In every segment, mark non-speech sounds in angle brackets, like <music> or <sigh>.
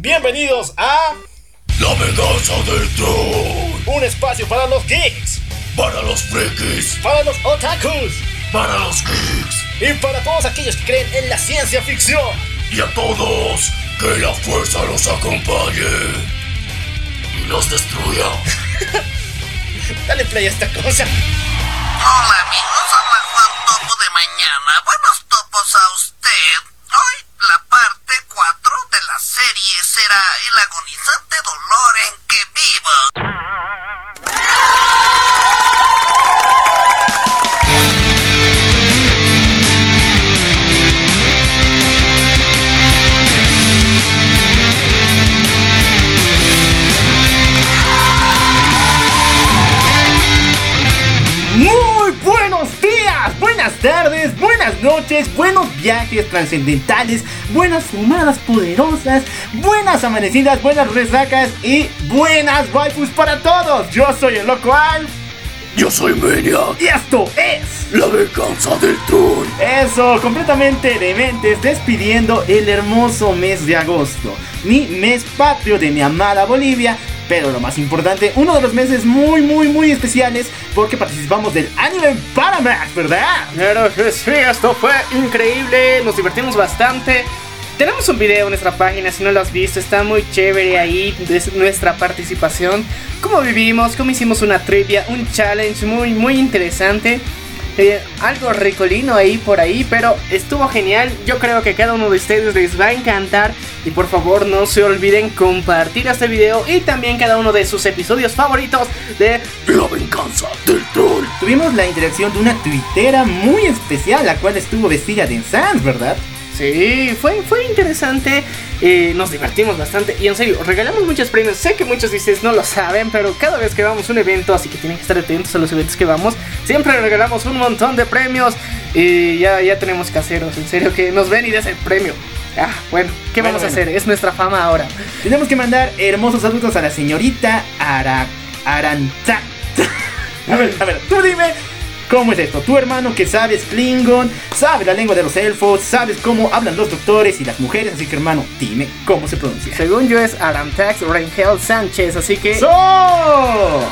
Bienvenidos a La venganza del troll. un espacio para los geeks, Para los frikis. para los otakus Para los geeks. y para todos aquellos que creen en la ciencia ficción. Y a todos, que la fuerza los acompañe. Y los destruya. <laughs> Dale play a esta cosa. Hola amigos, habla Juan Topo de mañana. Buenos topos a usted. Hoy la parte 4 será el agonizante dolor en que vivo. Buenos viajes trascendentales, buenas fumadas poderosas, buenas amanecidas, buenas resacas y buenas waifus para todos. Yo soy el loco Alf Yo soy Maniac. y esto es La venganza del troll. eso, completamente dementes, despidiendo el hermoso mes de agosto, mi mes patrio de mi amada Bolivia. Pero lo más importante, uno de los meses muy, muy, muy especiales porque participamos del anime Paramax, ¿verdad? Que sí, esto fue increíble, nos divertimos bastante. Tenemos un video en nuestra página, si no lo has visto, está muy chévere ahí, es nuestra participación, cómo vivimos, cómo hicimos una trivia, un challenge muy, muy interesante. Eh, algo ricolino ahí por ahí, pero estuvo genial. Yo creo que cada uno de ustedes les va a encantar. Y por favor, no se olviden compartir este video y también cada uno de sus episodios favoritos de La venganza del troll. Tuvimos la interacción de una tuitera muy especial, la cual estuvo vestida de Sans, ¿verdad? Sí, fue, fue interesante, eh, nos divertimos bastante y en serio, regalamos muchos premios. Sé que muchos de ustedes no lo saben, pero cada vez que vamos a un evento, así que tienen que estar atentos a los eventos que vamos, siempre regalamos un montón de premios y ya, ya tenemos caseros, en serio, que nos ven y des el premio. Ah, bueno, ¿qué Bueno, vamos a hacer? Es nuestra fama ahora. Tenemos que mandar hermosos saludos a la señorita Ara... Arantza. a ver, <laughs> a ver, tú dime cómo es esto. Tu hermano que sabes Klingon, sabe la lengua de los elfos, sabes cómo hablan los doctores y las mujeres, así que hermano, dime cómo se pronuncia. Según yo es Aramtax Rangel Sánchez, así que... ¡So!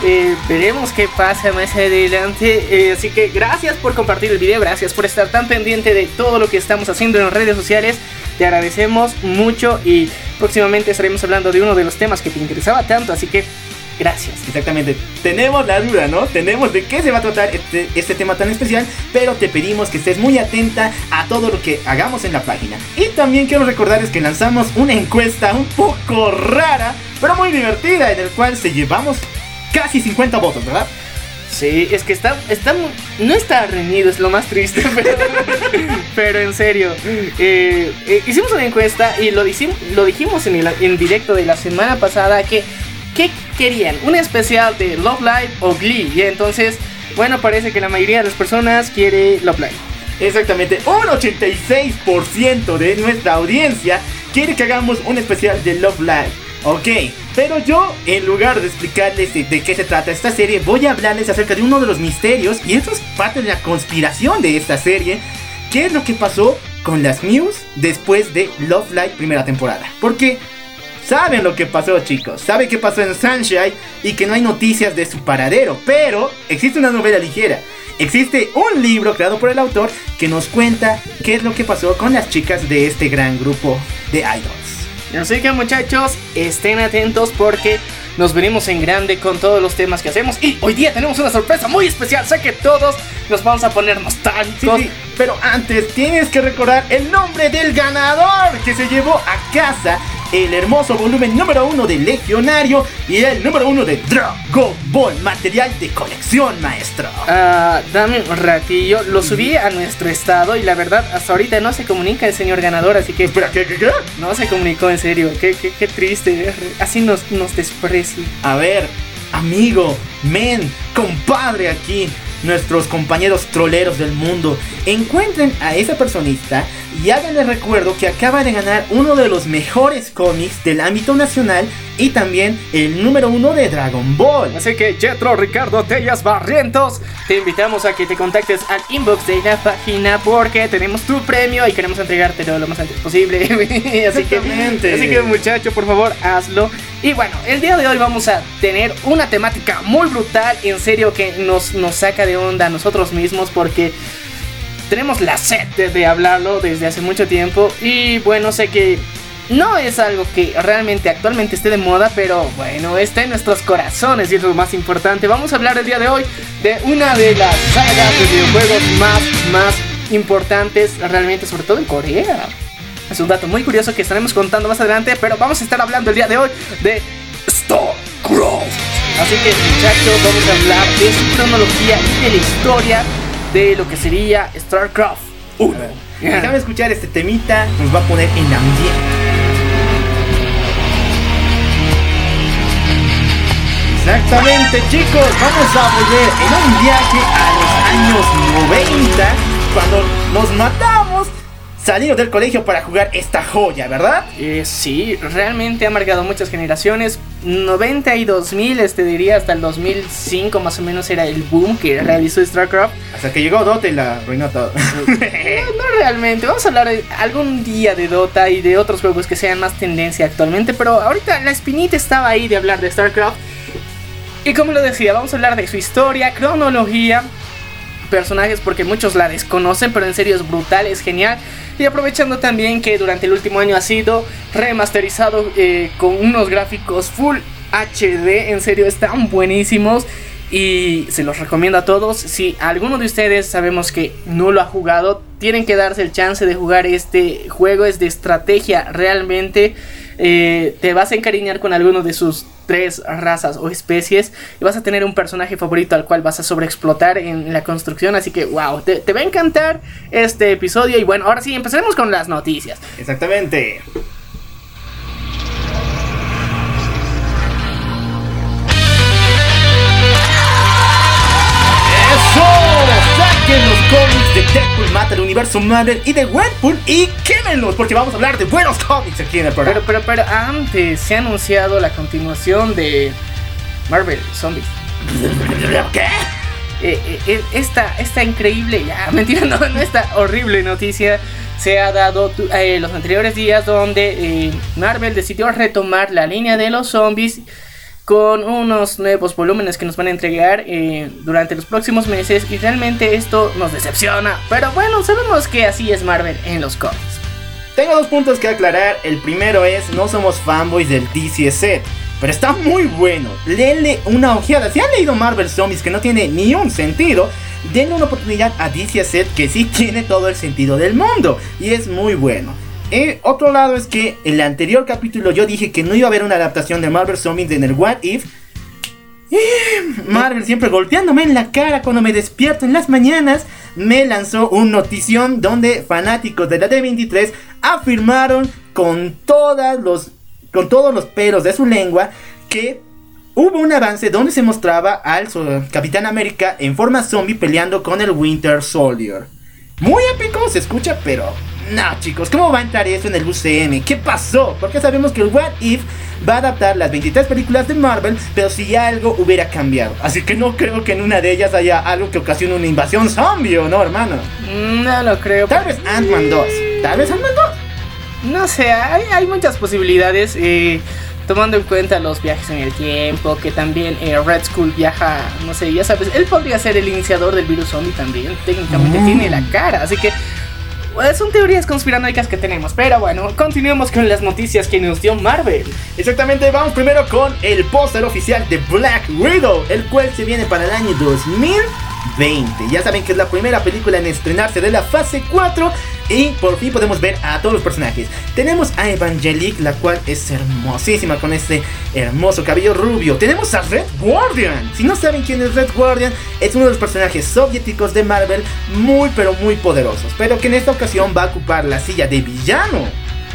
Eh, veremos qué pasa más adelante. Eh, así que gracias por compartir el video, gracias por estar tan pendiente de todo lo que estamos haciendo en redes sociales. Te agradecemos mucho y próximamente estaremos hablando de uno de los temas que te interesaba tanto, así que gracias. Exactamente, tenemos la duda, ¿no? Tenemos de qué se va a tratar este, este tema tan especial, pero te pedimos que estés muy atenta a todo lo que hagamos en la página. Y también quiero recordarles que lanzamos una encuesta un poco rara, pero muy divertida, en el cual se llevamos casi 50 votos, ¿verdad? Sí, es que está, está no está reñido, es lo más triste, <laughs> pero, pero en serio. eh, eh, hicimos una encuesta y lo, lo dijimos en, el, en directo de la semana pasada que ¿qué querían? ¿Un especial de Love Live o Glee? Y entonces, bueno, parece que la mayoría de las personas quiere Love Live. Exactamente, un 86% de nuestra audiencia quiere que hagamos un especial de Love Live. Ok, pero yo, en lugar de explicarles de, de qué se trata esta serie, voy a hablarles acerca de uno de los misterios, y esto es parte de la conspiración de esta serie. ¿Qué es lo que pasó con las Muse después de Love Live primera temporada? Porque saben lo que pasó, chicos. Saben qué pasó en Sunshine y que no hay noticias de su paradero. Pero existe una novela ligera. Existe un libro creado por el autor que nos cuenta qué es lo que pasó con las chicas de este gran grupo de idols. Así que muchachos, estén atentos porque nos venimos en grande con todos los temas que hacemos. Y hoy día tenemos una sorpresa muy especial. Sé que todos nos vamos a poner Sí, nostálgicos. sí, pero antes tienes que recordar el nombre del ganador que se llevó a casa el hermoso volumen número uno de Legionario y el número uno de Dragon Ball, material de colección, maestro. Ah, dame un ratillo, lo subí a nuestro estado y la verdad hasta ahorita no se comunica el señor ganador, así que Espera, ¿qué, qué, qué? no se comunicó en serio, qué, qué, qué triste, así nos, nos desprecia. A ver, amigo, men, compadre aquí. nuestros compañeros troleros del mundo encuentren a esa personista y háganle recuerdo que acaba de ganar uno de los mejores cómics del ámbito nacional y también el número uno de Dragon Ball. Así que Jetro Ricardo Tellas Barrientos, te invitamos a que te contactes al inbox de la página porque tenemos tu premio y queremos entregártelo lo más antes posible. <laughs> así, que, así que muchacho, por favor, hazlo. Y bueno, el día de hoy vamos a tener una temática muy brutal, en serio que nos, nos saca de onda a nosotros mismos porque tenemos la sed de, hablarlo desde hace mucho tiempo y bueno, sé que no es algo que realmente actualmente esté de moda, pero bueno, está en nuestros corazones y es lo más importante. Vamos a hablar el día de hoy de una de las sagas de videojuegos más, más importantes realmente, sobre todo en Corea. Es un dato muy curioso que estaremos contando más adelante, pero vamos a estar hablando el día de hoy de StarCraft. Así que muchachos, vamos a hablar de su cronología y de la historia de lo que sería StarCraft 1. Déjame escuchar este temita, nos va a poner en ambiente. Exactamente chicos, vamos a volver en un viaje a los años 90 cuando nos matamos salimos del colegio para jugar esta joya, ¿verdad? Eh, sí, realmente ha marcado muchas generaciones. 90 y 2000, este diría, hasta el 2005 más o menos era el boom que realizó StarCraft. Hasta que llegó Dota y la arruinó todo. <laughs> No, no realmente, vamos a hablar algún día de Dota y de otros juegos que sean más tendencia actualmente, pero ahorita la espinita estaba ahí de hablar de StarCraft. Y como lo decía, vamos a hablar de su historia, cronología, personajes porque muchos la desconocen, pero en serio es brutal, es genial. Y aprovechando también que durante el último año ha sido remasterizado eh, con unos gráficos full HD, en serio están buenísimos. Y se los recomiendo a todos. Si alguno de ustedes sabemos que no lo ha jugado, tienen que darse el chance de jugar este juego. Es de estrategia realmente. Eh, te vas a encariñar con alguno de sus tres razas o especies y vas a tener un personaje favorito al cual vas a sobreexplotar en la construcción. Así que, wow, te, te va a encantar este episodio. Y bueno, ahora sí, empezaremos con las noticias. Exactamente. Cómics de Deadpool Mata el universo Marvel y de Deadpool y quémenlos porque vamos a hablar de buenos cómics aquí en el Pero, programa. pero, pero antes se ha anunciado la continuación de Marvel Zombies. <laughs> ¿Qué? Eh, eh, eh, esta, esta increíble, ya, <laughs> mentira, no, no, esta horrible noticia se ha dado eh, los anteriores días donde Marvel decidió retomar la línea de los zombies con unos nuevos volúmenes que nos van a entregar eh, durante los próximos meses y realmente esto nos decepciona, pero bueno, sabemos que así es Marvel en los cómics. Tengo dos puntos que aclarar. El primero es, no somos fanboys del DC set. Pero está muy bueno. Denle una ojeada. Si han leído Marvel Zombies que no tiene ni un sentido, denle una oportunidad a DC set que sí <laughs> tiene todo el sentido del mundo. Y es muy bueno. Eh, otro lado es que en el anterior capítulo yo dije que no iba a haber una adaptación de Marvel Zombies en el What If. Y Marvel siempre golpeándome en la cara cuando me despierto en las mañanas, me lanzó un notición donde fanáticos de la D23 afirmaron con, todas los, con todos los pelos de su lengua que hubo un avance donde se mostraba al Capitán América en forma zombie peleando con el Winter Soldier. Muy épico se escucha, pero no, chicos, ¿cómo va a entrar eso en el UCM? ¿Qué pasó? Porque sabemos que el What If va a adaptar las 23 películas de Marvel, pero si algo hubiera cambiado. Así que no creo que en una de ellas haya algo que ocasione una invasión zombie, ¿o no, hermano? No lo creo. Tal vez Ant-Man 2. Tal vez Ant-Man 2. No sé, hay, hay muchas posibilidades. eh, tomando en cuenta los viajes en el tiempo, que también eh, Red Skull viaja, no sé, ya sabes, él podría ser el iniciador del virus zombie también. Técnicamente Mm. tiene la cara, así que. Bueno, son teorías conspiranoicas que tenemos, pero bueno, continuemos con las noticias que nos dio Marvel. Exactamente, vamos primero con el póster oficial de Black Widow, el cual se viene para el año 2020. Ya saben que es la primera película en estrenarse de la fase 4 y por fin podemos ver a todos los personajes. Tenemos a Evangelique, la cual es hermosísima con este hermoso cabello rubio. Tenemos a Red Guardian. Si no saben quién es Red Guardian, es uno de los personajes soviéticos de Marvel muy pero muy poderosos, pero que en esta ocasión va a ocupar la silla de villano.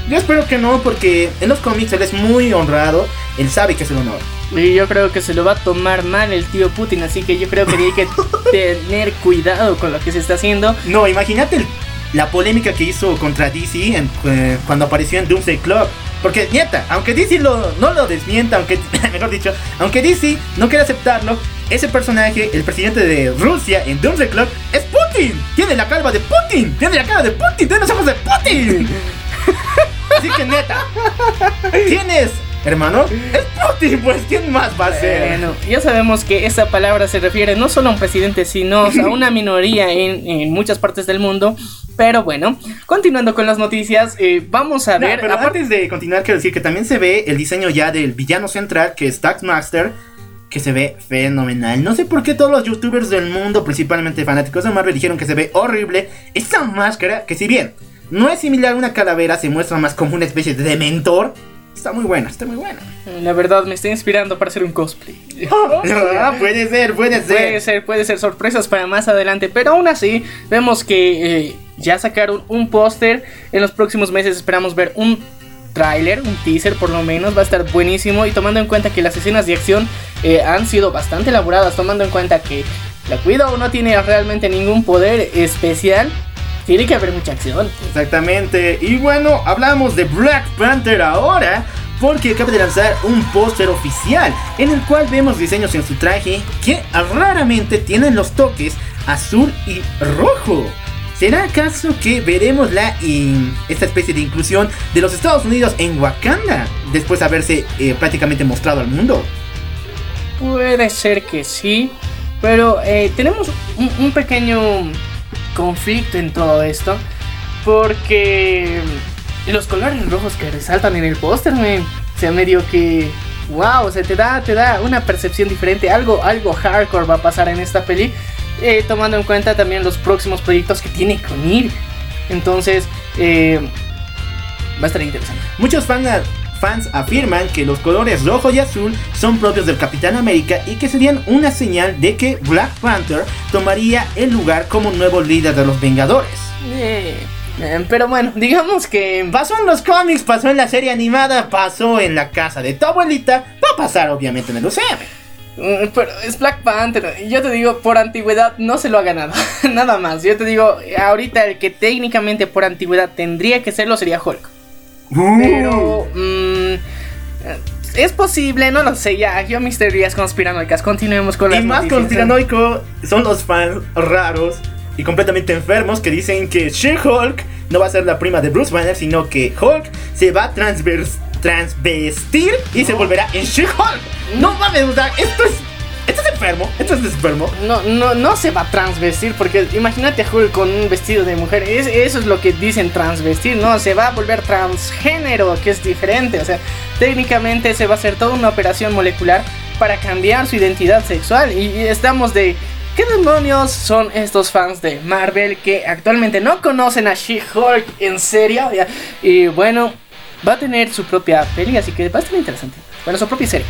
Yo espero que no, porque en los cómics él es muy honrado, él sabe que es el honor. Y yo creo que se lo va a tomar mal el tío Putin, así que yo creo que hay que <laughs> tener cuidado con lo que se está haciendo. No, imagínate la polémica que hizo contra DC en- eh, cuando apareció en Doomsday Club. Porque, nieta, aunque DC lo, no lo desmienta, aunque, <laughs> mejor dicho, aunque DC no quiere aceptarlo, ese personaje, el presidente de Rusia en Doomsday Club, es Putin. Tiene la calva de Putin. Tiene la cara de Putin. Tiene los ojos de Putin. <laughs> Así que, neta, ¿quién es, hermano? Es Putin, pues, ¿quién más va a ser? Bueno, ya sabemos que esa palabra se refiere no solo a un presidente, sino a una minoría en, en muchas partes del mundo. Pero bueno, continuando con las noticias, eh, vamos a No, ver. pero antes de continuar, quiero decir que también se ve el diseño ya del villano central, que es Taxmaster, que se ve fenomenal. No sé por qué todos los youtubers del mundo, principalmente fanáticos de Marvel, dijeron que se ve horrible. Esta máscara, que si bien no es similar a una calavera, se muestra más como una especie de dementor. Está muy buena, está muy buena. La verdad me está inspirando para hacer un cosplay. <laughs> Ah, puede ser, puede ser. Puede ser, puede ser sorpresas para más adelante, pero aún así vemos que eh, ya sacaron un póster. En los próximos meses esperamos ver un tráiler, un teaser por lo menos, va a estar buenísimo y tomando en cuenta que las escenas de acción eh, han sido bastante elaboradas, tomando en cuenta que la Widow no tiene realmente ningún poder especial, tiene que haber mucha acción. Exactamente. Y bueno, hablamos de Black Panther ahora. Porque acaba de lanzar un póster oficial en el cual vemos diseños en su traje que raramente tienen los toques azul y rojo. ¿Será acaso que veremos la in- esta especie de inclusión de los Estados Unidos en Wakanda después de haberse eh, prácticamente mostrado al mundo? Puede ser que sí, pero eh, tenemos un, un pequeño conflicto en todo esto, porque los colores rojos que resaltan en el póster, sea, medio que, wow, o sea, te da, te da una percepción diferente, algo, algo hardcore va a pasar en esta peli, eh, tomando en cuenta también los próximos proyectos que tiene con ir. Entonces, eh, va a estar interesante. Muchos fan- fans afirman que los colores rojo y azul son propios del Capitán América y que serían una señal de que Black Panther tomaría el lugar como nuevo líder de los Vengadores. Eh, eh, pero bueno, digamos que... Pasó en los cómics, pasó en la serie animada, pasó en la casa de tu abuelita, va a pasar obviamente en el UCM. Mm, Pero es Black Panther. y Yo te digo, por antigüedad no se lo ha ganado. <laughs> Nada más. Yo te digo, ahorita el que técnicamente por antigüedad tendría que serlo sería Hulk. Pero. mm, es posible, no lo sé. Ya, yo mis teorías conspiranoicas. Continuemos con las Y más noticias. conspiranoico son los fans raros y completamente enfermos que dicen que She-Hulk no va a ser la prima de Bruce Banner, sino que Hulk se va a transvestir y se volverá en She-Hulk. No mames, o sea, esto es. Esto es enfermo, esto es enfermo. No, no, no se va a transvestir porque imagínate a Hulk con un vestido de mujer. Es- eso es lo que dicen transvestir, ¿no? Se va a volver transgénero, que es diferente. O sea, técnicamente se va a hacer toda una operación molecular para cambiar su identidad sexual. Y, estamos de... ¿Qué demonios son estos fans de Marvel que actualmente no conocen a She-Hulk en serio? Y bueno, va a tener su propia peli, así que va a estar interesante. Bueno, su propia serie.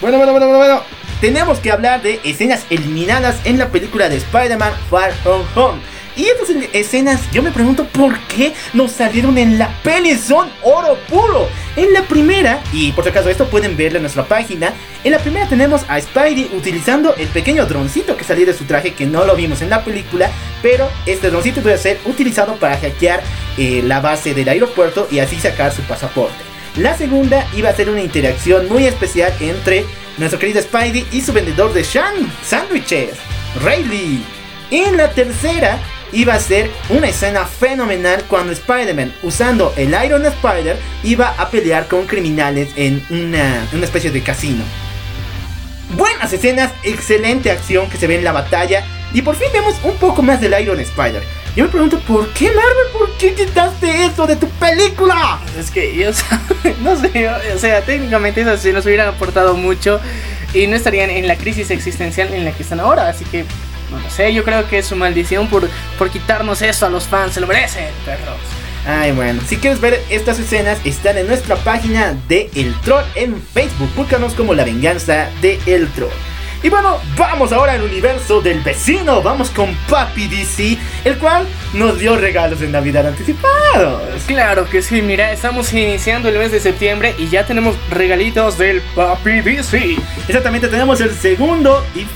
Bueno, bueno, bueno, bueno, bueno. Tenemos que hablar de escenas eliminadas en la película de Spider-Man Far From Home. Y estas escenas, yo me pregunto por qué no salieron en la peli, son oro puro. En la primera, y por si acaso esto pueden verlo en nuestra página, en la primera tenemos a Spidey utilizando el pequeño droncito que salió de su traje, que no lo vimos en la película, pero este droncito puede ser utilizado para hackear eh, la base del aeropuerto y así sacar su pasaporte. La segunda iba a ser una interacción muy especial entre nuestro querido Spidey y su vendedor de sándwiches, Rayleigh. En la tercera iba a ser una escena fenomenal cuando Spider-Man, usando el Iron Spider, iba a pelear con criminales en una, una especie de casino. Buenas escenas, excelente acción que se ve en la batalla y por fin vemos un poco más del Iron Spider. Yo me pregunto, ¿por qué Marvel? ¿Por qué quitaste eso de tu película? Es que yo <laughs> no sé, o sea, técnicamente esas se nos hubieran aportado mucho y no estarían en la crisis existencial en la que están ahora, así que no lo sé, yo creo que es su maldición por, por quitarnos eso a los fans, se lo merecen, perros. Ay, bueno, si quieres ver estas escenas, están en nuestra página de El Troll en Facebook. Búscanos como La Venganza de El Troll. Y bueno, vamos ahora al universo del vecino. Vamos con Papi DC, el cual nos dio regalos de Navidad anticipados. Claro que sí, mira, estamos iniciando el mes de septiembre y ya tenemos regalitos del Papi DC. Exactamente, tenemos el segundo y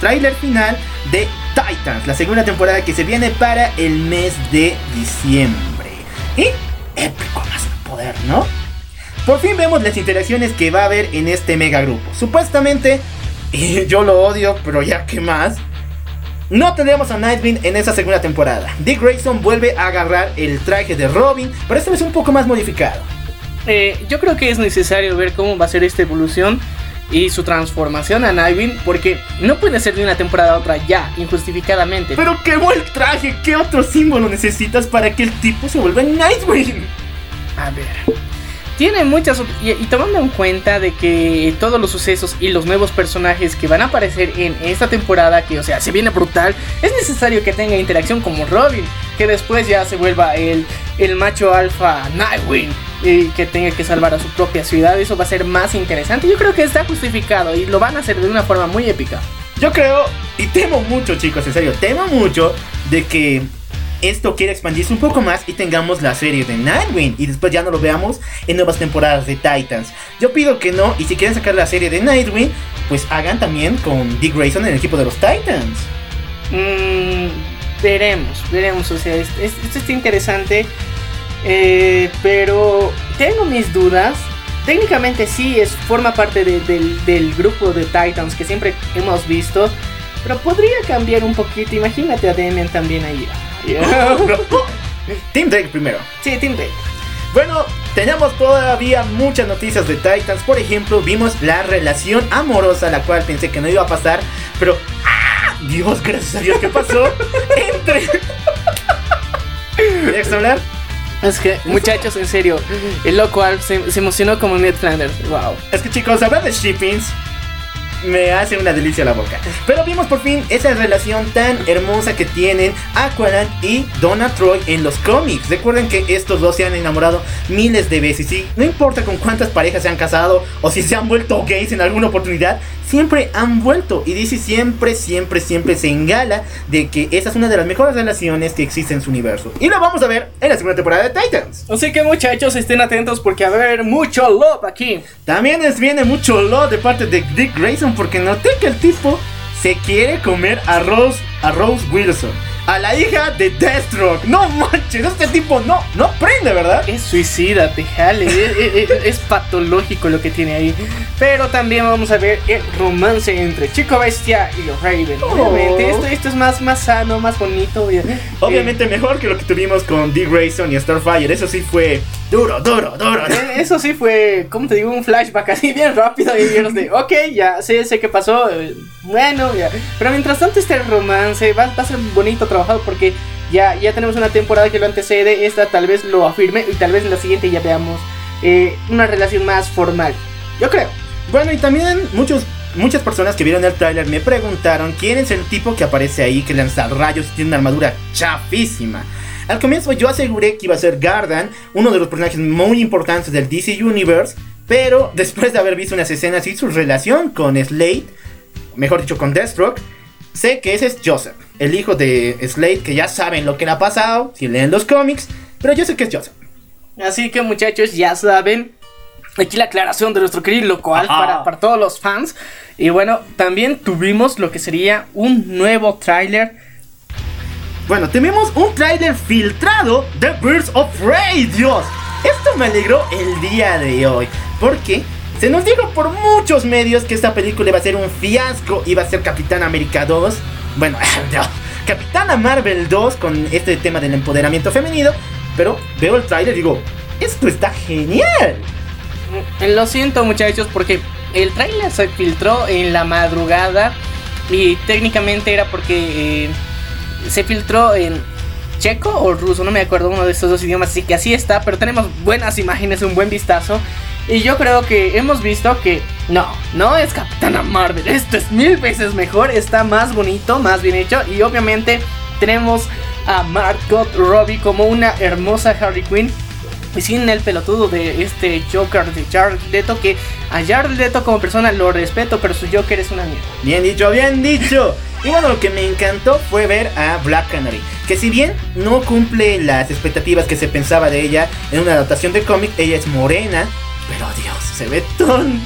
tráiler final de Titans, la segunda temporada que se viene para el mes de diciembre. Y épico más poder, ¿no? Por fin vemos las interacciones que va a haber en este mega grupo. Supuestamente, <laughs> y yo lo odio, pero ya que más. No tendremos a Nightwing en esa segunda temporada. Dick Grayson vuelve a agarrar el traje de Robin, pero esta vez un poco más modificado. Eh, yo creo que es necesario ver cómo va a ser esta evolución y su transformación a Nightwing, porque no puede ser de una temporada a otra ya, injustificadamente. Pero qué buen traje, ¿qué otro símbolo necesitas para que el tipo se vuelva Nightwing? A ver. Tiene muchas y, y tomando en cuenta de que todos los sucesos y los nuevos personajes que van a aparecer en esta temporada, que o sea, se viene brutal, es necesario que tenga interacción como Robin, que después ya se vuelva el, el macho alfa Nightwing y que tenga que salvar a su propia ciudad, eso va a ser más interesante. Yo creo que está justificado y lo van a hacer de una forma muy épica. Yo creo, y temo mucho chicos, en serio, temo mucho de que esto quiera expandirse un poco más y tengamos la serie de Nightwing y después ya no lo veamos en nuevas temporadas de Titans. Yo pido que no, y si quieren sacar la serie de Nightwing, pues hagan también con Dick Grayson en el equipo de los Titans. Mm, veremos, veremos. O sea, es- es- esto está interesante. eh, pero tengo mis dudas. Técnicamente sí, es, forma parte de- del, del grupo de Titans que siempre hemos visto. Pero podría cambiar un poquito. Imagínate a Demian también ahí. <laughs> <laughs> Team Drake primero. sí, Team Drake. Bueno, tenemos todavía muchas noticias de Titans. Por ejemplo, vimos la relación amorosa, la cual pensé que no iba a pasar, pero ¡ah! Dios, gracias a Dios, ¿qué pasó? <laughs> Entre. ¿Quieres hablar? Es que, muchachos, en serio, el loco Alf se, se emocionó como Ned Flanders. Wow. Es que chicos, hablar de shippings me hace una delicia la boca. Pero vimos por fin esa relación tan hermosa que tienen Aqualad y Donna Troy en los cómics. Recuerden que estos dos se han enamorado miles de veces y no importa con cuántas parejas se han casado o si se han vuelto gays en alguna oportunidad, siempre han vuelto. Y DC siempre, siempre, siempre se engala de que esa es una de las mejores relaciones que existe en su universo. Y lo vamos a ver en la segunda temporada de Titans. Así que, muchachos, estén atentos porque va a haber mucho love aquí. También les viene mucho love de parte de Dick Grayson porque noté que el tipo se quiere comer a Rose, a Rose Wilson, a la hija de Deathstroke. No manches, este tipo no, no prende, ¿verdad? Es suicida, te jale. Es, es- es patológico lo que tiene ahí. Pero también vamos a ver el romance entre Chico Bestia y los Raven. Obviamente, esto, esto es más, más sano, más bonito. Obviamente mejor que lo que tuvimos con Dick Grayson y Starfire. Eso sí fue duro, duro, duro. Eh, Eso sí fue, ¿cómo te digo? Un flashback así bien rápido y vieron de, ok, ya sé, sé qué pasó, eh, bueno, ya. Pero mientras tanto este romance va, va a ser bonito trabajado porque ya, ya tenemos una temporada que lo antecede, esta tal vez lo afirme y tal vez en la siguiente ya veamos eh, una relación más formal. Yo creo. Bueno, y también muchos, muchas personas que vieron el tráiler me preguntaron quién es el tipo que aparece ahí, que lanza rayos y tiene una armadura chafísima. Al comienzo yo aseguré que iba a ser Gardan, uno de los personajes muy importantes del DC Universe, pero después de haber visto unas escenas y su relación con Slade, mejor dicho con Deathstroke, sé que ese es Joseph, el hijo de Slade, que ya saben lo que le ha pasado, si leen los cómics, pero yo sé que es Joseph. Así que muchachos, ya saben. Aquí la aclaración de nuestro querido local para, para todos los fans. Y bueno, también tuvimos lo que sería un nuevo tráiler Bueno, tenemos un tráiler filtrado de Birds of Prey, Dios. Esto me alegró el día de hoy, porque se nos dijo por muchos medios que esta película iba a ser un fiasco, iba a ser Capitán América 2. Bueno, <laughs> no, Capitana Marvel 2 con este tema del empoderamiento femenino, pero veo el tráiler y digo, esto está genial. Eh, Lo siento muchachos porque el tráiler se filtró en la madrugada y técnicamente era porque eh, se filtró en checo o ruso, no me acuerdo uno de estos dos idiomas, así que así está, pero tenemos buenas imágenes, un buen vistazo y yo creo que hemos visto que no, no es Capitana Marvel, esto es mil veces mejor, está más bonito, más bien hecho y obviamente tenemos a Margot Robbie como una hermosa Harley Quinn y sin el pelotudo de este Joker de Jared Leto, que a Jared Leto como persona lo respeto, pero su Joker es una mierda. Bien dicho, bien dicho. Y bueno, lo que me encantó fue ver a Black Canary, que si bien no cumple las expectativas que se pensaba de ella en una adaptación de cómic, ella es morena, pero Dios, se ve tan...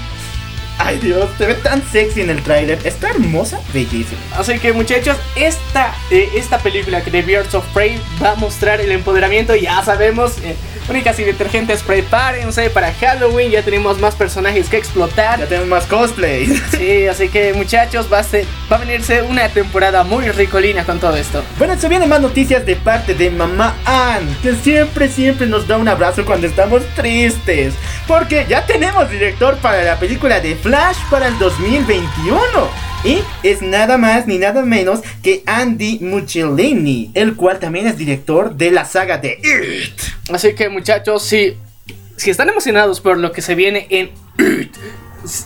Ay Dios, se ve tan sexy en el tráiler, está hermosa, bellísima. Así que muchachos, esta, eh, esta película de Birds of Prey va a mostrar el empoderamiento, ya sabemos, eh, únicas y detergentes, prepárense para Halloween, ya tenemos más personajes que explotar. Ya tenemos más cosplay. <laughs> Sí, así que muchachos, va a, ser- va a venirse una temporada muy ricolina con todo esto. Bueno, se vienen más noticias de parte de mamá Ann, que siempre, siempre nos da un abrazo cuando estamos tristes. Porque ya tenemos director para la película de Flash para el 2021. Y es nada más ni nada menos que Andy Mucciolini, el cual también es director de la saga de It. Así que muchachos, si, si están emocionados por lo que se viene en...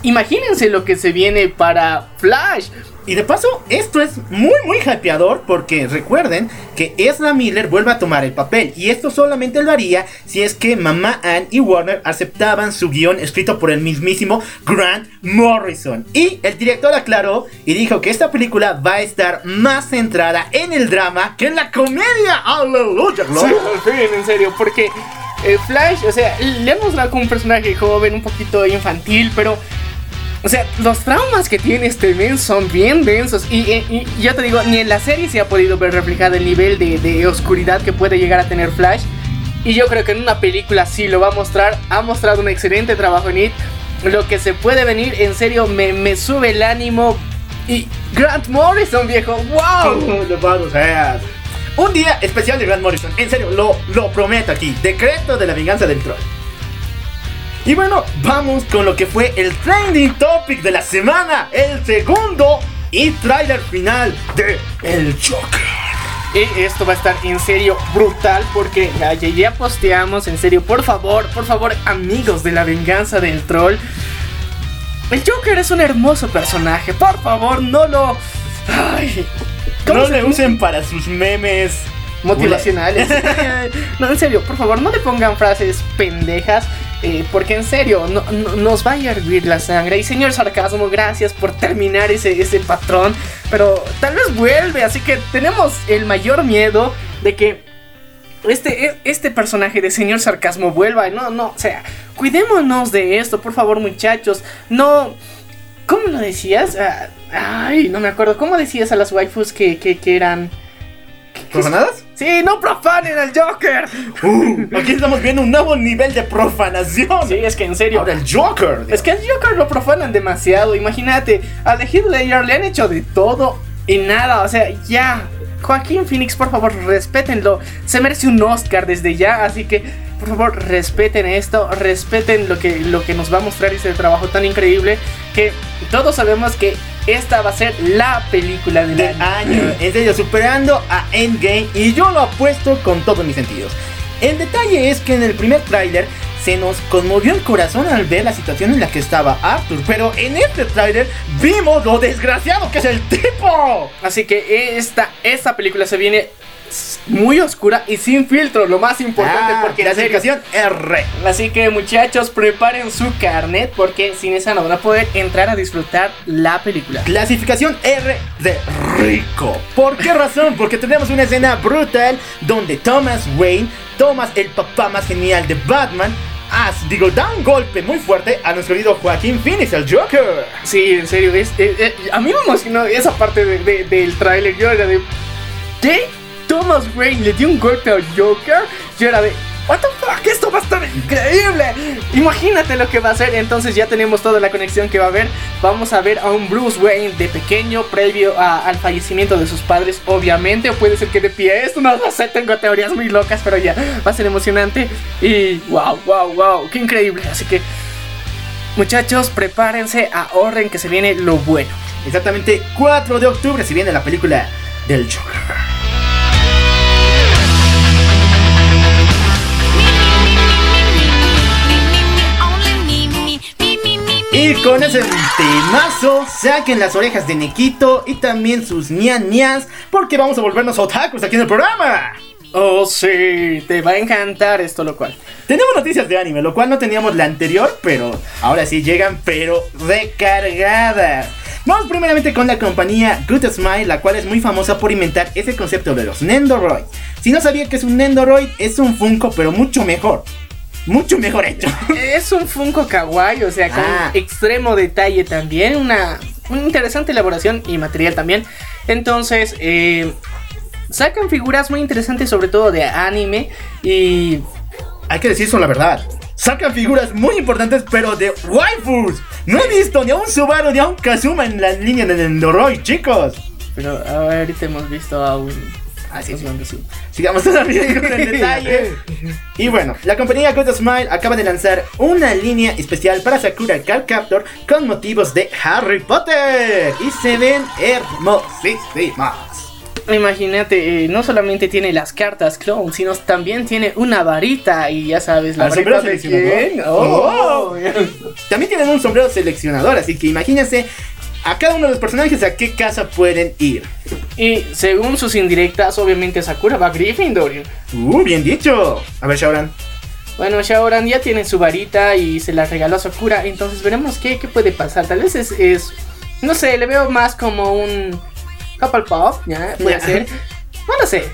Imagínense lo que se viene para Flash. Y de paso, esto es muy muy hypeador porque recuerden que Ezra Miller vuelve a tomar el papel y esto solamente lo haría si es que Mamá Ann y Warner aceptaban su guion escrito por el mismísimo Grant Morrison. Y el director aclaró y dijo que esta película va a estar más centrada en el drama que en la comedia. Aleluya, Sí, en serio, porque eh, Flash, o sea, le hemos dado un personaje joven, un poquito infantil, pero... O sea, los traumas que tiene este men son bien densos. Y, y- y ya te digo, ni en la serie se ha podido ver reflejado el nivel de, de oscuridad que puede llegar a tener Flash. Y yo creo que en una película sí lo va a mostrar. Ha mostrado un excelente trabajo en It. Lo que se puede venir, en serio, me, me sube el ánimo. Y Grant Morrison, viejo, wow. ¿Cómo lo vamos a? Un día especial de Grant Morrison, en serio, lo, lo prometo aquí. Decreto de la venganza del troll. Y bueno, vamos con lo que fue el trending topic de la semana, el segundo y tráiler final de El Joker. Y esto va a estar en serio brutal porque ya, ya- posteamos, en serio, por favor, por favor, amigos de la venganza del troll. El Joker es un hermoso personaje, por favor, no lo... Ay, ¿cómo No se- le usen para sus memes motivacionales. <laughs> no, en serio, por favor, no le pongan frases pendejas. Eh, porque en serio, no- no- nos va a hervir la sangre. Y señor Sarcasmo, gracias por terminar ese, ese patrón. Pero tal vez vuelve. Así que tenemos el mayor miedo de que este, e- este personaje de señor Sarcasmo vuelva. No, no, o sea, cuidémonos de esto, por favor, muchachos. No. ¿Cómo lo decías? Ah, ay, no me acuerdo. ¿Cómo decías a las waifus que, que, que eran. ¿Profanadas? Sí, no profanen al Joker. <laughs> Uh, aquí estamos viendo un nuevo nivel de profanación. Sí, es que en serio. Ahora el Joker. Es que al Joker lo profanan demasiado. Imagínate, al The Heath Ledger le han hecho de todo y nada. O sea, ya. Joaquín Phoenix, por favor, respétenlo. Se merece un Oscar desde ya. Así que, por favor, respeten esto. Respeten lo que, lo que nos va a mostrar ese trabajo tan increíble. Que todos sabemos que esta va a ser la película del del año. año. <clears throat> En serio, superando a Endgame y yo lo apuesto con todos mis sentidos. El detalle es que en el primer tráiler se nos conmovió el corazón al ver la situación en la que estaba Arthur, pero en este tráiler vimos lo desgraciado que es el tipo. Así que esta, esta película se viene muy oscura y sin filtro, lo más importante, Ah, porque en serio, clasificación R. Así que muchachos, preparen su carnet porque sin esa no van a poder entrar a disfrutar la película. Clasificación R de rico. ¿Por qué razón? Porque tenemos una escena brutal donde Thomas Wayne, Thomas el papá más genial de Batman, as- digo, da un golpe muy fuerte a nuestro querido Joaquín Phoenix, el Joker. Sí, en serio, es, eh, eh, a mí me emocionó esa parte de- de- del tráiler. Yo era de... ¿Qué? Thomas Wayne le dio un golpe al Joker. Yo era de... What the fuck, esto va a estar increíble. Imagínate lo que va a hacer. Entonces ya tenemos toda la conexión que va a haber. Vamos a ver a un Bruce Wayne de pequeño previo al fallecimiento de sus padres, obviamente. O puede ser que de pie esto, no lo sé, tengo teorías muy locas, pero ya va a ser emocionante. Y wow, wow, wow, qué increíble. Así que muchachos, prepárense, ahorren que se viene lo bueno. Exactamente 4 de octubre se viene la película del Joker. Y con ese temazo, saquen las orejas de Nikito y también sus ñan ñas, porque vamos a volvernos otakus aquí en el programa. Oh, sí, te va a encantar esto, lo cual. Tenemos noticias de anime, lo cual no teníamos la anterior, pero ahora sí llegan, pero recargadas. Vamos primeramente con la compañía Good Smile, la cual es muy famosa por inventar ese concepto de los Nendoroid. Si no sabía que es un Nendoroid, es un Funko, pero mucho mejor. Mucho mejor hecho. <laughs> Es un Funko Kawaii, o sea, con Ah. extremo detalle también, una, una interesante elaboración y material también. Entonces, eh, sacan figuras muy interesantes, sobre todo de anime. Y Hay que decir eso la verdad. Sacan figuras muy importantes, pero de waifus. No he visto ni a un Subaru ni a un Kazuma en la línea de Nendoroid, chicos. Pero ahorita hemos visto a un. Ah, sí, pues, sí. Sigamos <laughs> todavía con el detalle. Y bueno, la compañía Good Smile acaba de lanzar una línea especial para Sakura Card Captor con motivos de Harry Potter. Y se ven hermosísimas. Imagínate, eh, no solamente tiene las cartas clone, sino también tiene una varita y ya sabes, la ¿Al sombrero varita de seleccionador? quién. Oh. También tienen un sombrero seleccionador, así que imagínense a cada uno de los personajes a qué casa pueden ir. Y según sus indirectas, obviamente Sakura va a Gryffindor. Uh, bien dicho. A ver, Shaoran. Bueno, Shaoran ya tiene su varita y se la regaló a Sakura, entonces veremos qué, qué puede pasar. Tal vez es, es- no sé, le veo más como un couple pop, ¿ya? Puede Ya. ser. No lo sé.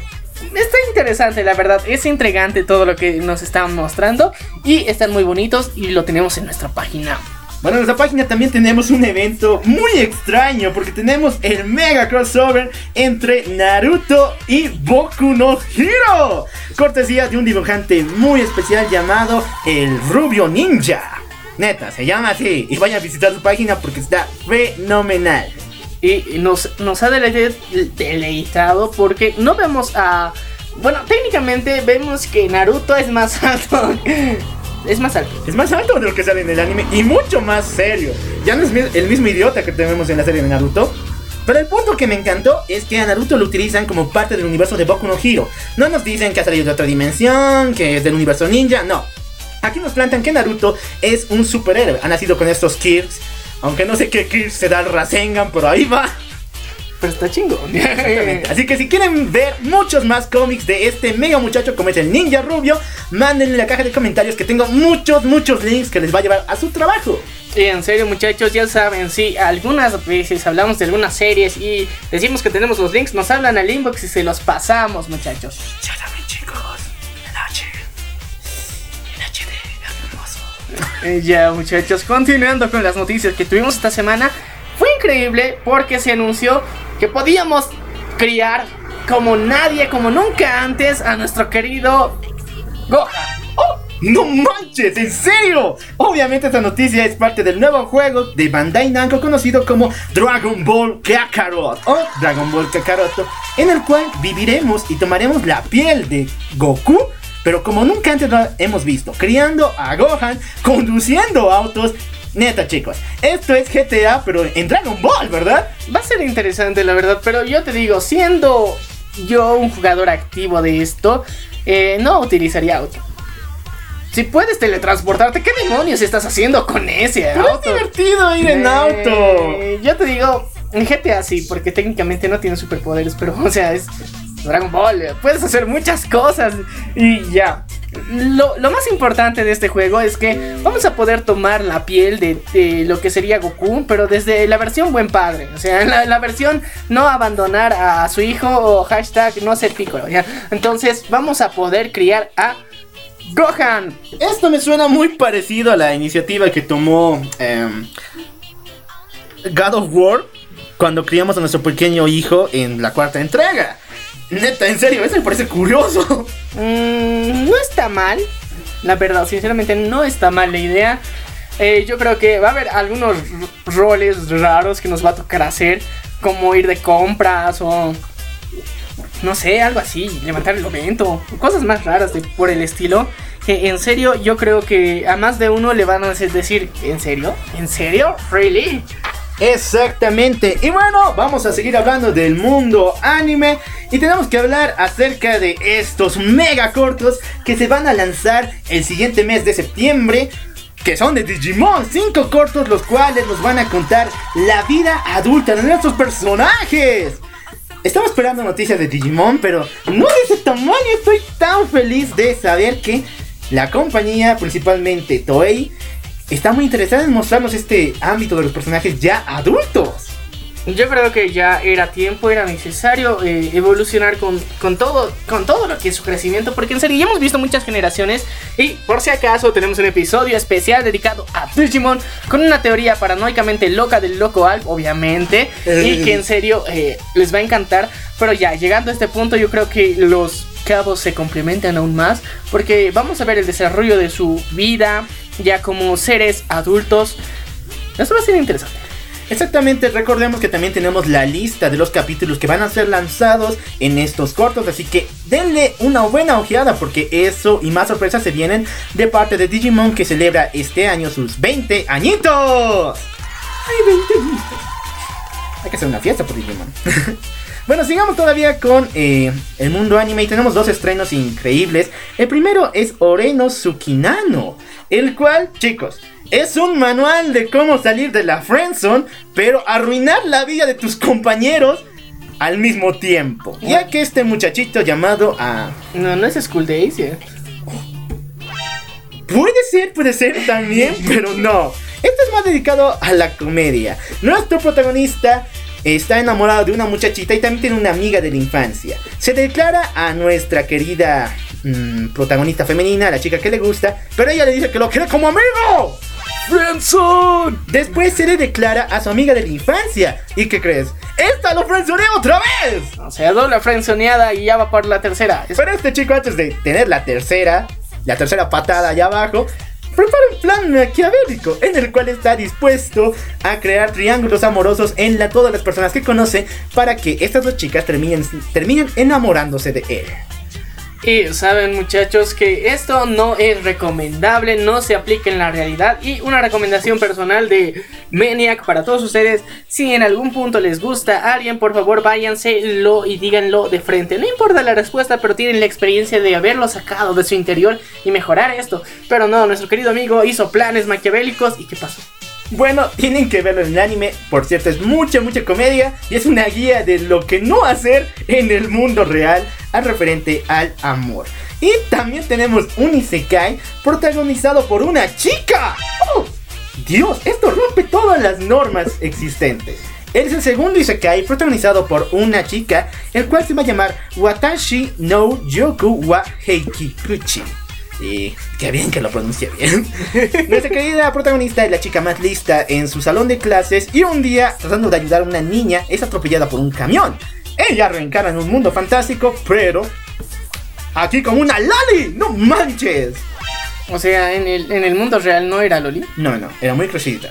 Está interesante, la verdad. Es intrigante todo lo que nos están mostrando. Y están muy bonitos y lo tenemos en nuestra página. Bueno, en nuestra página también tenemos un evento muy extraño porque tenemos el mega crossover entre Naruto y Boku no Hero. Cortesía de un dibujante muy especial llamado el Rubio Ninja. Neta, se llama así. Y vayan a visitar su página porque está fenomenal. Y nos, nos ha dele- deleitado porque no vemos a... Bueno, técnicamente vemos que Naruto es más <laughs> alto. Es más alto. Es más alto de lo que sale en el anime y mucho más serio. Ya no es el mismo idiota que tenemos en la serie de Naruto. Pero el punto que me encantó es que a Naruto lo utilizan como parte del universo de Boku no Hero. No nos dicen que ha salido de otra dimensión, que es del universo ninja, no. Aquí nos plantan que Naruto es un superhéroe. Ha nacido con estos Kirks. Aunque no sé qué Kirks se da el Rasengan, pero ahí va. Pero está chingón. <laughs> Así que si quieren ver muchos más cómics de este mega muchacho como es el Ninja Rubio, mándenle en la caja de comentarios que tengo muchos, muchos links que les va a llevar a su trabajo. Y en serio muchachos, ya saben, si algunas veces hablamos de algunas series y decimos que tenemos los links, nos hablan al inbox y se los pasamos muchachos. Ya saben chicos, en H, en HD, hermoso. <laughs> Eh, ya muchachos, continuando con las noticias que tuvimos esta semana, fue increíble porque se anunció que podíamos criar como nadie, como nunca antes a nuestro querido Gohan. ¡Oh! ¡No manches! ¿En serio? Obviamente esta noticia es parte del nuevo juego de Bandai Namco conocido como Dragon Ball Kakarot o Dragon Ball Kakaroto, en el cual viviremos y tomaremos la piel de Goku, pero como nunca antes hemos visto, criando a Gohan, conduciendo autos. Neta chicos, esto es GTA pero en Dragon Ball, ¿verdad? Va a ser interesante, la verdad, pero yo te digo, siendo yo un jugador activo de esto, eh, no utilizaría auto. Si puedes teletransportarte, ¿qué demonios estás haciendo con ese Pero es auto? divertido ir en Eh, auto. Yo te digo, en GTA sí, porque técnicamente no tiene superpoderes, pero o sea, es Dragon Ball, eh, puedes hacer muchas cosas y ya. Lo, lo más importante de este juego es que vamos a poder tomar la piel de, lo que sería Goku, pero desde la versión buen padre. O sea, la, versión no abandonar a su hijo o hashtag no ser Piccolo. ¿ya? Entonces vamos a poder criar a Gohan. Esto me suena muy parecido a la iniciativa que tomó em, God of War cuando criamos a nuestro pequeño hijo en la cuarta entrega. Neta, en serio, eso me parece curioso. Mm, no está mal. La verdad, sinceramente, no está mal la idea. Eh, yo creo que va a haber algunos roles raros que nos va a tocar hacer, como ir de compras o no sé, algo así, levantar el evento, cosas más raras por el estilo. Que en serio, yo creo que a más de uno le van a decir, ¿en serio? ¿En serio? ¿Really? Exactamente. Y bueno, vamos a seguir hablando del mundo anime. Y tenemos que hablar acerca de estos mega cortos que se van a lanzar el siguiente mes de septiembre. Que son de Digimon. Cinco cortos los cuales nos van a contar la vida adulta de nuestros personajes. estamos esperando noticias de Digimon, pero no de ese tamaño. Estoy tan feliz de saber que la compañía, principalmente Toei, está muy interesada en mostrarnos este ámbito de los personajes ya adultos. Yo creo que ya era tiempo, era necesario eh, evolucionar con, con todo con todo lo que es su crecimiento, porque en serio ya hemos visto muchas generaciones y por si acaso tenemos un episodio especial dedicado a Digimon con una teoría paranoicamente loca del loco Alp, obviamente, y que en serio eh, les va a encantar, pero ya llegando a este punto yo creo que los cabos se complementan aún más, porque vamos a ver el desarrollo de su vida ya como seres adultos. Eso va a ser interesante. Exactamente, recordemos que también tenemos la lista de los capítulos que van a ser lanzados en estos cortos, así que denle una buena ojeada porque eso y más sorpresas se vienen de parte de Digimon que celebra este año sus 20 añitos. ¡Ay, 20 añitos! Hay que hacer una fiesta por Digimon. <laughs> bueno, sigamos todavía con eh, el mundo anime y tenemos dos estrenos increíbles. El primero es Oreno Tsukinano, el cual, chicos, es un manual de cómo salir de la friendzone, pero arruinar la vida de tus compañeros al mismo tiempo. Ya que este muchachito llamado a... No, no es School Days, ¿eh? Puede ser, puede ser también, pero no. Este es más dedicado a la comedia. Nuestro protagonista está enamorado de una muchachita y también tiene una amiga de la infancia. Se declara a nuestra querida mm, protagonista femenina, la chica que le gusta, pero ella le dice que lo quiere como amigo. ¡Friendzone! Después se le declara a su amiga de la infancia. ¿Y qué crees? ¡Esta lo frenzoneó otra vez! O sea, doble frenzoneada y ya va por la tercera. Pero este chico antes de tener la tercera, la tercera patada allá abajo, prepara un plan maquiavélico en el cual está dispuesto a crear triángulos amorosos en la, todas las personas que conoce para que estas dos chicas terminen, terminen enamorándose de él. Y saben muchachos que esto no es recomendable, no se aplica en la realidad y una recomendación personal de Maniac para todos ustedes, si en algún punto les gusta a alguien, por favor váyanselo y díganlo de frente. No importa la respuesta, pero tienen la experiencia de haberlo sacado de su interior y mejorar esto. Pero no, nuestro querido amigo hizo planes maquiavélicos y ¿qué pasó? Bueno, tienen que verlo en el anime. Por cierto, es mucha, mucha comedia. Y es una guía de lo que no hacer en el mundo real al referente al amor. Y también tenemos un Isekai protagonizado por una chica. ¡Oh! Dios, esto rompe todas las normas existentes. Es el segundo Isekai protagonizado por una chica, el cual se va a llamar Watashi no Yoku wa Heikikuchi. Y qué bien que lo pronuncia bien. <laughs> Nuestra querida protagonista es la chica más lista en su salón de clases y un día, tratando de ayudar a una niña, es atropellada por un camión. Ella reencarna en un mundo fantástico, pero aquí como una Lali, no manches. O sea, en el, en el mundo real no era Loli. No, no, era muy crecidita.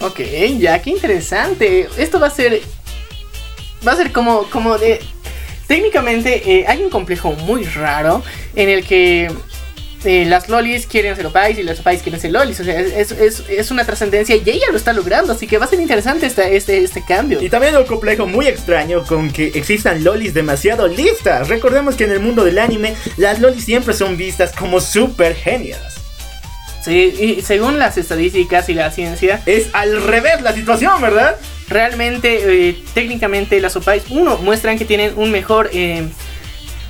Ok, ya, qué interesante. Esto va a ser. Va a ser como, como de. Técnicamente eh, hay un complejo muy raro en el que eh, las lolis quieren ser opais y los opais quieren ser lolis. O sea, es, es, es una trascendencia y ella lo está logrando. Así que va a ser interesante este, este, este cambio. Y también un complejo muy extraño con que existan lolis demasiado listas. Recordemos que en el mundo del anime, las lolis siempre son vistas como super genias. Sí, y según las estadísticas y la ciencia, Es al revés la situación, ¿verdad? realmente, eh, técnicamente, las opais, uno, muestran que tienen un mejor. eh,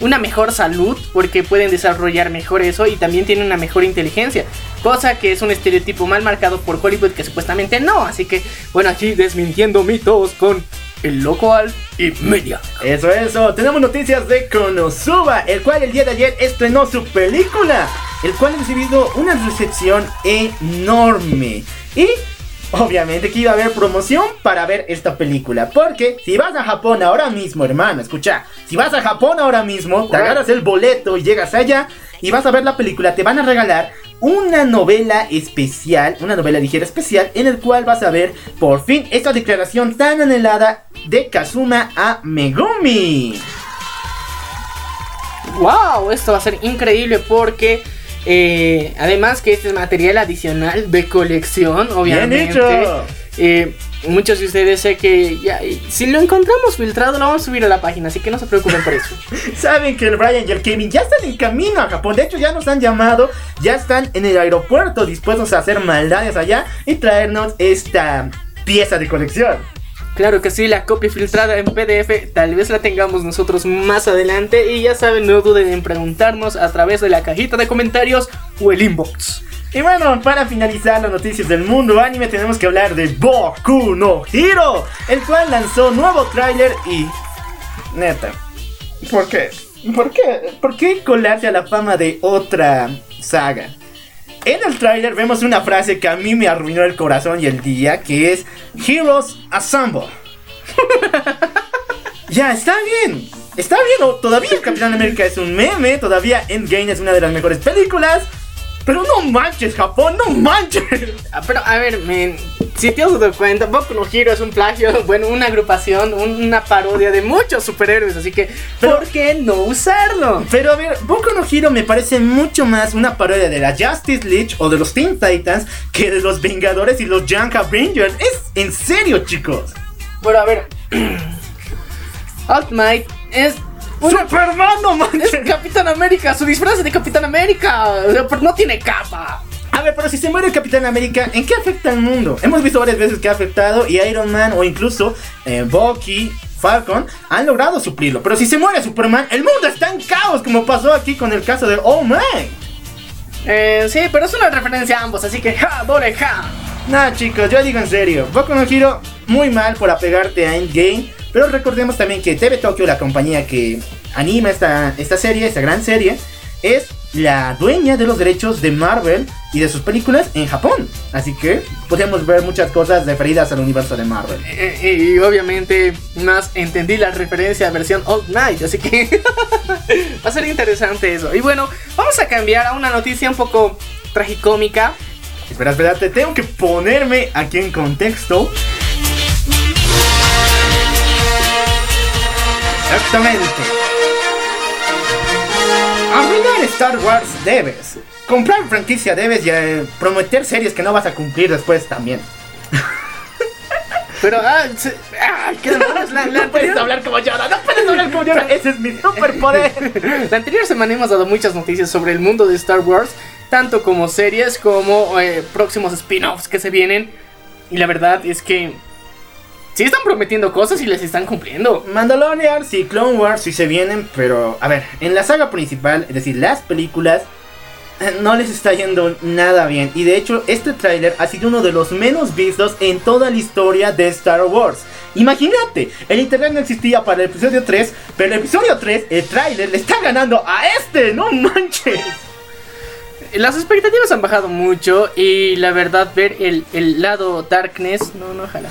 una mejor salud porque pueden desarrollar mejor eso y también tienen una mejor inteligencia, cosa que es un estereotipo mal marcado por Hollywood que supuestamente no, así que bueno, aquí desmintiendo mitos con el loco Al y Media. Eso, eso. Tenemos noticias de Konosuba, el cual el día de ayer estrenó su película, el cual ha recibido una recepción enorme. Y obviamente que iba a haber promoción para ver esta película. Porque si vas a Japón ahora mismo, hermano, escucha, si vas a Japón ahora mismo, te agarras el boleto y llegas allá y vas a ver la película, te van a regalar una novela especial, una novela ligera especial, en el cual vas a ver por fin esta declaración tan anhelada de Kazuma a Megumi. ¡Wow! Esto va a ser increíble porque eh, además que este es material adicional de colección, obviamente. hecho. Eh, muchos de ustedes sé que ya, si lo encontramos filtrado lo vamos a subir a la página, así que no se preocupen por eso. <laughs> Saben que el Brian y el Kevin ya están en camino a Japón. De hecho, ya nos han llamado, ya están en el aeropuerto dispuestos a hacer maldades allá y traernos esta pieza de colección. Claro que sí, la copia filtrada en PDF tal vez la tengamos nosotros más adelante y ya saben, no duden en preguntarnos a través de la cajita de comentarios o el inbox. Y bueno, para finalizar las noticias del mundo anime tenemos que hablar de Boku no Hero, el cual lanzó nuevo tráiler y... Neta, ¿por qué? ¿Por qué? ¿Por qué colarse a la fama de otra saga? En el tráiler vemos una frase que a mí me arruinó el corazón y el día, que es Heroes Assemble. <laughs> ya, está bien. Está bien, o todavía Capitán América es un meme, todavía Endgame es una de las mejores películas. Pero no manches, Japón, no manches. Ah, Pero a ver, men, si te has dado cuenta, Boku no Hero es un plagio, <laughs> bueno, una agrupación, una parodia de muchos superhéroes, así que Pero- ¿por qué no usarlo? Pero a ver, Boku no Hero me parece mucho más una parodia de la Justice League o de los Teen Titans que de los Vengadores y los Young Avengers. Es en serio, chicos. Bueno, a ver. <clears throat> Alt Might es Superman, no manches. es Capitán América, su disfraz es de Capitán América, o sea, pero no tiene capa. A ver, pero si se muere el Capitán América, ¿en qué afecta al mundo? Hemos visto varias veces que ha afectado y Iron Man o incluso eh, Bucky, Falcon han logrado suplirlo. Pero si se muere Superman, el mundo está en caos, como pasó aquí con el caso de Oh Man. Eh, sí, pero es una referencia a ambos, así que ja, doble ja. Nah, chicos, yo digo en serio. Boku no Hero muy mal por apegarte a Endgame. Pero recordemos también que TV Tokyo, la compañía que anima esta, esta serie, esta gran serie, es la dueña de los derechos de Marvel y de sus películas en Japón. Así que podemos ver muchas cosas referidas al universo de Marvel. Eh, y obviamente más entendí la referencia a versión Old Night, así que <laughs> va a ser interesante eso. Y bueno, vamos a cambiar a una noticia un poco tragicómica. Espera, espera, te tengo que ponerme aquí en contexto. Exactamente. Arruinar Star Wars debes. Comprar franquicia debes y eh, prometer series que no vas a cumplir después también. Pero, ah, se- ah, ¿qué? La, la <laughs> No puedes hablar como Yoda, no puedes hablar como Yoda. Ese es mi superpoder. <laughs> la anterior semana hemos dado muchas noticias sobre el mundo de Star Wars, tanto como series como eh, próximos spin-offs que se vienen. Y la verdad es que sí están prometiendo cosas y les están cumpliendo. Mandalorian, sí, Clone Wars, sí se vienen, pero a ver, en la saga principal, es decir, las películas, eh, no les está yendo nada bien. Y de hecho, este tráiler ha sido uno de los menos vistos en toda la historia de Star Wars. Imagínate, el internet no existía para el episodio 3, pero el episodio 3, el tráiler, le está ganando a este, no manches. Las expectativas han bajado mucho y la verdad ver el, el lado darkness, no, no, ojalá.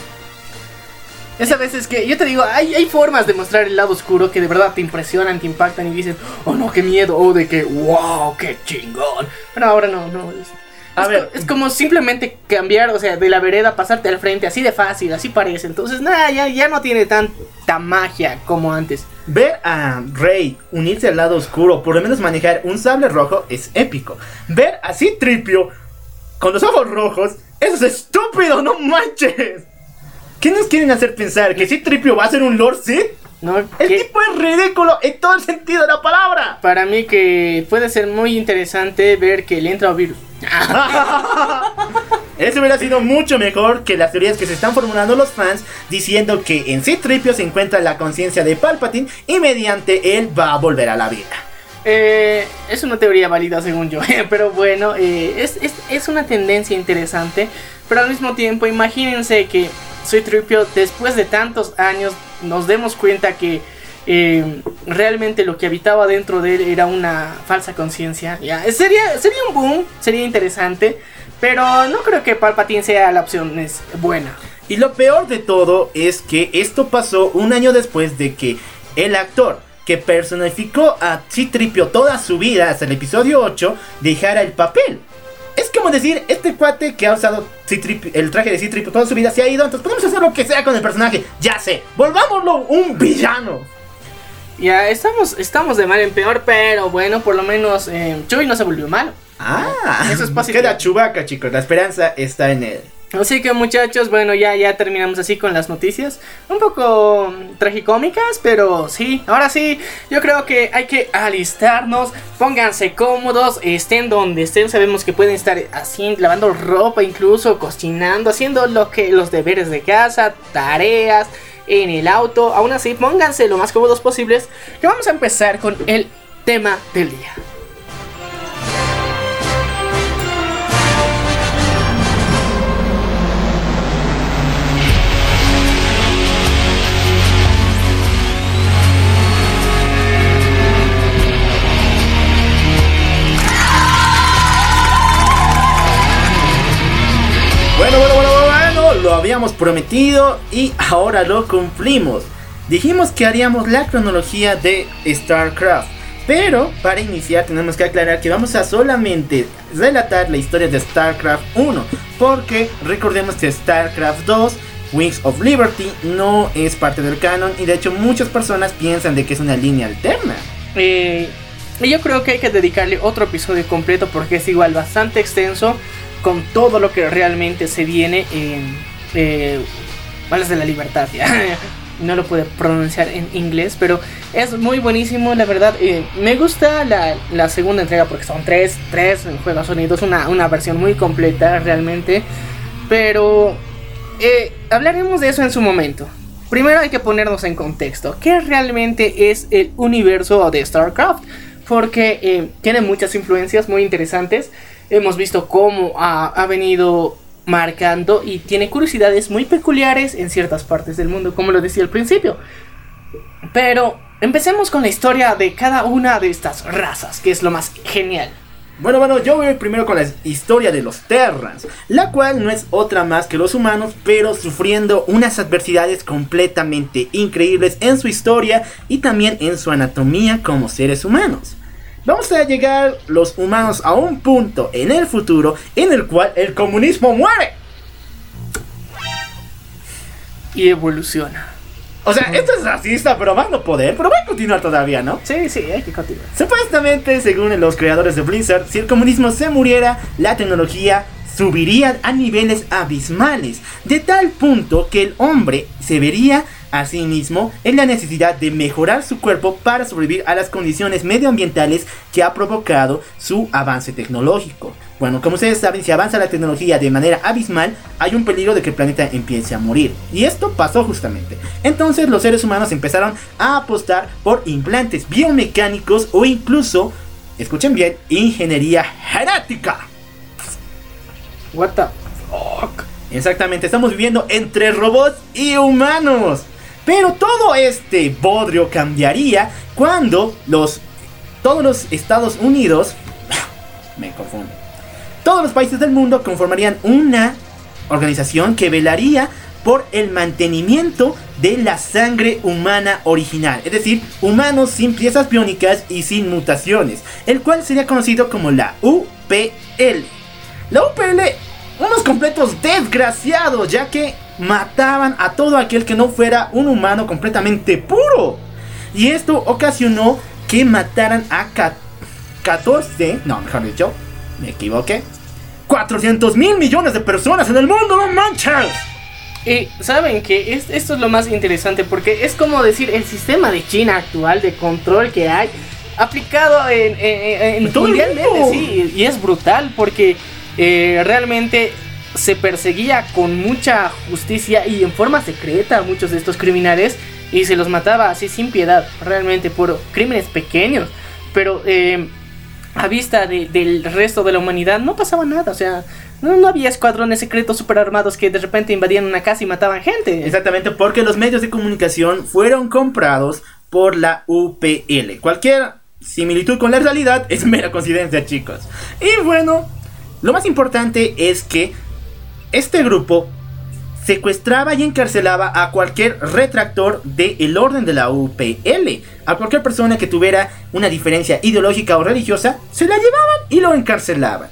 Esa vez es que, yo te digo, hay, hay formas de mostrar el lado oscuro que de verdad te impresionan, te impactan y dicen, oh no, qué miedo, o de que, wow, qué chingón. Pero ahora no, no. Es, A es ver. co- es como simplemente cambiar, o sea, de la vereda pasarte al frente, así de fácil, así parece. Entonces, nada, ya, ya no tiene tanta magia como antes. Ver a Rey unirse al lado oscuro, por lo menos manejar un sable rojo, es épico. Ver a Citripio con los ojos rojos, eso es estúpido, no manches. ¿Qué nos quieren hacer pensar? ¿Que Citripio va a ser un Lord Sith? ¿no? El Que- tipo es ridículo en todo el sentido de la palabra. Para mí que puede ser muy interesante ver que le entra un virus. <laughs> Eso hubiera sido mucho mejor que las teorías que se están formulando los fans diciendo que en Citripio se encuentra la conciencia de Palpatine y mediante él va a volver a la vida. Eh, es una teoría válida según yo, <laughs> pero bueno, eh, es, es, es una tendencia interesante, pero al mismo tiempo imagínense que soy Tripio después de tantos años nos demos cuenta que eh, realmente lo que habitaba dentro de él era una falsa conciencia. Ya, sería, sería un boom, sería interesante, pero no creo que Palpatine sea la opción es buena. Y lo peor de todo es que esto pasó un año después de que el actor que personificó a Citripio toda su vida hasta el episodio 8 dejara el papel. Como decir, este cuate que ha usado C-3PO el traje de Citripio toda su vida se ha ido, entonces podemos hacer lo que sea con el personaje. Ya sé, volvámoslo un villano. Ya estamos, estamos de mal en peor, pero bueno, por lo menos eh, Chewie no se volvió malo. Ah, Eso es <laughs> positivo. Queda Chubaca, chicos. La esperanza está en él. Así que muchachos, bueno, ya, ya terminamos así con las noticias. Un poco mm, tragicómicas, pero sí, ahora sí, yo creo que hay que alistarnos, pónganse cómodos, estén donde estén, sabemos que pueden estar así, lavando ropa, incluso cocinando, haciendo lo que, los deberes de casa, tareas, en el auto, aún así, pónganse lo más cómodos posibles, que vamos a empezar con el tema del día. Prometido y ahora lo cumplimos. Dijimos que haríamos la cronología de StarCraft, pero para iniciar tenemos que aclarar que vamos a solamente relatar la historia de StarCraft 1, porque recordemos que StarCraft 2 Wings of Liberty no es parte del canon y de hecho muchas personas piensan de que es una línea alterna. Eh, yo creo que hay que dedicarle otro episodio completo porque es igual bastante extenso con todo lo que realmente se viene en eh, Balas de la Libertad. ya. <laughs> No lo pude pronunciar en inglés, pero es muy buenísimo, la verdad. eh, me gusta la, la segunda entrega porque son tres, tres juegos sonidos, una, una versión muy completa realmente. Pero eh, hablaremos de eso en su momento. Primero hay que ponernos en contexto. ¿Qué realmente es el universo de StarCraft? Porque eh, tiene muchas influencias muy interesantes. Hemos visto cómo ha, ha venido marcando y tiene curiosidades muy peculiares en ciertas partes del mundo, como lo decía al principio. Pero empecemos con la historia de cada una de estas razas, que es lo más genial. Bueno, bueno, yo voy primero con la historia de los Terrans, la cual no es otra más que los humanos, pero sufriendo unas adversidades completamente increíbles en su historia y también en su anatomía como seres humanos. Vamos a llegar los humanos a un punto en el futuro en el cual el comunismo muere. Y evoluciona. O sea, esto es racista, pero a no poder, pero va a continuar todavía, ¿no? Sí, sí, hay que continuar. Supuestamente, según los creadores de Blizzard, si el comunismo se muriera, la tecnología subiría a niveles abismales, de tal punto que el hombre se vería a sí mismo en la necesidad de mejorar su cuerpo para sobrevivir a las condiciones medioambientales que ha provocado su avance tecnológico. Bueno, como ustedes saben, si avanza la tecnología de manera abismal, hay un peligro de que el planeta empiece a morir. Y esto pasó justamente. Entonces los seres humanos empezaron a apostar por implantes biomecánicos o incluso, escuchen bien, ingeniería genética. What the fuck? Exactamente, estamos viviendo entre robots y humanos. Pero todo este bodrio cambiaría cuando los todos los Estados Unidos <laughs> me confundo. Todos los países del mundo conformarían una organización que velaría por el mantenimiento de la sangre humana original, es decir, humanos sin piezas biónicas y sin mutaciones, el cual sería conocido como la UPL. La UPL, unos completos desgraciados, ya que mataban a todo aquel que no fuera un humano completamente puro. Y esto ocasionó que mataran a ca- 14, no, mejor dicho, me equivoqué, 400 mil millones de personas en el mundo, no manches. Y saben que es- esto es lo más interesante porque es como decir el sistema de China actual de control que hay aplicado en, en- en- en Todo el mundialmente, mundo. sí, y es brutal porque eh, realmente se perseguía con mucha justicia y en forma secreta a muchos de estos criminales y se los mataba así sin piedad, realmente por crímenes pequeños, pero eh, a vista de- del resto de la humanidad no pasaba nada, o sea, no, no había escuadrones secretos superarmados que de repente invadían una casa y mataban gente. Exactamente, porque los medios de comunicación fueron comprados por la UPL. Cualquier similitud con la realidad es mera coincidencia, chicos. Y bueno, lo más importante es que este grupo secuestraba y encarcelaba a cualquier retractor del orden de la UPL. A cualquier persona que tuviera una diferencia ideológica o religiosa, se la llevaban y lo encarcelaban.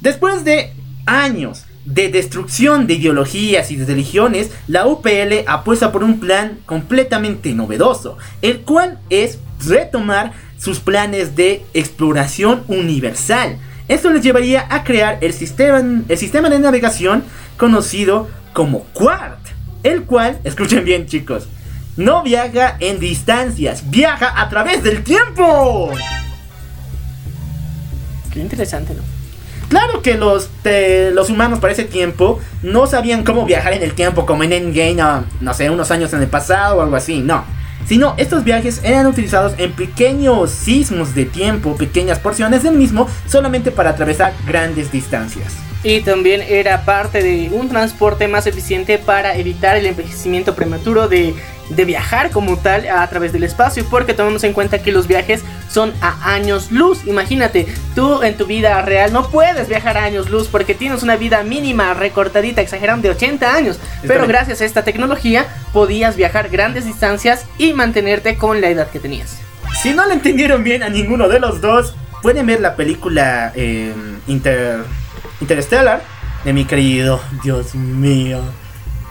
Después de años de destrucción de ideologías y de religiones, la UPL apuesta por un plan completamente novedoso, el cual es retomar sus planes de exploración universal. Esto les llevaría a crear el sistema, el sistema de navegación conocido como Quart, el cual, <laughs> escuchen bien chicos, no viaja en distancias, viaja a través del tiempo. Qué interesante, ¿no? Claro que los, te- los humanos para ese tiempo no sabían cómo viajar en el tiempo, como en Endgame, no, no sé, unos años en el pasado o algo así, no. Sino estos viajes eran utilizados en pequeños sismos de tiempo, pequeñas porciones del mismo, solamente para atravesar grandes distancias. Y también era parte de un transporte más eficiente para evitar el envejecimiento prematuro de, de viajar como tal a través del espacio. Porque tomamos en cuenta que los viajes son a años luz. Imagínate, tú en tu vida real no puedes viajar a años luz porque tienes una vida mínima, recortadita, exagerando de 80 años. Pero gracias a esta tecnología podías viajar grandes distancias y mantenerte con la edad que tenías. Si no le entendieron bien a ninguno de los dos, pueden ver la película eh, Inter, Interstellar de mi querido, Dios mío,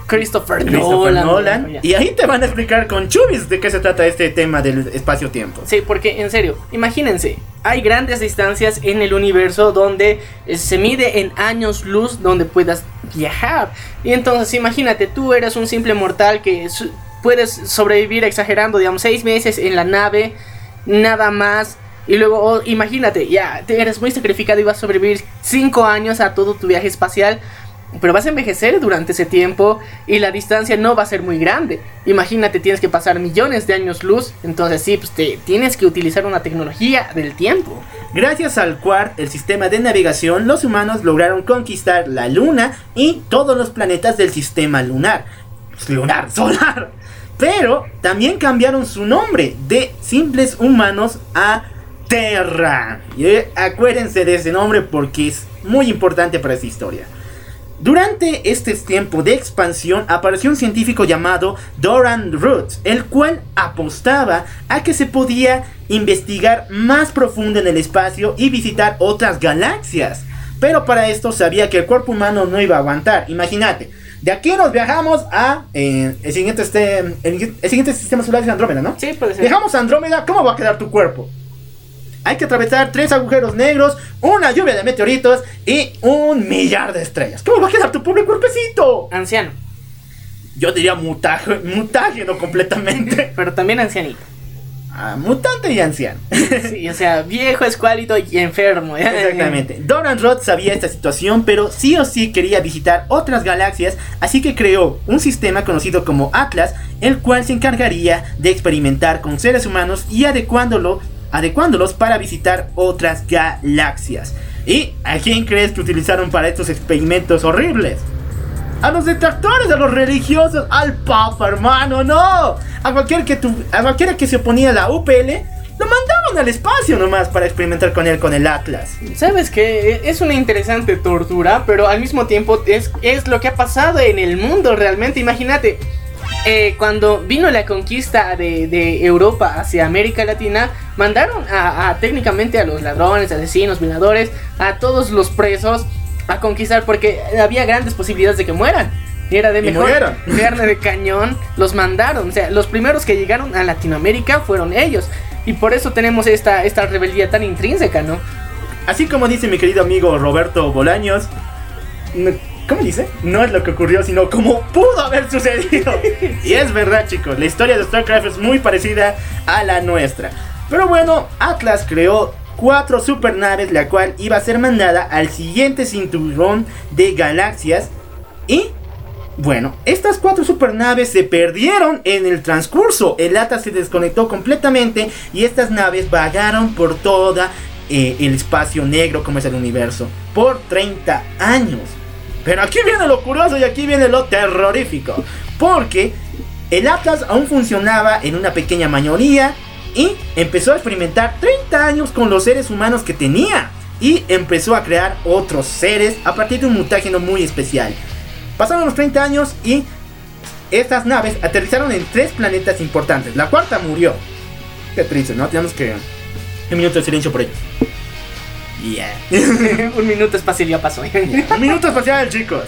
Christopher, Christopher Nolan. Nolan. Y ahí te van a explicar con chubis de qué se trata este tema del espacio-tiempo. Sí, porque en serio, imagínense, hay grandes distancias en el universo donde eh, se mide en años luz donde puedas viajar. Y entonces imagínate, tú eres un simple mortal que puedes sobrevivir exagerando, digamos, seis meses en la nave, nada más. Y luego, oh, imagínate, ya, eres muy sacrificado y vas a sobrevivir cinco años a todo tu viaje espacial. Pero vas a envejecer durante ese tiempo y la distancia no va a ser muy grande. Imagínate, tienes que pasar millones de años luz. Entonces sí, pues te tienes que utilizar una tecnología del tiempo. Gracias al Quart, el sistema de navegación, los humanos lograron conquistar la Luna y todos los planetas del sistema lunar. Lunar, <laughs> solar. Pero también cambiaron su nombre de simples humanos a Terra. Y eh, acuérdense de ese nombre porque es muy importante para esta historia. Durante este tiempo de expansión apareció un científico llamado Doran Roots, el cual apostaba a que se podía investigar más profundo en el espacio y visitar otras galaxias. Pero para esto sabía que el cuerpo humano no iba a aguantar. Imagínate, de aquí nos viajamos a eh, el, siguiente este, el, el siguiente sistema solar es Andrómeda, ¿no? Sí, puede ser. A Andrómeda, ¿cómo va a quedar tu cuerpo? Hay que atravesar tres agujeros negros, una lluvia de meteoritos y un millar de estrellas. ¿Cómo va a quedar tu pobre cuerpecito? Anciano, Yo diría mutaje, mutágeno completamente. <laughs> pero también ancianito. Ah, mutante y anciano. Sí, o sea, viejo, escuálido y enfermo. Exactamente. Doran Roth sabía esta situación, pero sí o sí quería visitar otras galaxias, así que creó un sistema conocido como Atlas, el cual se encargaría de experimentar con seres humanos y adecuándolo, adecuándolos para visitar otras galaxias. ¿Y a quién crees que utilizaron para estos experimentos horribles? A los detractores, a los religiosos, al Papa, hermano, no. A cualquier que tu- a cualquiera que se oponía a la UPL, lo mandaban al espacio nomás para experimentar con él, con el Atlas. Sabes que es una interesante tortura, pero al mismo tiempo es, es lo que ha pasado en el mundo realmente. Imagínate, eh, cuando vino la conquista de, de Europa hacia América Latina, mandaron a, a técnicamente a los ladrones, asesinos, violadores, a todos los presos a conquistar porque había grandes posibilidades de que mueran. Era de mejor <laughs> carne de cañón, los mandaron. O sea, los primeros que llegaron a Latinoamérica fueron ellos. Y por eso tenemos esta, esta rebeldía tan intrínseca, ¿no? Así como dice mi querido amigo Roberto Bolaños, ¿cómo dice? No es lo que ocurrió, sino como pudo haber sucedido. <laughs> y es verdad, chicos, la historia de StarCraft es muy parecida a la nuestra. Pero bueno, Atlas creó cuatro supernaves, la cual iba a ser mandada al siguiente cinturón de galaxias. Y bueno, estas cuatro supernaves se perdieron en el transcurso. El Atlas se desconectó completamente y estas naves vagaron por toda eh, el espacio negro como es el universo por 30 años. Pero aquí viene lo curioso y aquí viene lo terrorífico. Porque el Atlas aún funcionaba en una pequeña mayoría y empezó a experimentar 30 años con los seres humanos que tenía. Y empezó a crear otros seres a partir de un mutágeno muy especial. Pasaron los 30 años y estas naves aterrizaron en tres planetas importantes. La cuarta murió. Qué triste, ¿no? Tenemos que... Un minuto de silencio por ellos. Yeah. <laughs> Un minuto espacial ya pasó. Un minuto espacial, chicos.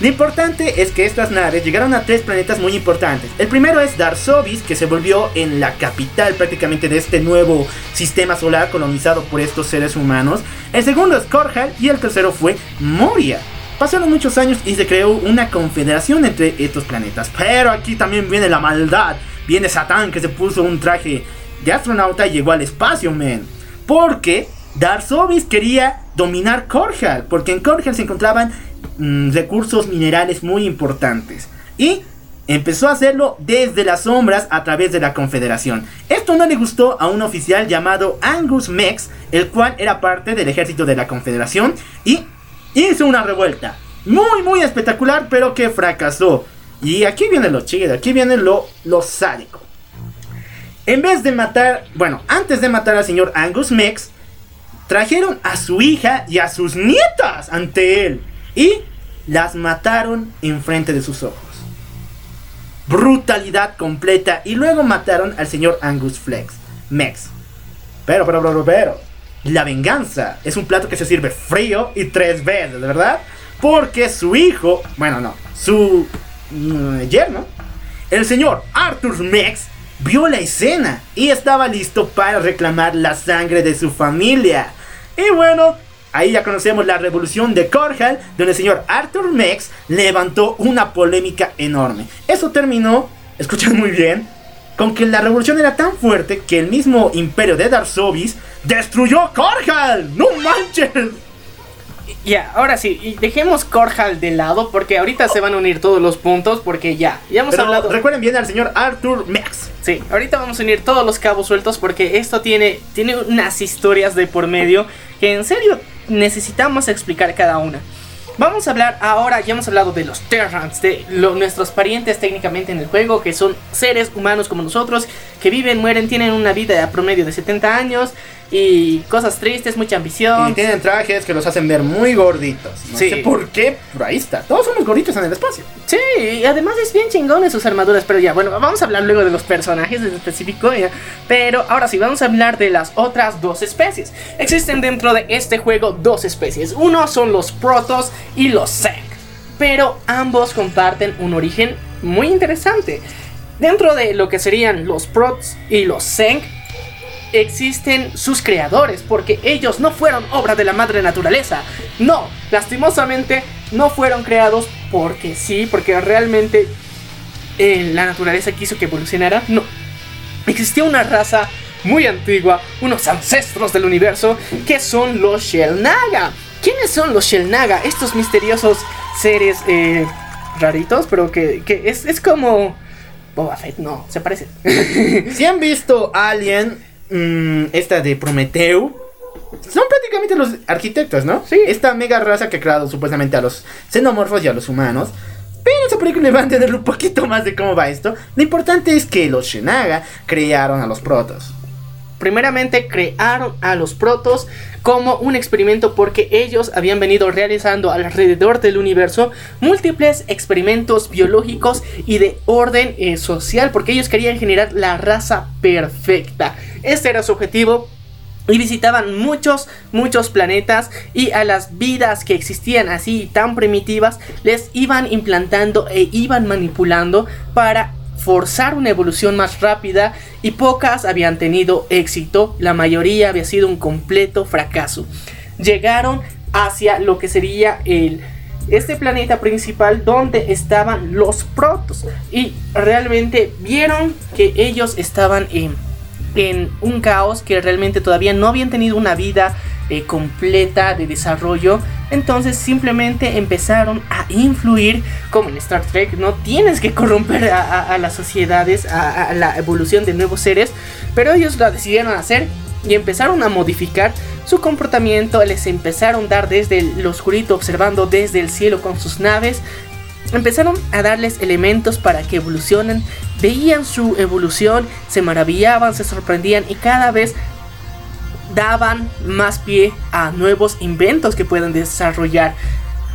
Lo importante es que estas naves llegaron a tres planetas muy importantes. El primero es Darsovis, que se volvió en la capital prácticamente de este nuevo sistema solar colonizado por estos seres humanos. El segundo es Korhal y el tercero fue Moria. Pasaron muchos años y se creó una confederación entre estos planetas. Pero aquí también viene la maldad. Viene Satán que se puso un traje de astronauta y llegó al espacio, man. Porque Darsovis quería dominar Korhal. Porque en Korhal se encontraban mm, recursos minerales muy importantes. Y empezó a hacerlo desde las sombras a través de la confederación. Esto no le gustó a un oficial llamado Angus Mex, el cual era parte del ejército de la confederación. Y hizo una revuelta. Muy, muy espectacular, pero que fracasó. Y aquí viene lo chido, aquí viene lo, lo. En vez de matar, bueno, antes de matar al señor Angus Mex, trajeron a su hija y a sus nietas ante él. Y las mataron enfrente de sus ojos. Brutalidad completa. Y luego mataron al señor Angus Flex. Mex. Pero, pero, pero, pero. La venganza es un plato que se sirve frío y tres veces, ¿verdad? Porque su hijo, bueno, no, su mm, yerno, el señor Arthur Mex, vio la escena y estaba listo para reclamar la sangre de su familia. Y bueno, ahí ya conocemos la revolución de Korhal, donde el señor Arthur Mex levantó una polémica enorme. Eso terminó, escuchan muy bien, con que la revolución era tan fuerte que el mismo imperio de Darsovis destruyó Korhal. ¡No manches! Ya, ahora sí, y dejemos Korhal de lado porque ahorita se van a unir todos los puntos porque ya, ya hemos Pero hablado... recuerden bien al señor Arthur Mex. Sí, ahorita vamos a unir todos los cabos sueltos porque esto tiene, tiene unas historias de por medio que en serio necesitamos explicar cada una. Vamos a hablar ahora, ya hemos hablado de los Terrans, de lo- nuestros parientes técnicamente en el juego, que son seres humanos como nosotros, que viven, mueren, tienen una vida a promedio de 70 años y cosas tristes, mucha ambición. Y tienen trajes que los hacen ver muy gorditos. No Sí. sé por qué, pero ahí está. Todos somos gorditos en el espacio. Sí, y además es bien chingón en sus armaduras, pero ya, bueno, vamos a hablar luego de los personajes en específico, ya. pero ahora sí, vamos a hablar de las otras dos especies. Existen dentro de este juego dos especies, uno son los Protoss y los Zerg, pero ambos comparten un origen muy interesante. Dentro de lo que serían los Protoss y los Zerg, existen sus creadores, porque ellos no fueron obra de la madre naturaleza. No, lastimosamente no fueron creados porque sí, porque realmente eh, la naturaleza quiso que evolucionara. No, existía una raza muy antigua, unos ancestros del universo, que son los Shelnaga. ¿Quiénes son los Shelnaga? Estos misteriosos seres eh, raritos, pero que, que es, es como... Boba Fett, no, se parece. <laughs> Si han visto Alien, mm, esta de Prometeu, son prácticamente los arquitectos, ¿no? Sí. Esta mega raza que ha creado supuestamente a los xenomorfos y a los humanos. Pero esa película va a entender un poquito más de cómo va esto. Lo importante es que los Shenaga crearon a los protos. Primeramente crearon a los protos como un experimento porque ellos habían venido realizando alrededor del universo múltiples experimentos biológicos y de orden eh, social porque ellos querían generar la raza perfecta. Este era su objetivo. Y visitaban muchos, muchos planetas y a las vidas que existían así tan primitivas les iban implantando e iban manipulando para forzar una evolución más rápida y pocas habían tenido éxito, la mayoría había sido un completo fracaso. Llegaron hacia lo que sería el este planeta principal donde estaban los protos. Y realmente vieron que ellos estaban en, en un caos que realmente todavía no habían tenido una vida eh, completa de desarrollo entonces simplemente empezaron a influir como en Star Trek no tienes que corromper a, las sociedades a, a la evolución de nuevos seres pero ellos lo decidieron hacer y empezaron a modificar su comportamiento, les empezaron a dar desde el oscurito observando desde el cielo con sus naves, empezaron a darles elementos para que evolucionen, veían su evolución, se maravillaban, se sorprendían y cada vez daban más pie a nuevos inventos que puedan desarrollar.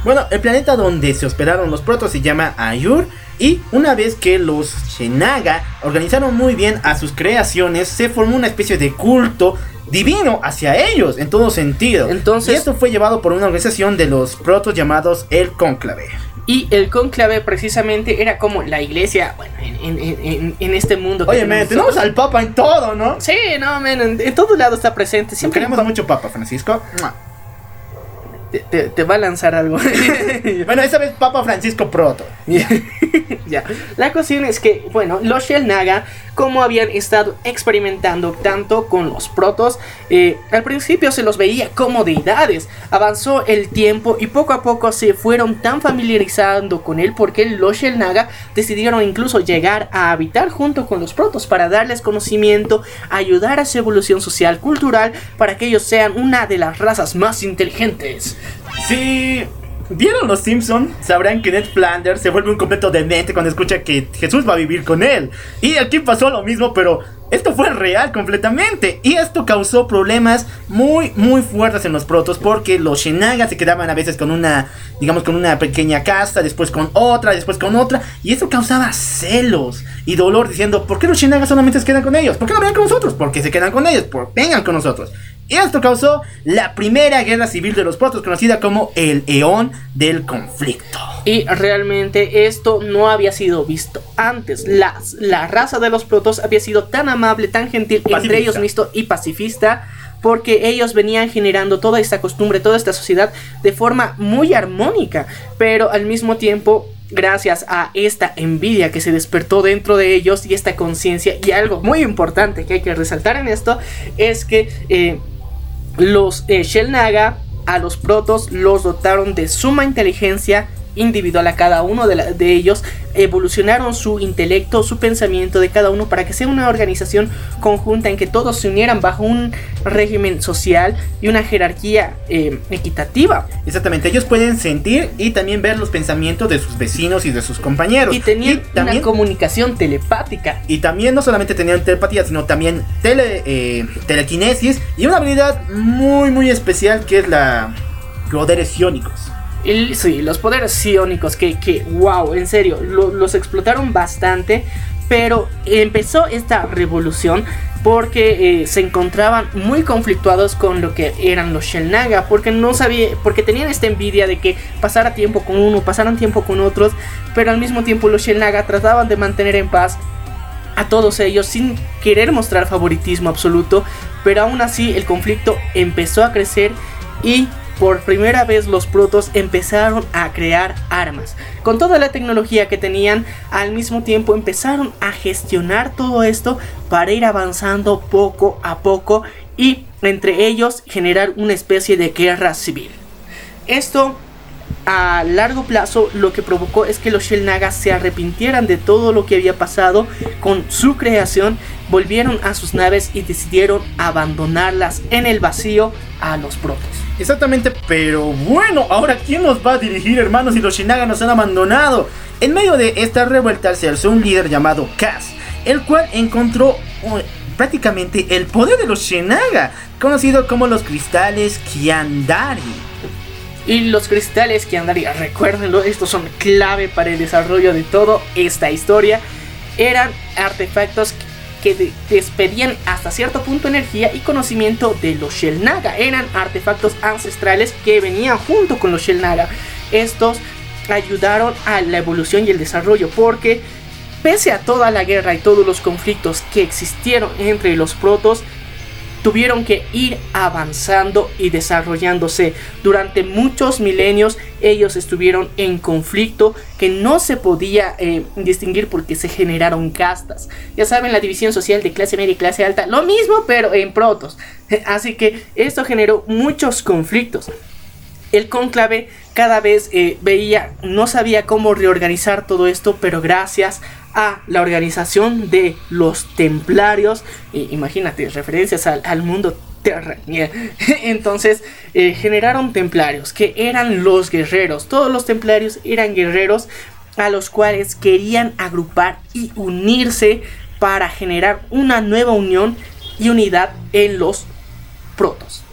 Bueno, el planeta donde se hospedaron los protos se llama Ayur. Y una vez que los Shenaga organizaron muy bien a sus creaciones, se formó una especie de culto divino hacia ellos, en todo sentido. Entonces- y esto fue llevado por una organización de los protos llamados el Cónclave. Y el conclave precisamente era como la iglesia, bueno, en, en- en- en este mundo. que Oye, men, tenemos nosotros. al Papa en todo, ¿no? Sí, no, men, en, en todo lado está presente. Siempre Queremos mucho Papa, Francisco. Te, te- te va a lanzar algo. <laughs> Bueno, esa vez Papa Francisco Proto. <laughs> ya. La cuestión es que, bueno, los Shell Naga, como habían estado experimentando tanto con los protos, eh, al principio se los veía como deidades. Avanzó el tiempo y poco a poco se fueron tan familiarizando con él porque los Shell Naga decidieron incluso llegar a habitar junto con los protos para darles conocimiento, ayudar a su evolución social, cultural, para que ellos sean una de las razas más inteligentes. Si vieron los Simpson, sabrán que Ned Flanders se vuelve un completo demente cuando escucha que Jesús va a vivir con él. Y aquí pasó lo mismo, pero esto fue real completamente. Y esto causó problemas muy, muy fuertes en los protos porque los Shenaga se quedaban a veces con una, digamos, con una pequeña casta, después con otra, después con otra. Y eso causaba celos y dolor diciendo, ¿por qué los Shenaga solamente se quedan con ellos? ¿Por qué no vengan con nosotros? Porque se quedan con ellos, por vengan con nosotros. Y esto causó la primera guerra civil de los protos, conocida como el Eón del Conflicto. Y realmente esto no había sido visto antes. La, la raza de los protos había sido tan amable, tan gentil entre ellos mismos y pacifista. Porque ellos venían generando toda esta costumbre, toda esta sociedad de forma muy armónica. Pero al mismo tiempo, gracias a esta envidia que se despertó dentro de ellos y esta conciencia. Y algo muy importante que hay que resaltar en esto es que eh, los eh, Shell Naga a los protos los dotaron de suma inteligencia individual a cada uno de, la- de ellos, evolucionaron su intelecto, su pensamiento de cada uno para que sea una organización conjunta en que todos se unieran bajo un régimen social y una jerarquía eh, equitativa. Exactamente, ellos pueden sentir y también ver los pensamientos de sus vecinos y de sus compañeros. Y tenían también, una comunicación telepática. y también no solamente tenían telepatía, sino también tele, eh, telequinesis y una habilidad muy, muy especial que es la poderes iónicos. Sí, los poderes psiónicos que, que wow, en serio, lo- los explotaron bastante. Pero empezó esta revolución porque eh, se encontraban muy conflictuados con lo que eran los Shelnaga. Porque no sabía, porque tenían esta envidia de que pasara tiempo con uno, pasaran tiempo con otros. Pero al mismo tiempo los Shelnaga trataban de mantener en paz a todos ellos sin querer mostrar favoritismo absoluto, pero aún así el conflicto empezó a crecer y por primera vez los protos empezaron a crear armas. Con toda la tecnología que tenían, al mismo tiempo empezaron a gestionar todo esto para ir avanzando poco a poco y entre ellos generar una especie de guerra civil. Esto a largo plazo lo que provocó es que los Shell Nagas se arrepintieran de todo lo que había pasado con su creación, volvieron a sus naves y decidieron abandonarlas en el vacío a los protos. Exactamente, pero bueno, ahora ¿quién nos va a dirigir, hermanos, si los Shinaga nos han abandonado? En medio de esta revuelta se alzó un líder llamado Kaz, el cual encontró uh, prácticamente el poder de los Shinaga, conocido como los cristales Kiandari. Y los cristales que andaría, recuérdenlo, estos son clave para el desarrollo de toda esta historia. Eran artefactos que de- despedían hasta cierto punto energía y conocimiento de los Shell Naga. Eran artefactos ancestrales que venían junto con los Shell Naga. Estos ayudaron a la evolución y el desarrollo porque pese a toda la guerra y todos los conflictos que existieron entre los protos, tuvieron que ir avanzando y desarrollándose. Durante muchos milenios ellos estuvieron en conflicto que no se podía eh, distinguir porque se generaron castas. Ya saben, la división social de clase media y clase alta, lo mismo pero en protos. <laughs> Así que esto generó muchos conflictos. El cónclave cada vez eh, veía, no sabía cómo reorganizar todo esto, pero gracias a la organización de los templarios, imagínate, referencias al, al mundo terrenal. <laughs> Entonces eh, generaron templarios, que eran los guerreros. Todos los templarios eran guerreros a los cuales querían agrupar y unirse para generar una nueva unión y unidad en los protos.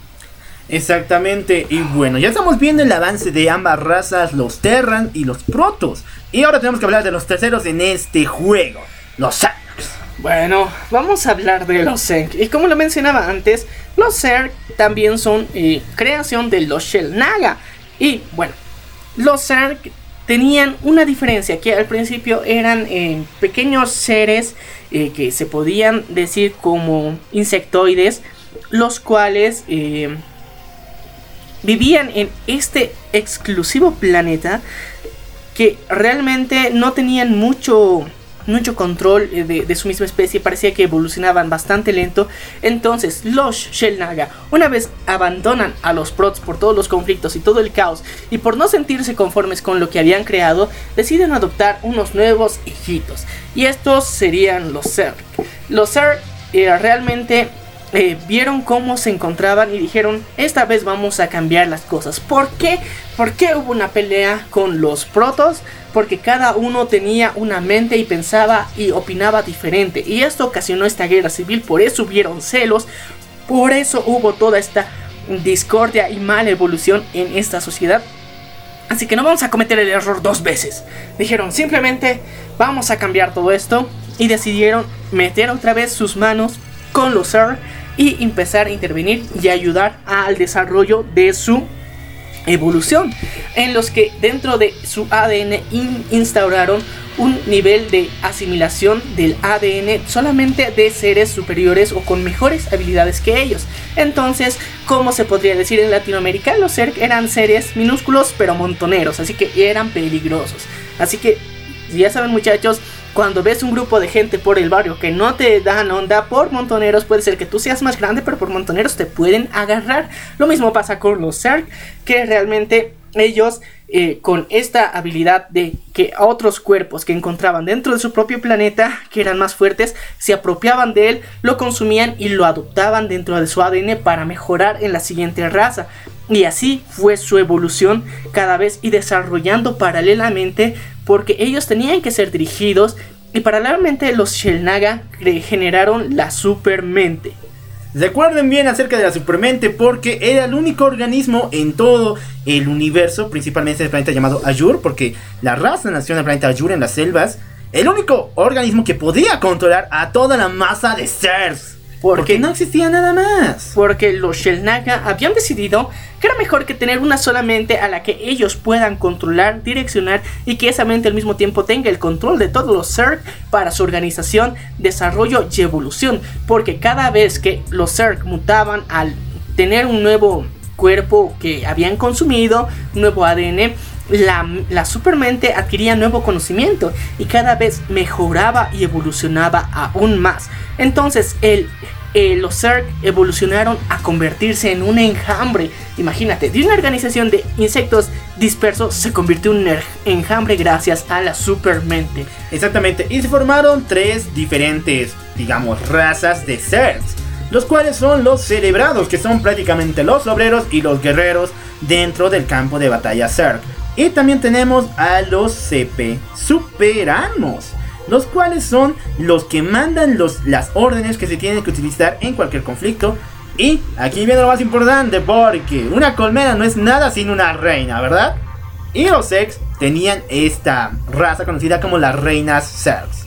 Exactamente, y bueno, ya estamos viendo el avance de ambas razas, los Terran y los Protos. Y ahora tenemos que hablar de los terceros en este juego, los Zergs. Bueno, vamos a hablar de los Zerg. Y como lo mencionaba antes, los Zerg también son eh, creación de los Shell Naga. Y bueno, los Zerg tenían una diferencia, que al principio eran eh, pequeños seres eh, que se podían decir como insectoides, los cuales vivían en este exclusivo planeta que realmente no tenían mucho mucho control eh, de, su misma especie, parecía que evolucionaban bastante lento. Entonces, los Shellnaga, una vez abandonan a los Prots por todos los conflictos y todo el caos, y por no sentirse conformes con lo que habían creado, deciden adoptar unos nuevos hijitos. Y estos serían los Zerg. Los Zerg eh, realmente eh, vieron cómo se encontraban y dijeron, esta vez vamos a cambiar las cosas. ¿Por qué? ¿Por qué hubo una pelea con los protos? Porque cada uno tenía una mente y pensaba y opinaba diferente. Y esto ocasionó esta guerra civil, por eso hubieron celos, por eso hubo toda esta discordia y mala evolución en esta sociedad. Así que no vamos a cometer el error dos veces. Dijeron simplemente vamos a cambiar todo esto y decidieron meter otra vez sus manos con los Zerg y empezar a intervenir y ayudar al desarrollo de su evolución, en los que dentro de su ADN instauraron un nivel de asimilación del ADN solamente de seres superiores o con mejores habilidades que ellos. Entonces, como se podría decir en Latinoamérica, los Zerg eran seres minúsculos pero montoneros, así que eran peligrosos. Así que, ya saben muchachos, cuando ves un grupo de gente por el barrio que no te dan onda por montoneros, puede ser que tú seas más grande, pero por montoneros te pueden agarrar. Lo mismo pasa con los Zerg, que realmente ellos eh, con esta habilidad de que otros cuerpos que encontraban dentro de su propio planeta, que eran más fuertes, se apropiaban de él, lo consumían y lo adoptaban dentro de su ADN para mejorar en la siguiente raza. Y así fue su evolución cada vez y desarrollando paralelamente porque ellos tenían que ser dirigidos y paralelamente los Shellnaga generaron la supermente. Recuerden bien acerca de la supermente porque era el único organismo en todo el universo, principalmente en el planeta llamado Ayur, porque la raza nació en el planeta Ayur en las selvas, el único organismo que podía controlar a toda la masa de seres. Porque no existía nada más. Porque los Shellnaga habían decidido que era mejor que tener una sola mente a la que ellos puedan controlar, direccionar y que esa mente al mismo tiempo tenga el control de todos los Zerg para su organización, desarrollo y evolución. Porque cada vez que los Zerg mutaban al tener un nuevo cuerpo que habían consumido, nuevo ADN, la, la, supermente adquiría nuevo conocimiento y cada vez mejoraba y evolucionaba aún más. Entonces el, los Zerg evolucionaron a convertirse en un enjambre. Imagínate, de una organización de insectos dispersos se convirtió en un enjambre gracias a la supermente. Exactamente, y se formaron tres diferentes, digamos, razas de Zergs. Los cuales son los cerebrados, que son prácticamente los obreros y los guerreros dentro del campo de batalla Zerg. Y también tenemos a los CP Superamos, los cuales son los que mandan los, las órdenes que se tienen que utilizar en cualquier conflicto. Y aquí viene lo más importante, porque una colmena no es nada sin una reina, ¿verdad? Y los Sex tenían esta raza conocida como las reinas Zergs.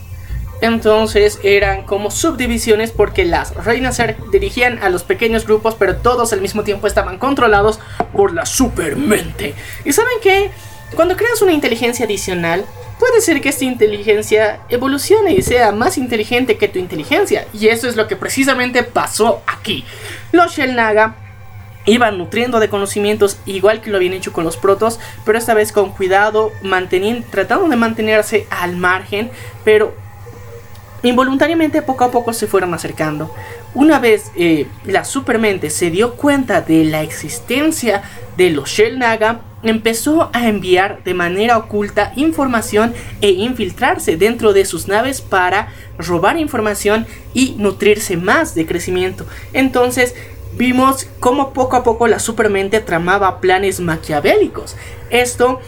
Entonces eran como subdivisiones porque las reinas dirigían a los pequeños grupos, pero todos al mismo tiempo estaban controlados por la supermente. ¿Y saben qué? Cuando creas una inteligencia adicional, puede ser que esta inteligencia evolucione y sea más inteligente que tu inteligencia. Y eso es lo que precisamente pasó aquí. Los Shellnaga iban nutriendo de conocimientos igual que lo habían hecho con los protos, pero esta vez con cuidado, tratando de mantenerse al margen, pero Involuntariamente poco a poco se fueron acercando. Una vez eh, la supermente se dio cuenta de la existencia de los Shellnaga, empezó a enviar de manera oculta información e infiltrarse dentro de sus naves para robar información y nutrirse más de crecimiento. Entonces vimos cómo poco a poco la supermente tramaba planes maquiavélicos. Esto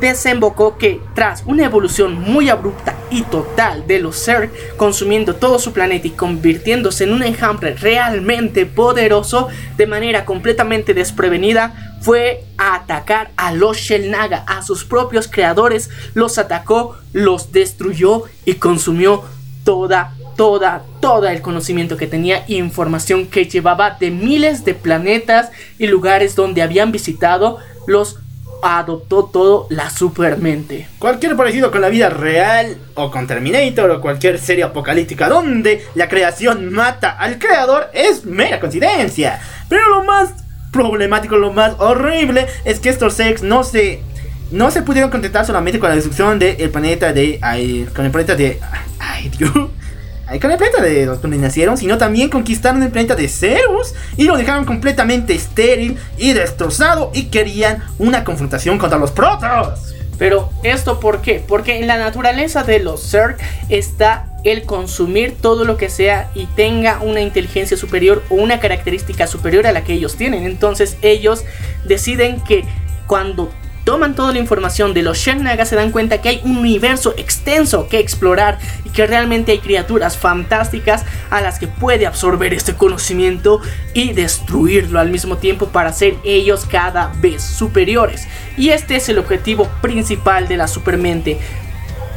desembocó que tras una evolución muy abrupta y total de los Zerg, consumiendo todo su planeta y convirtiéndose en un enjambre realmente poderoso de manera completamente desprevenida, fue a atacar a los Shellnaga, a sus propios creadores, los atacó, los destruyó y consumió toda toda, todo el conocimiento que tenía información que llevaba de miles de planetas y lugares donde habían visitado los adoptó todo la supermente. Cualquier parecido con la vida real o con Terminator o cualquier serie apocalíptica donde la creación mata al creador es mera coincidencia. Pero lo más problemático, lo más horrible es que estos sex no se no se pudieron contentar solamente con la destrucción del planeta de ay, con el planeta de ay Dios Ay, con el planeta de los donde nacieron, sino también conquistaron el planeta de Zeus y lo dejaron completamente estéril y destrozado y querían una confrontación contra los protos. Pero esto por qué? Porque en la naturaleza de los Zerg está el consumir todo lo que sea y tenga una inteligencia superior o una característica superior a la que ellos tienen. Entonces ellos deciden que cuando toman toda la información de los Shennaga se dan cuenta que hay un universo extenso que explorar y que realmente hay criaturas fantásticas a las que puede absorber este conocimiento y destruirlo al mismo tiempo para ser ellos cada vez superiores. Y este es el objetivo principal de la supermente,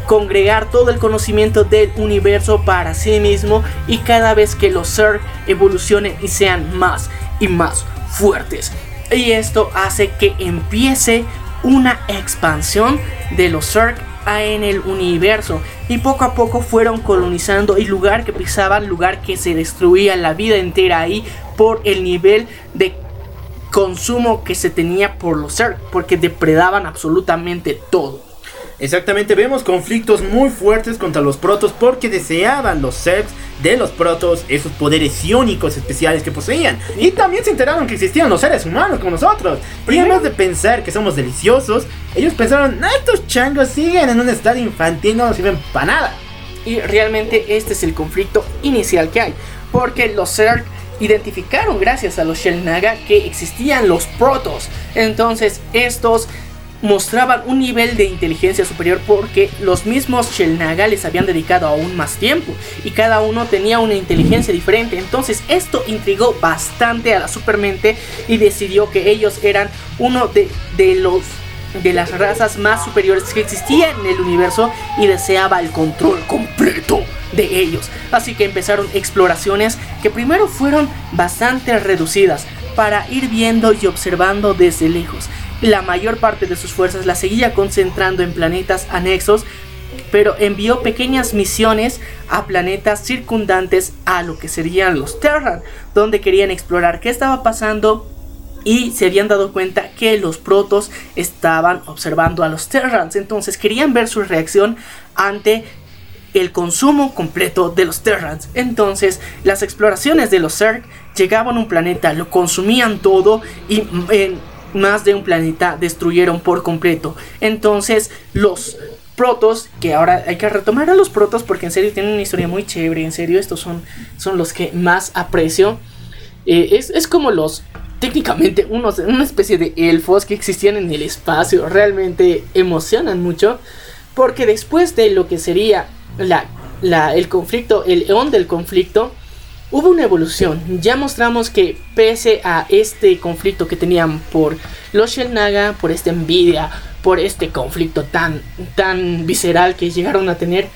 congregar todo el conocimiento del universo para sí mismo y cada vez que los Zerg evolucionen y sean más y más fuertes. Y esto hace que empiece una expansión de los Zerg en el universo y poco a poco fueron colonizando el lugar que pisaban, lugar que se destruía la vida entera ahí por el nivel de consumo que se tenía por los Zerg, porque depredaban absolutamente todo. Exactamente, vemos conflictos muy fuertes contra los protos porque deseaban los Zergs de los protos esos poderes iónicos especiales que poseían. Y también se enteraron que existían los seres humanos como nosotros. Y además de pensar que somos deliciosos, ellos pensaron, estos changos siguen en un estado infantil, no nos sirven para nada. Y realmente este es el conflicto inicial que hay. Porque los Zerg identificaron gracias a los Shellnaga que existían los protos. Entonces estos mostraban un nivel de inteligencia superior porque los mismos Shellnaga les habían dedicado aún más tiempo y cada uno tenía una inteligencia diferente. Entonces esto intrigó bastante a la supermente y decidió que ellos eran uno de, de los de las razas más superiores que existían en el universo y deseaba el control completo de ellos. Así que empezaron exploraciones que primero fueron bastante reducidas para ir viendo y observando desde lejos la mayor parte de sus fuerzas la seguía concentrando en planetas anexos, pero envió pequeñas misiones a planetas circundantes a lo que serían los Terran, donde querían explorar qué estaba pasando y se habían dado cuenta que los protos estaban observando a los Terrans, entonces querían ver su reacción ante el consumo completo de los Terrans. Entonces, las exploraciones de los Zerg llegaban a un planeta, lo consumían todo y en más de un planeta destruyeron por completo. Entonces los protos, que ahora hay que retomar a los protos porque en serio tienen una historia muy chévere, en serio estos son, son los que más aprecio. Eh, es, es, como los, técnicamente, unos, una especie de elfos que existían en el espacio, realmente emocionan mucho porque después de lo que sería la, la, el conflicto, el eón del conflicto, hubo una evolución. Ya mostramos que pese a este conflicto que tenían por los Shellnaga, por esta envidia, por este conflicto tan, tan visceral que llegaron a tener,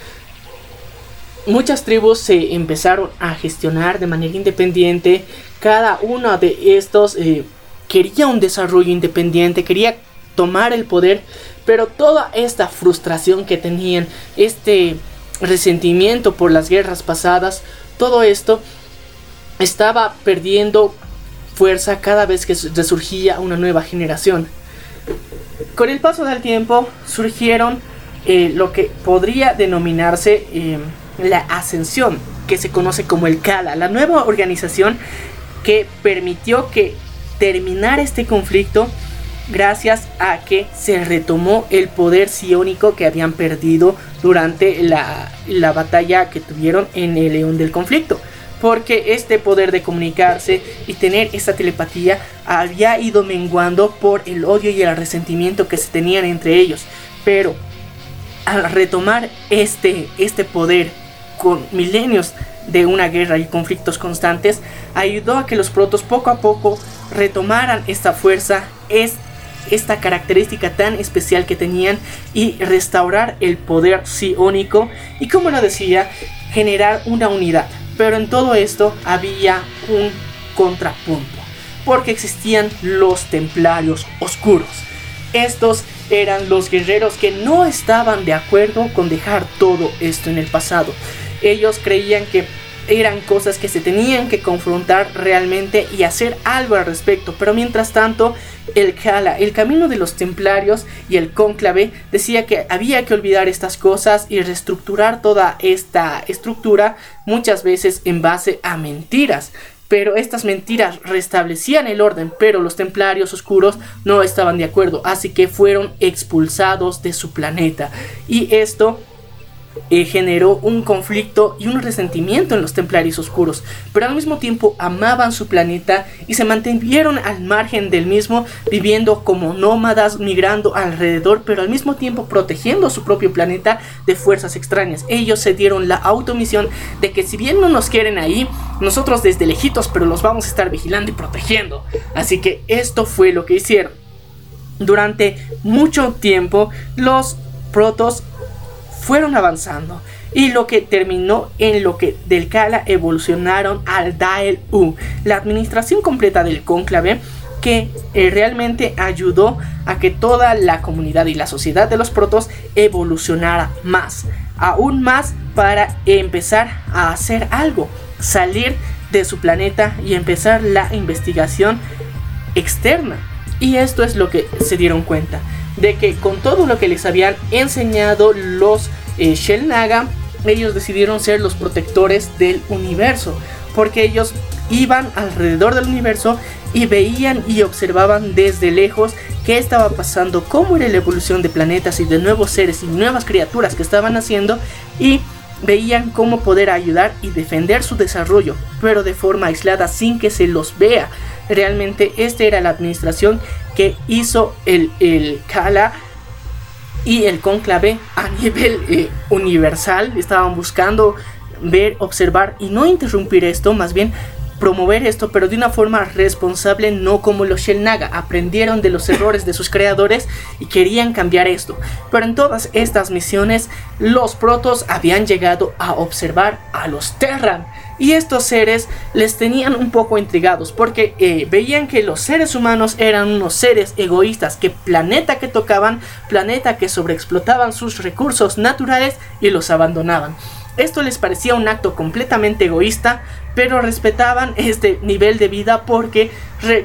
muchas tribus se empezaron a gestionar de manera independiente. Cada uno de estos eh, quería un desarrollo independiente, quería tomar el poder, pero toda esta frustración que tenían, este resentimiento por las guerras pasadas, todo esto estaba perdiendo fuerza cada vez que resurgía una nueva generación. Con el paso del tiempo surgieron eh, lo que podría denominarse eh, la ascensión, que se conoce como el Kala, la nueva organización que permitió que terminar este conflicto gracias a que se retomó el poder sioníco que habían perdido durante la, la batalla que tuvieron en el león del conflicto porque este poder de comunicarse y tener esta telepatía había ido menguando por el odio y el resentimiento que se tenían entre ellos. Pero al retomar este, este poder con milenios de una guerra y conflictos constantes, ayudó a que los protos poco a poco retomaran esta fuerza, es, esta característica tan especial que tenían y restaurar el poder sioníco y como lo decía, generar una unidad. Pero en todo esto había un contrapunto, porque existían los templarios oscuros. estos eran los guerreros que no estaban de acuerdo con dejar todo esto en el pasado. Ellos creían que eran cosas que se tenían que confrontar realmente y hacer algo al respecto. Pero mientras tanto, el Kala, el camino de los templarios y el cónclave decía que había que olvidar estas cosas y reestructurar toda esta estructura muchas veces en base a mentiras. Pero estas mentiras restablecían el orden, pero los templarios oscuros no estaban de acuerdo, así que fueron expulsados de su planeta. Y esto eh, generó un conflicto y un resentimiento en los templarios oscuros, pero al mismo tiempo amaban su planeta y se mantuvieron al margen del mismo, viviendo como nómadas, migrando alrededor, pero al mismo tiempo protegiendo su propio planeta de fuerzas extrañas. Ellos se dieron la automisión de que si bien no nos quieren ahí, nosotros desde lejitos, pero los vamos a estar vigilando y protegiendo. Así que esto fue lo que hicieron. Durante mucho tiempo, los protos fueron avanzando y lo que terminó en lo que del Kala evolucionaron al Dael U, la administración completa del cónclave que eh, realmente ayudó a que toda la comunidad y la sociedad de los protos evolucionara más, aún más para empezar a hacer algo, salir de su planeta y empezar la investigación externa. Y esto es lo que se dieron cuenta de que con todo lo que les habían enseñado los eh, Shell Naga, ellos decidieron ser los protectores del universo, porque ellos iban alrededor del universo y veían y observaban desde lejos qué estaba pasando, cómo era la evolución de planetas y de nuevos seres y nuevas criaturas que estaban haciendo y veían cómo poder ayudar y defender su desarrollo, pero de forma aislada sin que se los vea. Realmente esta era la administración que hizo el, el Kala y el conclave a nivel eh, universal. Estaban buscando ver, observar y no interrumpir esto, más bien promover esto, pero de una forma responsable, no como los Shell Naga. Aprendieron de los errores de sus creadores y querían cambiar esto. Pero en todas estas misiones, los protos habían llegado a observar a los Terran. Y estos seres les tenían un poco intrigados porque eh, veían que los seres humanos eran unos seres egoístas que planeta que tocaban, planeta que sobreexplotaban sus recursos naturales y los abandonaban. Esto les parecía un acto completamente egoísta, pero respetaban este nivel de vida porque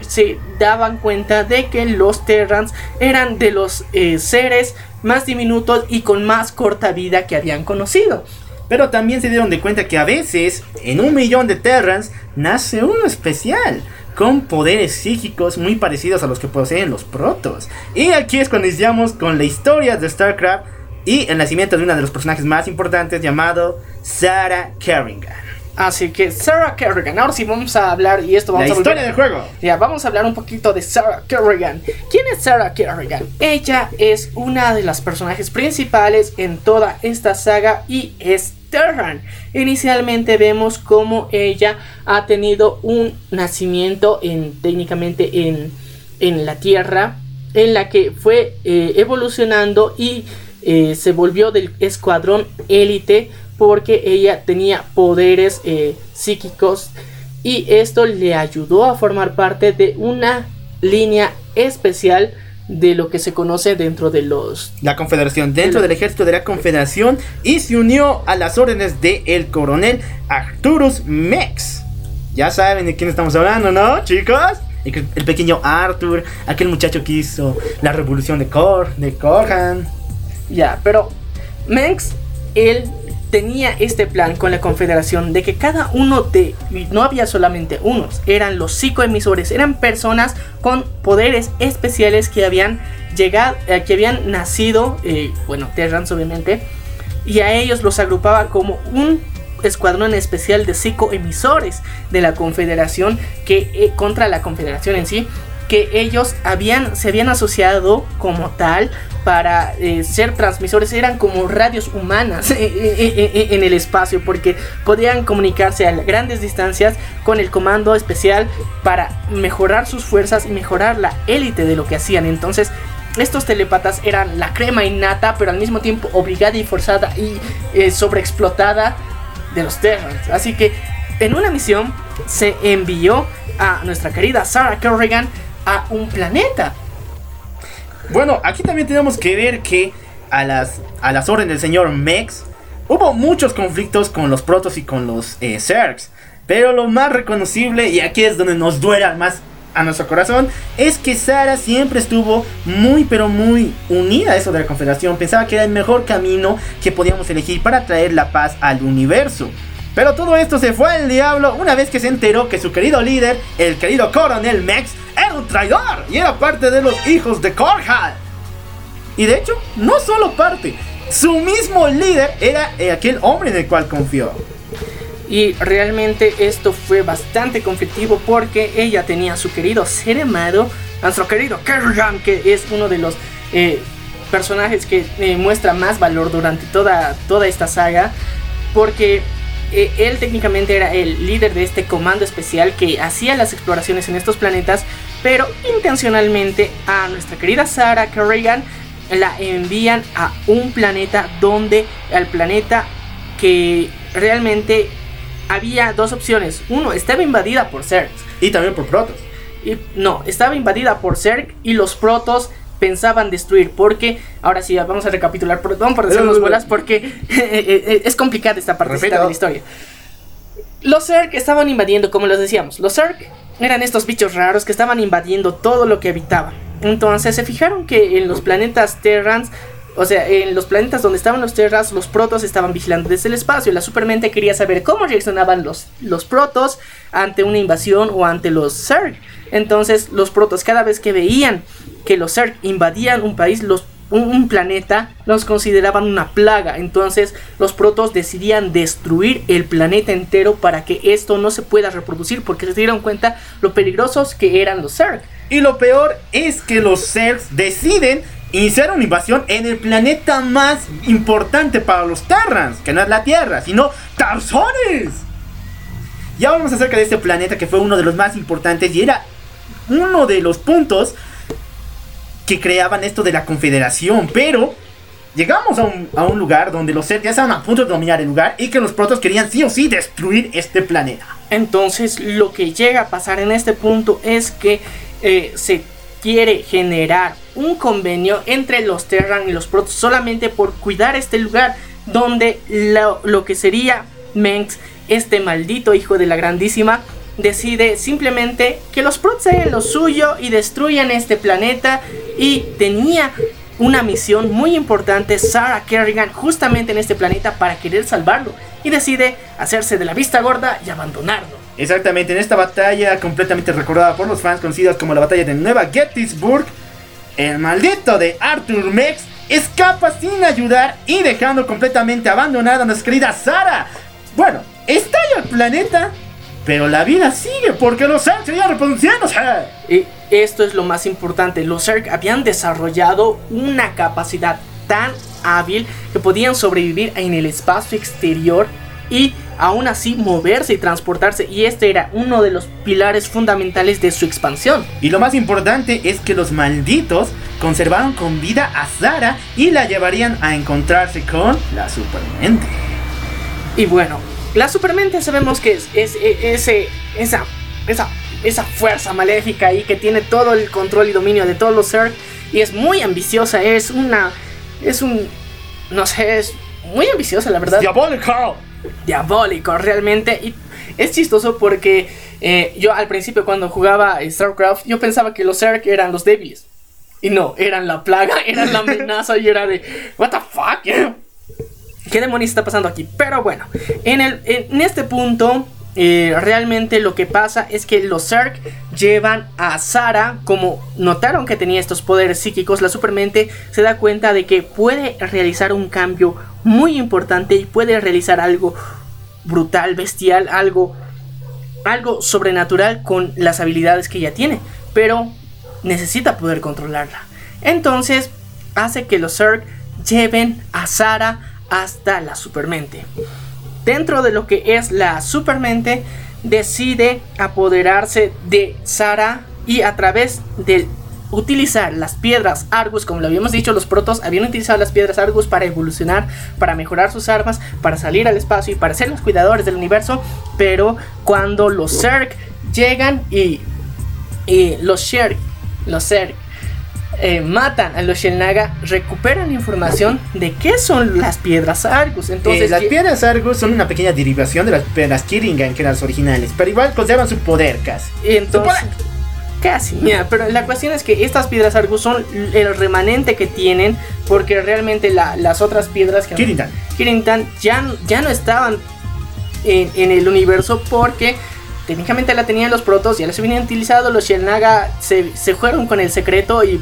se daban cuenta de que los Terrans eran de los eh, seres más diminutos y con más corta vida que habían conocido. Pero también se dieron de cuenta que a veces en un millón de Terrans nace uno especial con poderes psíquicos muy parecidos a los que poseen los protos. Y aquí es cuando iniciamos con la historia de StarCraft y el nacimiento de una de los personajes más importantes llamado Sarah Kerrigan. Así que Sarah Kerrigan, ahora sí vamos a hablar y esto vamos la a historia del juego. Ya, vamos a hablar un poquito de Sarah Kerrigan. ¿Quién es Sarah Kerrigan? Ella es una de las personajes principales en toda esta saga y es Terran. Inicialmente vemos cómo ella ha tenido un nacimiento en técnicamente en, en la Tierra en la que fue eh, evolucionando y eh, se volvió del escuadrón élite porque ella tenía poderes eh, psíquicos y esto le ayudó a formar parte de una línea especial de lo que se conoce dentro de los la confederación dentro del ejército de la confederación y se unió a las órdenes del el coronel Arturus Mex. Ya saben de quién estamos hablando no chicos el, el pequeño Arthur aquel muchacho que hizo la revolución de Cor de Corhan. Ya, pero Mengs, él tenía este plan con la confederación de que cada uno de, no había solamente unos, eran los psicoemisores, eran personas con poderes especiales que habían llegado, eh, que habían nacido, eh, bueno, Terrans obviamente, y a ellos los agrupaba como un escuadrón especial de psicoemisores de la confederación que eh, contra la confederación en sí que ellos habían, se habían asociado como tal para eh, ser transmisores, eran como radios humanas <laughs> en el espacio porque podían comunicarse a grandes distancias con el comando especial para mejorar sus fuerzas y mejorar la élite de lo que hacían. Entonces, estos telepatas eran la crema innata, pero al mismo tiempo obligada y forzada y eh, sobreexplotada de los Terrans. Así que en una misión se envió a nuestra querida Sarah Kerrigan a un planeta. Bueno, aquí también tenemos que ver que a las, a las órdenes del señor Mex hubo muchos conflictos con los protos y con los eh, Zergs. Pero lo más reconocible, y aquí es donde nos duela más a nuestro corazón, es que Sara siempre estuvo muy pero muy unida a eso de la Confederación. Pensaba que era el mejor camino que podíamos elegir para traer la paz al universo. Pero todo esto se fue al diablo una vez que se enteró que su querido líder, el querido coronel Mex, era un traidor y era parte de los hijos de Korhal. Y de hecho, no solo parte, su mismo líder era eh, aquel hombre en el cual confió. Y realmente esto fue bastante conflictivo porque ella tenía a su querido ser amado, nuestro querido Kerrigan, que es uno de los eh, personajes que eh, muestra más valor durante toda, toda esta saga. Porque él técnicamente era el líder de este comando especial que hacía las exploraciones en estos planetas, pero intencionalmente a nuestra querida Sarah Kerrigan la envían a un planeta donde al planeta que realmente había dos opciones. Uno, estaba invadida por Zerg. Y también por protos. Y, no, estaba invadida por Zerg y los protos pensaban destruir. Porque, ahora sí, vamos a recapitular, perdón por decirnos bolas, porque <laughs> eh, eh, es complicada esta parte de la historia. Los Zerg estaban invadiendo, como les decíamos, los Zerg eran estos bichos raros que estaban invadiendo todo lo que habitaba. Entonces se fijaron que en los planetas Terrans o sea, en los planetas donde estaban los Terras, los protos estaban vigilando desde el espacio. La Supermente quería saber cómo reaccionaban los, los protos ante una invasión o ante los Zerg. Entonces, los protos, cada vez que veían que los Zerg invadían un país, los, un, planeta, los consideraban una plaga. Entonces, los protos decidían destruir el planeta entero para que esto no se pueda reproducir, porque se dieron cuenta lo peligrosos que eran los Zerg. Y lo peor es que los Zergs deciden iniciar una invasión en el planeta más importante para los Terrans, que no es la Tierra, sino Tarzones. Ya hablamos acerca de este planeta que fue uno de los más importantes y era uno de los puntos que creaban esto de la confederación, pero llegamos a un, lugar donde los Zerg ya estaban a punto de dominar el lugar y que los protos querían sí o sí destruir este planeta. Entonces lo que llega a pasar en este punto es que eh, se quiere generar un convenio entre los Terran y los Protoss solamente por cuidar este lugar donde lo, que sería Mengs, este maldito hijo de la grandísima, decide simplemente que los Protoss hagan lo suyo y destruyan este planeta y tenía una misión muy importante Sarah Kerrigan justamente en este planeta para querer salvarlo y decide hacerse de la vista gorda y abandonarlo. Exactamente, en esta batalla completamente recordada por los fans conocidos como la batalla de Nueva Gettysburg, el maldito de Arthur Mex escapa sin ayudar y dejando completamente abandonada a nuestra querida Sara. Bueno, estalla el planeta, pero la vida sigue porque los Zerg seguían reproduciéndose. Y esto es lo más importante, los Zerg habían desarrollado una capacidad tan hábil que podían sobrevivir en el espacio exterior y aún así moverse y transportarse y este era uno de los pilares fundamentales de su expansión. Y lo más importante es que los malditos conservaron con vida a Sara y la llevarían a encontrarse con la Supermente. Y bueno, la Supermente sabemos que es, es, ese, esa, esa, esa fuerza maléfica ahí que tiene todo el control y dominio de todos los Zerg y es muy ambiciosa, es una, es un, no sé, es muy ambiciosa la verdad. ¡Diabólico! diabólico realmente. Y es chistoso porque eh, yo al principio cuando jugaba StarCraft yo pensaba que los Zerg eran los débiles. Y no, eran la plaga, <laughs> eran la amenaza y era de... What the fuck? ¿Qué demonios está pasando aquí? Pero bueno, en, el, en este punto eh, realmente lo que pasa es que los Zerg llevan a Sara, como notaron que tenía estos poderes psíquicos, la Supermente se da cuenta de que puede realizar un cambio muy importante y puede realizar algo brutal, bestial, algo, algo sobrenatural con las habilidades que ella tiene, pero necesita poder controlarla. Entonces hace que los Zerg lleven a Sara hasta la Supermente. Dentro de lo que es la supermente, decide apoderarse de Sara y a través de utilizar las piedras Argus, como lo habíamos dicho, los protos habían utilizado las piedras Argus para evolucionar, para mejorar sus armas, para salir al espacio y para ser los cuidadores del universo, pero cuando los Zerg llegan y, y los Zerg, los eh, matan a los Shelnaga, recuperan información de qué son las piedras Argus. Entonces, Eh, las piedras Argus son una pequeña derivación de las piedras Kiringan, que eran las originales, pero igual conservan su poder casi. entonces Su poder. casi, mira, pero la cuestión es que estas piedras Argus son el remanente que tienen, porque realmente la- las otras piedras que Kiringan. Kirintan ya, ya no estaban en, en el universo porque técnicamente la tenían los protos, ya las habían utilizado, los Shelnaga se, se fueron con el secreto y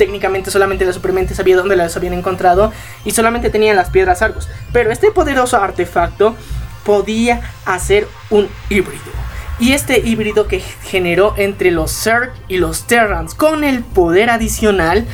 técnicamente solamente la supermente sabía dónde las habían encontrado y solamente tenían las piedras Argus. Pero este poderoso artefacto podía hacer un híbrido. Y este híbrido que generó entre los Zerg y los Terrans con el poder adicional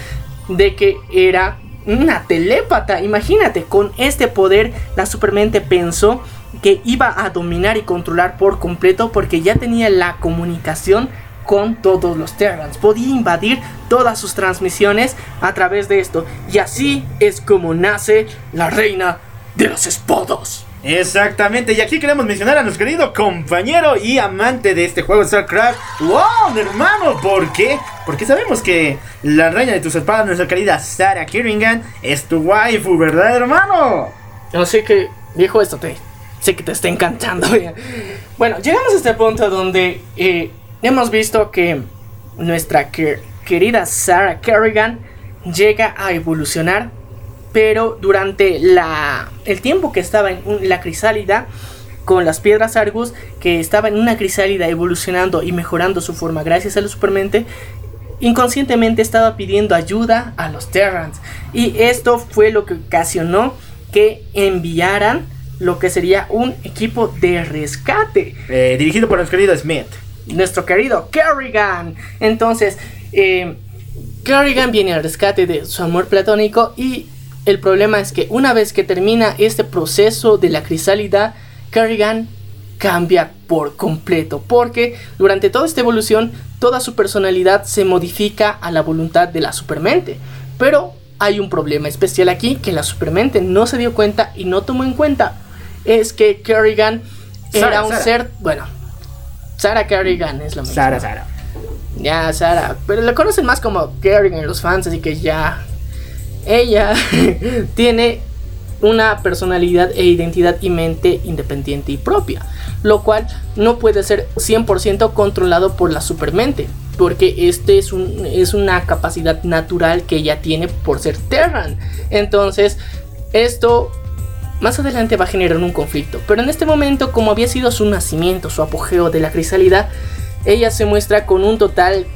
de que era una telépata. Imagínate, con este poder la supermente pensó que iba a dominar y controlar por completo porque ya tenía la comunicación con todos los Terrans. Podía invadir todas sus transmisiones a través de esto. Y así es como nace la reina de los espadas. Exactamente, y aquí queremos mencionar a nuestro querido compañero y amante de este juego StarCraft, ¡Wow, hermano! ¿Por qué? Porque sabemos que la reina de tus espadas, nuestra querida Sarah Kiringan, es tu waifu, ¿verdad, hermano? Así que, viejo, esto te. Sé que te está encantando. <laughs> bueno, llegamos a este punto donde eh, hemos visto que nuestra que- querida Sarah Kerrigan llega a evolucionar. Pero durante el tiempo que estaba en la crisálida con las piedras Argus, que estaba en una crisálida evolucionando y mejorando su forma gracias a la supermente, inconscientemente estaba pidiendo ayuda a los Terrans. Y esto fue lo que ocasionó que enviaran lo que sería un equipo de rescate. Eh, dirigido por nuestro querido Smith. Nuestro querido Kerrigan. Entonces, eh, Kerrigan viene al rescate de su amor platónico y el problema es que una vez que termina este proceso de la crisálida, Kerrigan cambia por completo porque durante toda esta evolución toda su personalidad se modifica a la voluntad de la supermente. Pero hay un problema especial aquí que la supermente no se dio cuenta y no tomó en cuenta. Es que Kerrigan era un Sara. ser, bueno, Sarah Kerrigan es la misma. Sara, Sara. Ya, Sara. Pero la conocen más como Kerrigan los fans, así que ya. Ella <laughs> tiene una personalidad e identidad y mente independiente y propia. Lo cual no puede ser 100% controlado por la supermente. Porque este es, un, es una capacidad natural que ella tiene por ser Terran. Entonces, esto más adelante va a generar un conflicto. Pero en este momento, como había sido su nacimiento, su apogeo de la crisálida, ella se muestra con un total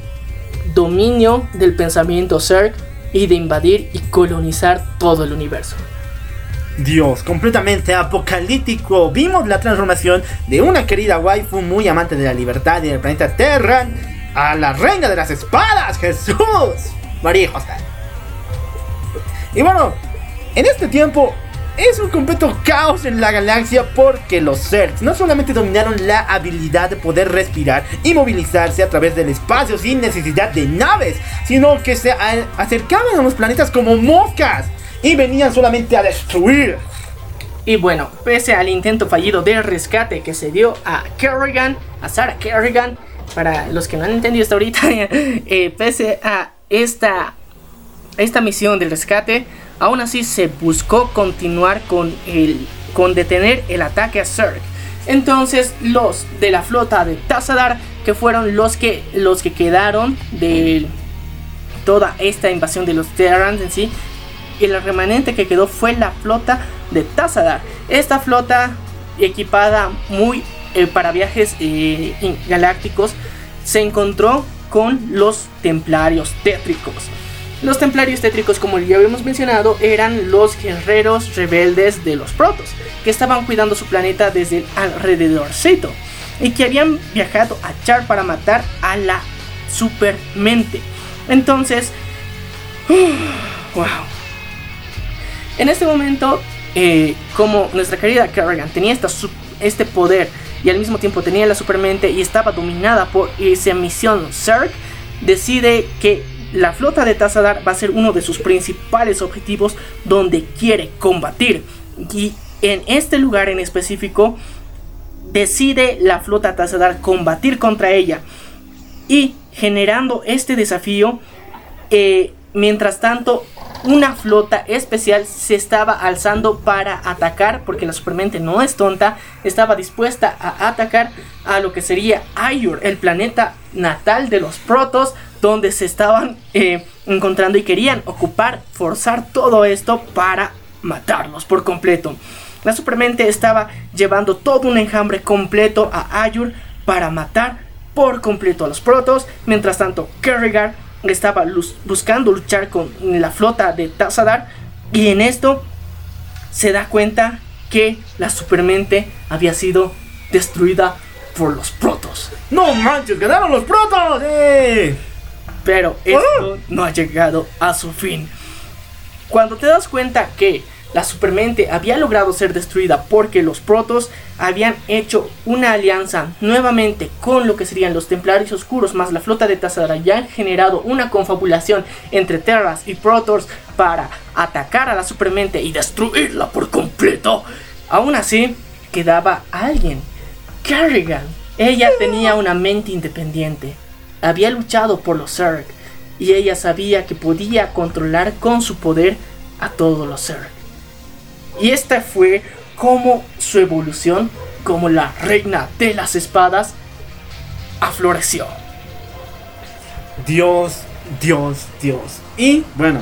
dominio del pensamiento Zerg y de invadir y colonizar todo el universo. Dios, completamente apocalíptico. Vimos la transformación de una querida waifu muy amante de la libertad y del planeta Terran a la reina de las espadas, Jesús. María José. Y bueno, en este tiempo es un completo caos en la galaxia porque los Zergs no solamente dominaron la habilidad de poder respirar y movilizarse a través del espacio sin necesidad de naves, sino que se acercaban a los planetas como moscas y venían solamente a destruir. Y bueno, pese al intento fallido de rescate que se dio a Kerrigan, a Sarah Kerrigan, para los que no han entendido hasta ahorita, <laughs> eh, pese a esta, esta misión del rescate, aún así se buscó continuar con, el, con detener el ataque a Zerg. Entonces los de la flota de Tazadar, que fueron los que, los que quedaron de toda esta invasión de los Terrans en sí, y el remanente que quedó fue la flota de Tazadar. Esta flota equipada muy eh, para viajes eh, galácticos se encontró con los templarios tétricos. Los templarios tétricos, como ya habíamos mencionado, eran los guerreros rebeldes de los protos, que estaban cuidando su planeta desde el alrededorcito y que habían viajado a Char para matar a la supermente. Entonces, <sighs> wow. En este momento, eh, como nuestra querida Kerrigan tenía esta este poder y al mismo tiempo tenía la supermente y estaba dominada por esa misión Zerg, decide que la flota de Tazadar va a ser uno de sus principales objetivos donde quiere combatir. Y en este lugar en específico, decide la flota Tazadar combatir contra ella. Y generando este desafío, eh, mientras tanto, una flota especial se estaba alzando para atacar, porque la supermente no es tonta, estaba dispuesta a atacar a lo que sería Ayur, el planeta natal de los protos, donde se estaban eh, encontrando y querían ocupar, forzar todo esto para matarlos por completo. La supermente estaba llevando todo un enjambre completo a Ayur para matar por completo a los protos, mientras tanto Kerrigan estaba buscando luchar con la flota de Tazadar y en esto se da cuenta que la supermente había sido destruida por los protos. ¡No manches! ¡Ganaron los protos! ¡Eh! Pero esto no ha llegado a su fin. Cuando te das cuenta que la supermente había logrado ser destruida porque los protos habían hecho una alianza nuevamente con lo que serían los templarios oscuros más la flota de Tazadara ya han generado una confabulación entre Terras y protos para atacar a la supermente y destruirla por completo. Aún así, quedaba alguien, Kerrigan. Ella tenía una mente independiente. Había luchado por los Zerg y ella sabía que podía controlar con su poder a todos los Zerg. Y esta fue como su evolución como la reina de las espadas afloreció. Dios, Dios, Dios. Y bueno,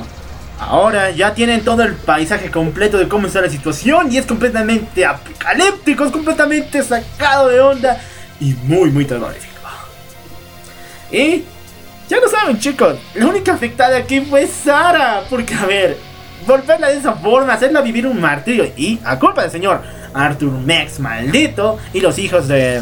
ahora ya tienen todo el paisaje completo de cómo está la situación y es completamente apocalíptico, es completamente sacado de onda y muy, muy terrorífico. Y ya lo saben chicos, la única afectada aquí fue Sara, porque a ver, volverla de esa forma, hacerla vivir un martirio. Y a culpa del señor Arthur Mex maldito y los hijos de,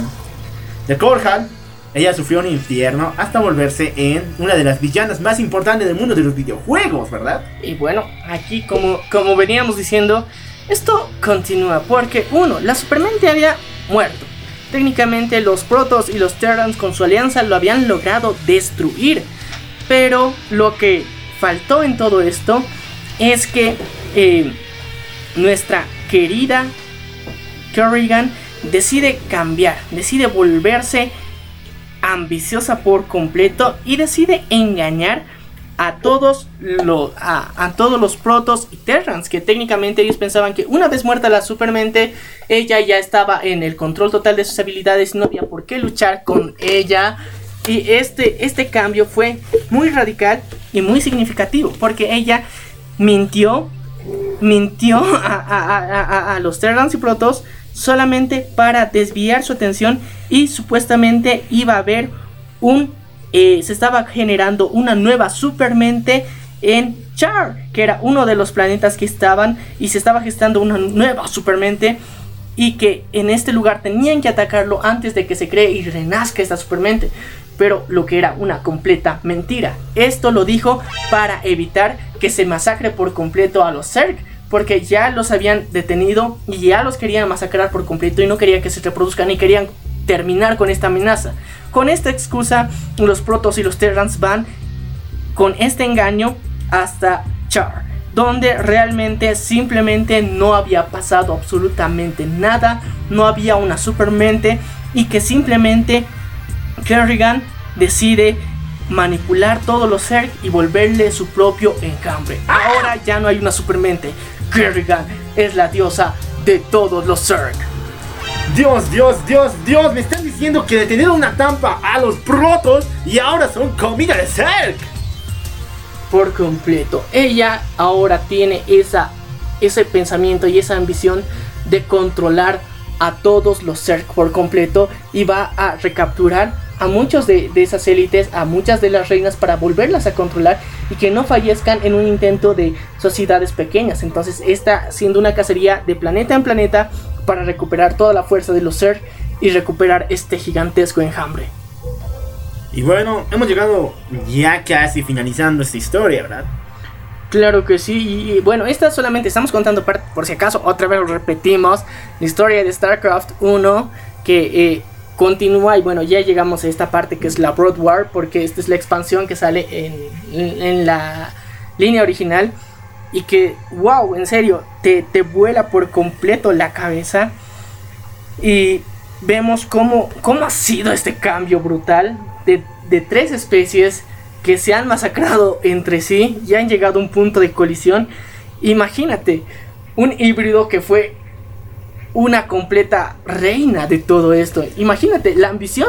de Corhal, ella sufrió un infierno hasta volverse en una de las villanas más importantes del mundo de los videojuegos, ¿verdad? Y bueno, aquí como, como veníamos diciendo, esto continúa porque uno, la Supermente había muerto. Técnicamente los Protoss y los Terrans con su alianza lo habían logrado destruir. Pero lo que faltó en todo esto es que eh, nuestra querida Kerrigan decide cambiar, decide volverse ambiciosa por completo y decide engañar a todos, los, a, todos los protos y terrans que técnicamente ellos pensaban que una vez muerta la supermente ella ya estaba en el control total de sus habilidades no había por qué luchar con ella. Y este, este cambio fue muy radical y muy significativo porque ella mintió, mintió <laughs> a, los Terrans y Protoss solamente para desviar su atención y supuestamente iba a haber un, eh, se estaba generando una nueva supermente en Char, que era uno de los planetas que estaban y se estaba gestando una nueva supermente y que en este lugar tenían que atacarlo antes de que se cree y renazca esta supermente pero lo que era una completa mentira. Esto lo dijo para evitar que se masacre por completo a los Zerg, porque ya los habían detenido y ya los querían masacrar por completo y no querían que se reproduzcan y querían terminar con esta amenaza. Con esta excusa, los Protoss y los Terrans van con este engaño hasta Char, donde realmente simplemente no había pasado absolutamente nada, no había una supermente y que simplemente Kerrigan decide manipular todos los Zerg y volverle su propio enjambre. Ahora ya no hay una supermente. Kerrigan es la diosa de todos los Zerg. Dios, Dios, Dios, Dios, me están diciendo que detenieron una tampa a los protos y ahora son comida de Zerg. Por completo. Ella ahora tiene esa, ese pensamiento y esa ambición de controlar a todos los Zerg por completo y va a recapturar a muchos de, esas élites, a muchas de las reinas para volverlas a controlar y que no fallezcan en un intento de sociedades pequeñas. Entonces está siendo una cacería de planeta en planeta para recuperar toda la fuerza de los ser y recuperar este gigantesco enjambre. Y bueno, hemos llegado ya casi finalizando esta historia, ¿verdad? Claro que sí, y bueno, esta solamente estamos contando por si acaso, otra vez lo repetimos, la historia de StarCraft 1, que eh, continúa y bueno, ya llegamos a esta parte que es la Broad War, porque esta es la expansión que sale en, la línea original y que, wow, en serio, te, vuela por completo la cabeza y vemos cómo, cómo ha sido este cambio brutal de, tres especies que se han masacrado entre sí y han llegado a un punto de colisión. Imagínate, un híbrido que fue una completa reina de todo esto. Imagínate, la ambición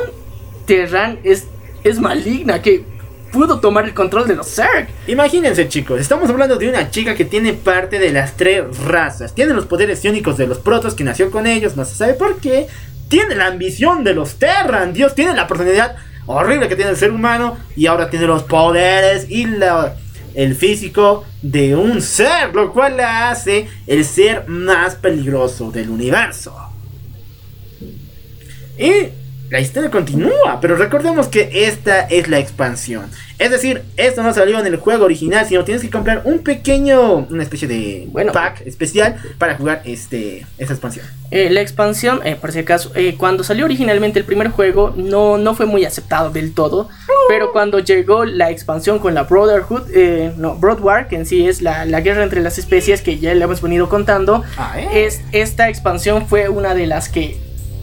Terran es, es maligna, que pudo tomar el control de los Zerg. Imagínense chicos, estamos hablando de una chica que tiene parte de las tres razas. Tiene los poderes iónicos de los protos que nació con ellos, no se sabe por qué. Tiene la ambición de los Terran, Dios tiene la personalidad horrible que tiene el ser humano y ahora tiene los poderes y la, el físico de un ser, lo cual la hace el ser más peligroso del universo. Y la historia continúa, pero recordemos que esta es la expansión. Es decir, esto no salió en el juego original, sino tienes que comprar un pequeño, una especie de Bueno. pack especial para jugar este, esta expansión. Eh, la expansión, eh, por si acaso, eh, cuando salió originalmente el primer juego, no, no fue muy aceptado del todo. Pero cuando llegó la expansión con la Brotherhood, eh, no, Broad War, que en sí es la, la guerra entre las especies que ya le hemos venido contando, Ah, es, esta expansión fue una de las que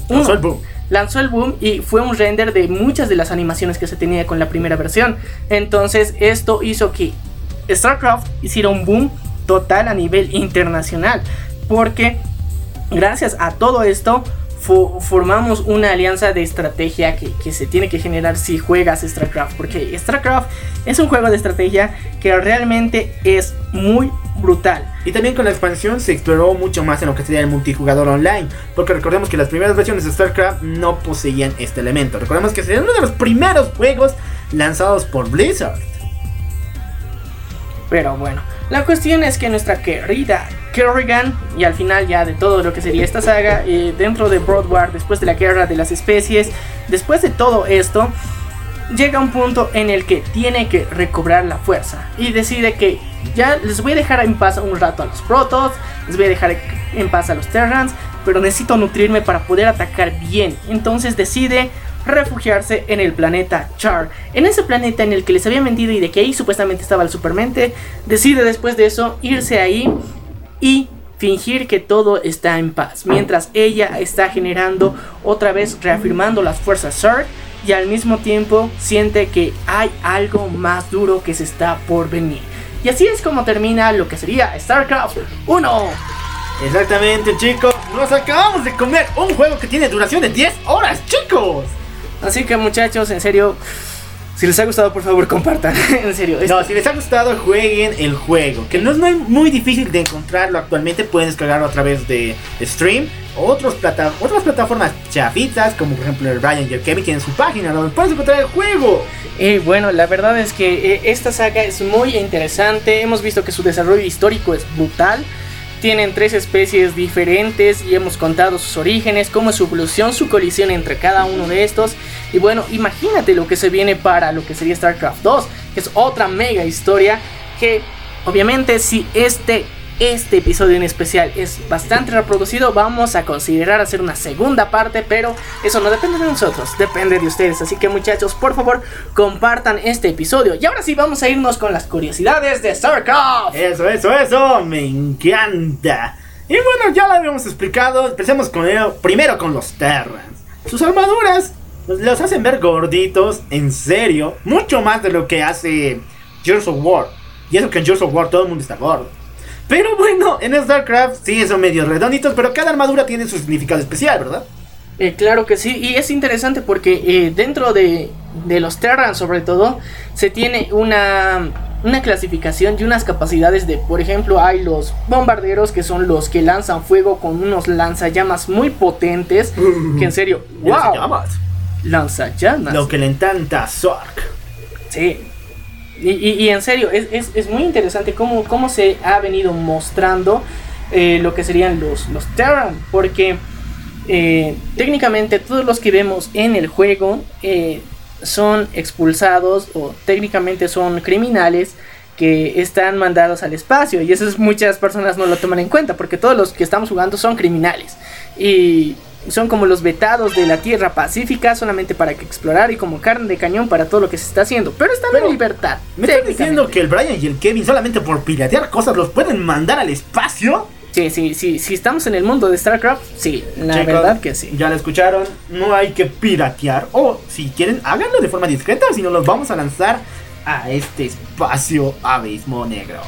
uno, Lanzó el boom. y fue un render de muchas de las animaciones que se tenía con la primera versión. Entonces esto hizo que StarCraft hiciera un boom total a nivel internacional. Porque gracias a todo esto fo- formamos una alianza de estrategia que, que se tiene que generar si juegas StarCraft. Porque StarCraft es un juego de estrategia que realmente es muy brutal. Y también con la expansión se exploró mucho más en lo que sería el multijugador online. Porque recordemos que las primeras versiones de StarCraft no poseían este elemento. Recordemos que sería uno de los primeros juegos lanzados por Blizzard. Pero bueno, la cuestión es que nuestra querida Kerrigan, y al final ya de todo lo que sería esta saga, eh, dentro de Broad War, después de la guerra de las especies, después de todo esto, llega un punto en el que tiene que recobrar la fuerza y decide que ya les voy a dejar en paz un rato a los protos, les voy a dejar en paz a los Terrans, pero necesito nutrirme para poder atacar bien. Entonces decide refugiarse en el planeta Char. En ese planeta en el que les había mentido y de que ahí supuestamente estaba el Supermente, decide después de eso irse ahí y fingir que todo está en paz, mientras ella está generando otra vez reafirmando las fuerzas Zerg y al mismo tiempo siente que hay algo más duro que se está por venir. Y así es como termina lo que sería StarCraft 1. Exactamente, chicos. Nos acabamos de comer un juego que tiene duración de 10 horas, chicos. Así que muchachos, en serio, si les ha gustado por favor compartan, <laughs> en serio. No, si les ha gustado, jueguen el juego. Que no es muy, muy difícil de encontrarlo actualmente. Pueden descargarlo a través de Stream. Otros plata otras plataformas chafitas, como por ejemplo el Ryan y el Kevin, tienen su página donde puedes encontrar el juego. Y bueno, la verdad es que eh, esta saga es muy interesante. Hemos visto que su desarrollo histórico es brutal. Tienen tres especies diferentes y hemos contado sus orígenes, cómo es su evolución, su colisión entre cada uno de estos. Y bueno, imagínate lo que se viene para lo que sería StarCraft 2, que es otra mega historia que obviamente si este este episodio en especial es bastante reproducido, vamos a considerar hacer una segunda parte, pero eso no depende de nosotros, depende de ustedes. Así que muchachos, por favor, compartan este episodio. Y ahora sí vamos a irnos con las curiosidades de StarCraft. Eso, eso, eso, me encanta. Y bueno, ya lo habíamos explicado. Empecemos con ello. Primero con los Terrans. Sus armaduras los hacen ver gorditos, en serio. Mucho más de lo que hace Gears of War. Y eso que en Gears of War todo el mundo está gordo. Pero bueno, en StarCraft sí son medio redonditos, pero cada armadura tiene su significado especial, ¿verdad? Eh, claro que sí, y es interesante porque eh, dentro de, de los Terrans sobre todo, se tiene una, una clasificación y unas capacidades de, por ejemplo, hay los bombarderos que son los que lanzan fuego con unos lanzallamas muy potentes, que en serio, <laughs> wow, Llamas. lanzallamas. Lo que le encanta a Zork. Sí. Y, en serio, es, es- es muy interesante cómo, cómo se ha venido mostrando eh, lo que serían los, los Terran. Porque eh, técnicamente todos los que vemos en el juego eh, son expulsados o técnicamente son criminales que están mandados al espacio. Y eso es, muchas personas no lo toman en cuenta porque todos los que estamos jugando son criminales. Y son como los vetados de la Tierra Pacífica solamente para que explorar y como carne de cañón para todo lo que se está haciendo. Pero están Pero, en libertad. ¿Me estás diciendo que el Brian y el Kevin solamente por piratear cosas los pueden mandar al espacio? Sí, sí, sí, si estamos en el mundo de StarCraft, sí, la Chicos, verdad que sí. Ya lo escucharon, no hay que piratear. O si quieren, háganlo de forma discreta, si no los vamos a lanzar a este espacio abismo negro.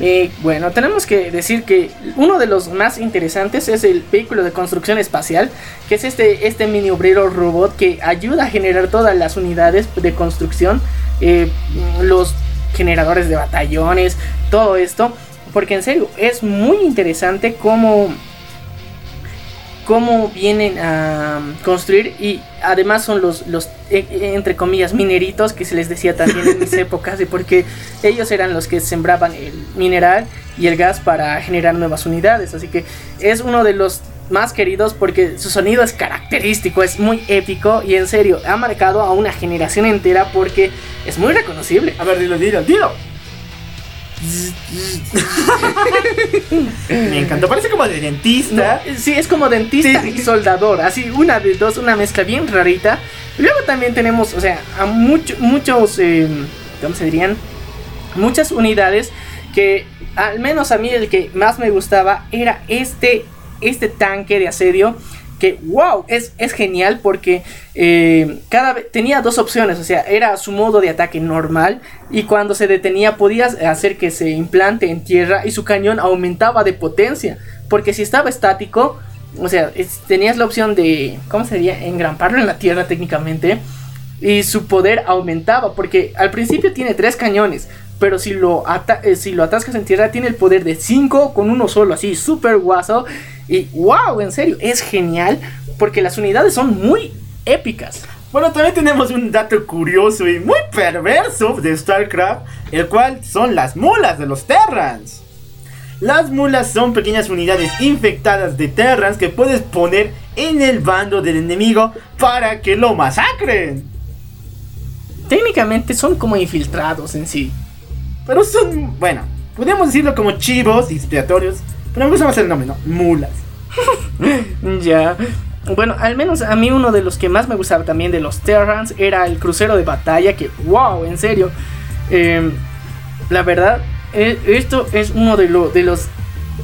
Y bueno, tenemos que decir que uno de los más interesantes es el vehículo de construcción espacial, que es este, este mini obrero robot que ayuda a generar todas las unidades de construcción, eh, los generadores de batallones, todo esto, porque en serio es muy interesante cómo cómo vienen a construir y además son los, los eh, eh, entre comillas mineritos que se les decía también en mis <laughs> épocas de porque ellos eran los que sembraban el mineral y el gas para generar nuevas unidades así que es uno de los más queridos porque su sonido es característico, es muy épico y en serio ha marcado a una generación entera porque es muy reconocible. A ver, dilo, dilo, dilo. Me encantó, parece como de dentista. No, sí, es como dentista Sí. y soldador, así una de dos, una mezcla bien rarita. Luego también tenemos, o sea, a mucho- muchos, eh, ¿cómo se dirían? Muchas unidades que al menos a mí el que más me gustaba era este, este tanque de asedio. Que wow, es, es genial porque eh, cada tenía dos opciones, o sea, era su modo de ataque normal y cuando se detenía podías hacer que se implante en tierra y su cañón aumentaba de potencia, porque si estaba estático, o sea, tenías la opción de, ¿cómo sería? Engramparlo en la tierra técnicamente y su poder aumentaba porque al principio tiene tres cañones. Pero si lo, ata- eh, si lo atascas en tierra, tiene el poder de 5 con uno solo, así, súper guaso. Y wow, en serio, es genial porque las unidades son muy épicas. Bueno, también tenemos un dato curioso y muy perverso de StarCraft, el cual son las mulas de los Terrans. Las mulas son pequeñas unidades infectadas de Terrans que puedes poner en el bando del enemigo para que lo masacren. Técnicamente son como infiltrados en sí. Pero son, bueno, podemos decirlo como chivos y expiatorios, pero me gusta más el nombre, ¿no? Mulas. <laughs> Ya. Bueno, al menos a mí uno de los que más me gustaba también de los Terrans era el crucero de batalla, que wow, en serio. Eh, la verdad, eh, esto es uno de, lo- de los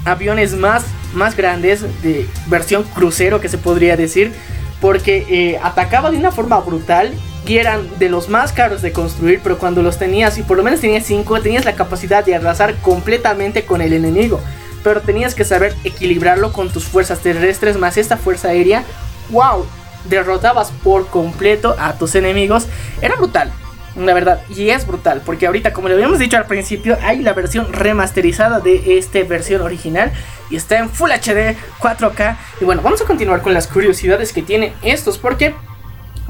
aviones más, más grandes de versión crucero que se podría decir, porque eh, atacaba de una forma brutal y eran de los más caros de construir, pero cuando los tenías, y por lo menos tenías 5, tenías la capacidad de arrasar completamente con el enemigo. Pero tenías que saber equilibrarlo con tus fuerzas terrestres más esta fuerza aérea. ¡Wow! Derrotabas por completo a tus enemigos. Era brutal, la verdad. Y es brutal, porque ahorita, como le habíamos dicho al principio, hay la versión remasterizada de esta versión original. Y está en Full HD 4K. Y bueno, vamos a continuar con las curiosidades que tienen estos, porque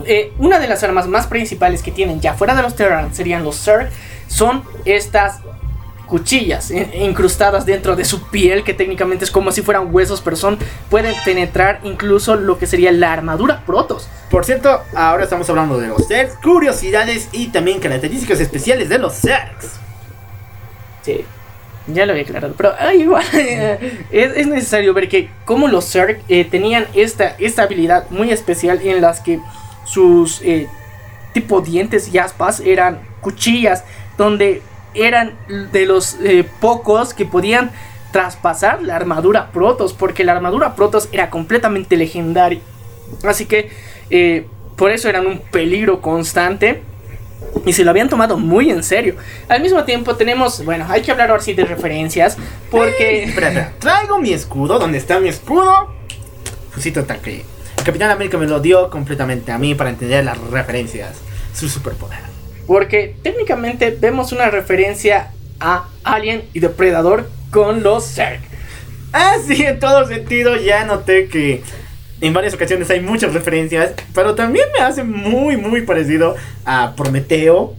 eh, una de las armas más principales que tienen ya fuera de los Terran serían los Zerg. Son estas cuchillas in- incrustadas dentro de su piel que técnicamente es como si fueran huesos pero son pueden penetrar incluso lo que sería la armadura Protoss Por cierto, ahora estamos hablando de los Zergs, curiosidades y también características especiales de los Zergs. Sí, ya lo había aclarado. Pero ah, igual <laughs> es, es necesario ver que como los Zerg eh, tenían esta, esta habilidad muy especial en las que sus eh, tipo dientes y aspas eran cuchillas donde eran de los eh, pocos que podían traspasar la armadura Protoss porque la armadura Protoss era completamente legendaria. Así que eh, por eso eran un peligro constante y se lo habían tomado muy en serio. Al mismo tiempo tenemos, bueno, hay que hablar ahora sí de referencias, porque... Espera. Traigo mi escudo. ¿Dónde está mi escudo? Fusito tanque. Capitán América me lo dio completamente a mí para entender las referencias. Su superpoder. Porque técnicamente vemos una referencia a Alien y Depredador con los Zerg. Ah, sí, en todo sentido ya noté que en varias ocasiones hay muchas referencias, pero también me hace muy, muy parecido a Prometeo.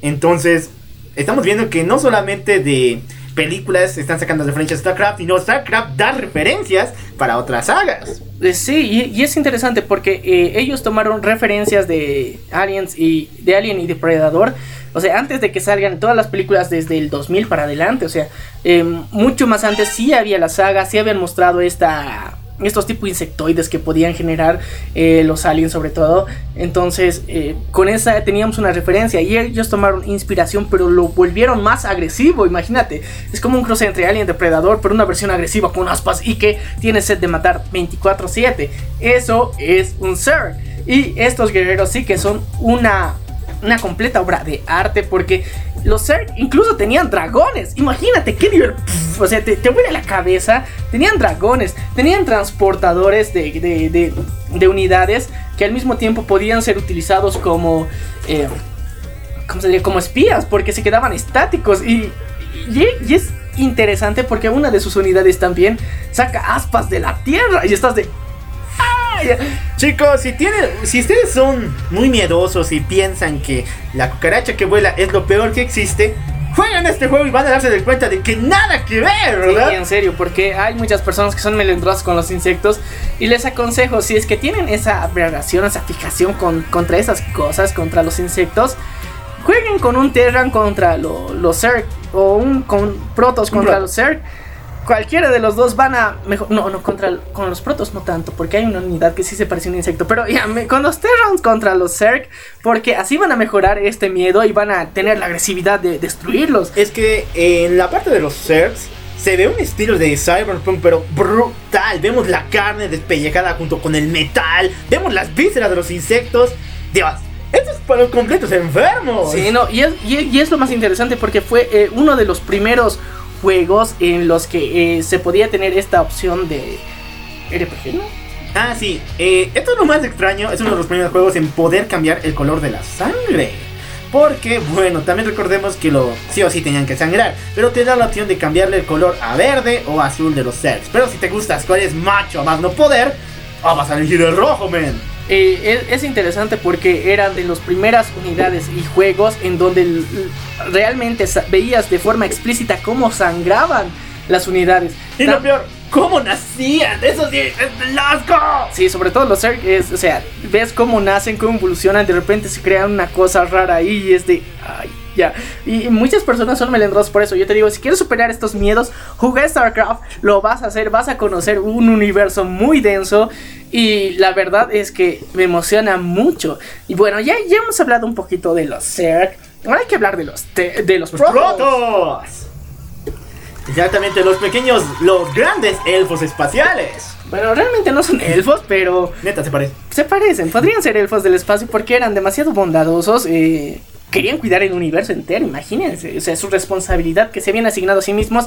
Entonces, estamos viendo que no solamente de películas están sacando referencias a StarCraft, sino StarCraft da referencias para otras sagas. Eh, Sí, y, y es interesante porque eh, ellos tomaron referencias de Aliens y de Alien y Depredador. O sea, antes de que salgan todas las películas desde el 2000 para adelante. O sea, eh, mucho más antes sí había la saga, sí habían mostrado esta estos tipos de insectoides que podían generar eh, los aliens sobre todo. Entonces, eh, con esa teníamos una referencia y ellos tomaron inspiración, pero lo volvieron más agresivo, imagínate. Es como un cruce entre Alien y Depredador, pero una versión agresiva con aspas y que tiene sed de matar 24/7. Eso es un Zerg. Y estos guerreros sí que son una una completa obra de arte porque los Zerg incluso tenían dragones. Imagínate qué divertido. O sea, te, te vuela la cabeza. Tenían dragones, tenían transportadores de, de, de- de unidades que al mismo tiempo podían ser utilizados como. eh, ¿Cómo se diría? Como espías, porque se quedaban estáticos. Y, y, y es interesante porque una de sus unidades también saca aspas de la tierra. Y estás de. ¡Ay! Chicos, si tienen, si ustedes son muy miedosos y piensan que la cucaracha que vuela es lo peor que existe, jueguen este juego y van a darse de cuenta de que nada que ver, ¿verdad? Sí, en serio, porque hay muchas personas que son melindrosas con los insectos y les aconsejo, si es que tienen esa aberración, esa fijación con, contra esas cosas, contra los insectos, jueguen con un Terran contra lo- los Zerg o un con Protoss contra los Zerg. Cualquiera de los dos van a mejor. No, no, contra con los Protoss no tanto, porque hay una unidad que sí se parece a un insecto. Pero ya, me- con los Terrans contra los Zerg, porque así van a mejorar este miedo y van a tener la agresividad de destruirlos. Es que en la parte de los Zergs se ve un estilo de Cyberpunk, pero brutal. Vemos la carne despellejada junto con el metal, vemos las vísceras de los insectos. Dios, esto es para los completos enfermos. Sí, no, y es, y, y es lo más interesante porque fue eh, uno de los primeros juegos en los que eh, se podía tener esta opción de RPG, ¿no? Ah, sí. eh, esto es lo más extraño. Es uno de los primeros juegos en poder cambiar el color de la sangre. Porque, bueno, también recordemos que lo sí o sí tenían que sangrar. Pero te da la opción de cambiarle el color a verde o azul de los sets. Pero si te gustas cuál es macho más no poder, ah, vas a elegir el rojo, men. Eh, es, es interesante porque eran de las primeras unidades y juegos en donde realmente veías de forma explícita cómo sangraban las unidades. Y lo peor, ¿cómo nacían? Eso sí, es de asco. Sí, sobre todo los Zerg, o sea, ves cómo nacen, cómo evolucionan, de repente se crean una cosa rara ahí y es de, ay, ya. Y muchas personas son melindrosas por eso. Yo te digo, si quieres superar estos miedos, juega StarCraft, lo vas a hacer, vas a conocer un universo muy denso y la verdad es que me emociona mucho. Y bueno, ya, ya hemos hablado un poquito de los Zerg, ahora hay que hablar de los, de los Protoss. protos. Exactamente, los pequeños, los grandes elfos espaciales. Bueno, realmente no son elfos, pero... Neta, se parece. Se parecen, podrían ser elfos del espacio porque eran demasiado bondadosos. eh, querían cuidar el universo entero, imagínense. O sea, su responsabilidad que se habían asignado a sí mismos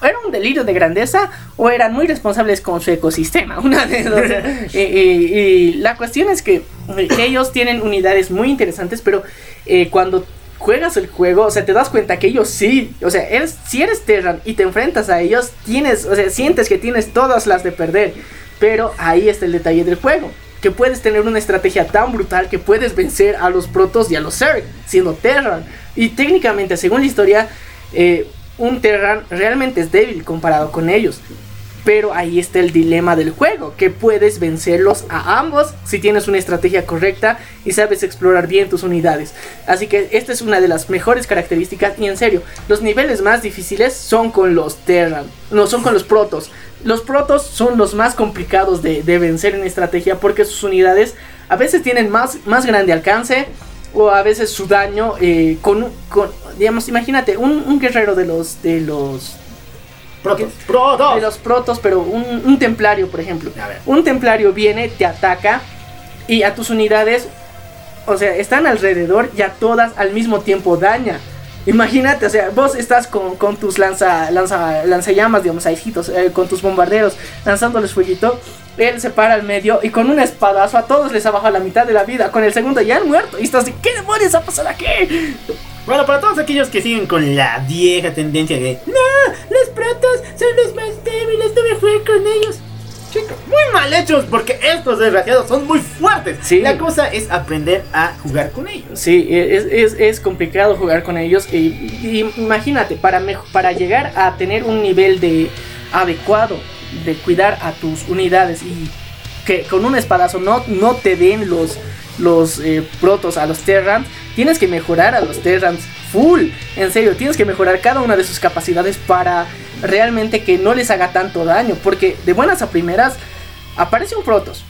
era un delirio de grandeza o eran muy responsables con su ecosistema. <laughs> Una de dos. <laughs> y, y- y la cuestión es que eh, ellos tienen unidades muy interesantes, pero eh, cuando juegas el juego, o sea, te das cuenta que ellos sí, o sea, eres, si eres Terran y te enfrentas a ellos, tienes, o sea, sientes que tienes todas las de perder. Pero ahí está el detalle del juego. Que puedes tener una estrategia tan brutal que puedes vencer a los Protoss y a los Zerg, siendo Terran. Y técnicamente, según la historia, eh, un Terran realmente es débil comparado con ellos. Pero ahí está el dilema del juego, que puedes vencerlos a ambos si tienes una estrategia correcta y sabes explorar bien tus unidades. Así que esta es una de las mejores características y en serio, los niveles más difíciles son con los Terran, no son con los Protoss. Los Protoss son los más complicados de, de vencer en estrategia porque sus unidades a veces tienen más, más grande alcance o a veces su daño eh, con, con, digamos, imagínate, un, un guerrero de los, de los Protos. Protos. de los protos, pero un, un templario, por ejemplo. A ver. Un templario viene, te ataca y a tus unidades, o sea, están alrededor y a todas al mismo tiempo daña. Imagínate, o sea, vos estás con, con tus lanza, lanza, lanzallamas, digamos, aijitos, eh, con tus bombarderos, lanzándoles fueguito. Él se para al medio y con un espadazo a todos les ha bajado la mitad de la vida. Con el segundo ya han muerto. Y estás de, ¿qué demonios ha pasado aquí? Bueno, para todos aquellos que siguen con la vieja tendencia de No, los protos son los más débiles, no me jueguen con ellos. Chicos, muy mal hechos porque estos desgraciados son muy fuertes. Sí. La cosa es aprender a jugar con ellos. Sí, es, es, es complicado jugar con ellos. Y, y imagínate, para, para llegar a tener un nivel de adecuado de cuidar a tus unidades y que con un espadazo no, no te den los, los eh, protos a los Terrans, tienes que mejorar a los Terrans full. En serio, tienes que mejorar cada una de sus capacidades para realmente que no les haga tanto daño. Porque de buenas a primeras aparece un protos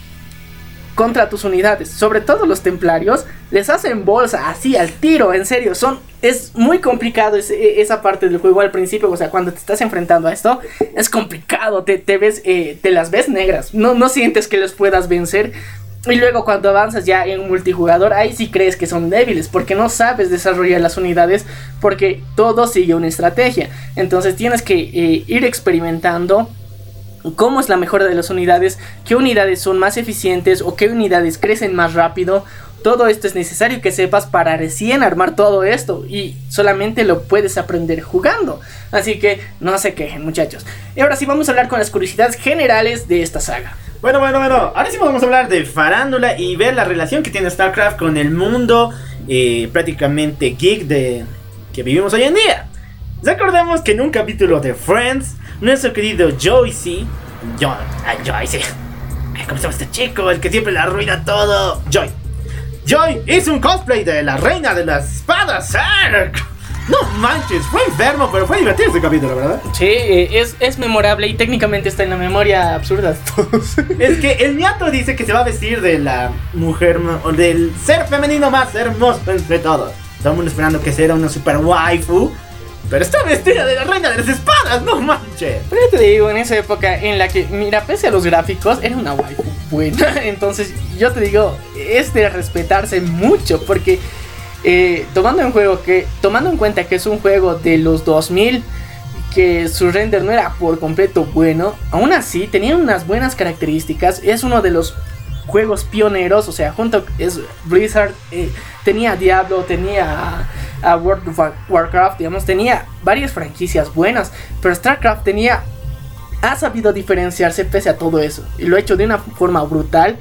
contra tus unidades, sobre todo los templarios, les hacen bolsa así al tiro, en serio, son es muy complicado ese- esa parte del juego al principio, o sea, cuando te estás enfrentando a esto, es complicado, te, te ves, eh, te las ves negras, no, no sientes que los puedas vencer. Y luego cuando avanzas ya en multijugador, ahí sí crees que son débiles, porque no sabes desarrollar las unidades, porque todo sigue una estrategia. Entonces tienes que eh, ir experimentando cómo es la mejora de las unidades, qué unidades son más eficientes o qué unidades crecen más rápido. Todo esto es necesario que sepas para recién armar todo esto y solamente lo puedes aprender jugando. Así que no se quejen muchachos. Y ahora sí vamos a hablar con las curiosidades generales de esta saga. Bueno, bueno, bueno. Ahora sí vamos a hablar de farándula y ver la relación que tiene StarCraft con el mundo eh, prácticamente geek de que vivimos hoy en día. Recordemos que en un capítulo de Friends, nuestro querido Joyce, John, ay, Joyce, ay, ¿cómo se llama este chico? El que siempre la arruina todo. Joy. Joy hizo un cosplay de la reina de las espadas. Zark. No manches, fue enfermo, pero fue divertido ese capítulo, ¿verdad? Sí, eh, es, es memorable y técnicamente está en la memoria absurda. <laughs> Es que el ñato dice que se va a vestir de la mujer o del ser femenino más hermoso entre todos. Todo el mundo esperando que sea una super waifu. Pero está vestida de la reina de las espadas, no manches. Pero yo te digo, en esa época en la que, mira, pese a los gráficos, era una waifu buena. <laughs> Entonces, yo te digo, es de respetarse mucho porque eh, tomando en juego que tomando en cuenta que es un juego de los 2000 que su render no era por completo bueno, aún así tenía unas buenas características. Es uno de los juegos pioneros, o sea, junto es Blizzard eh, tenía Diablo, tenía a, World of War- Warcraft, digamos, tenía varias franquicias buenas, pero StarCraft tenía ha sabido diferenciarse pese a todo eso y lo ha hecho de una forma brutal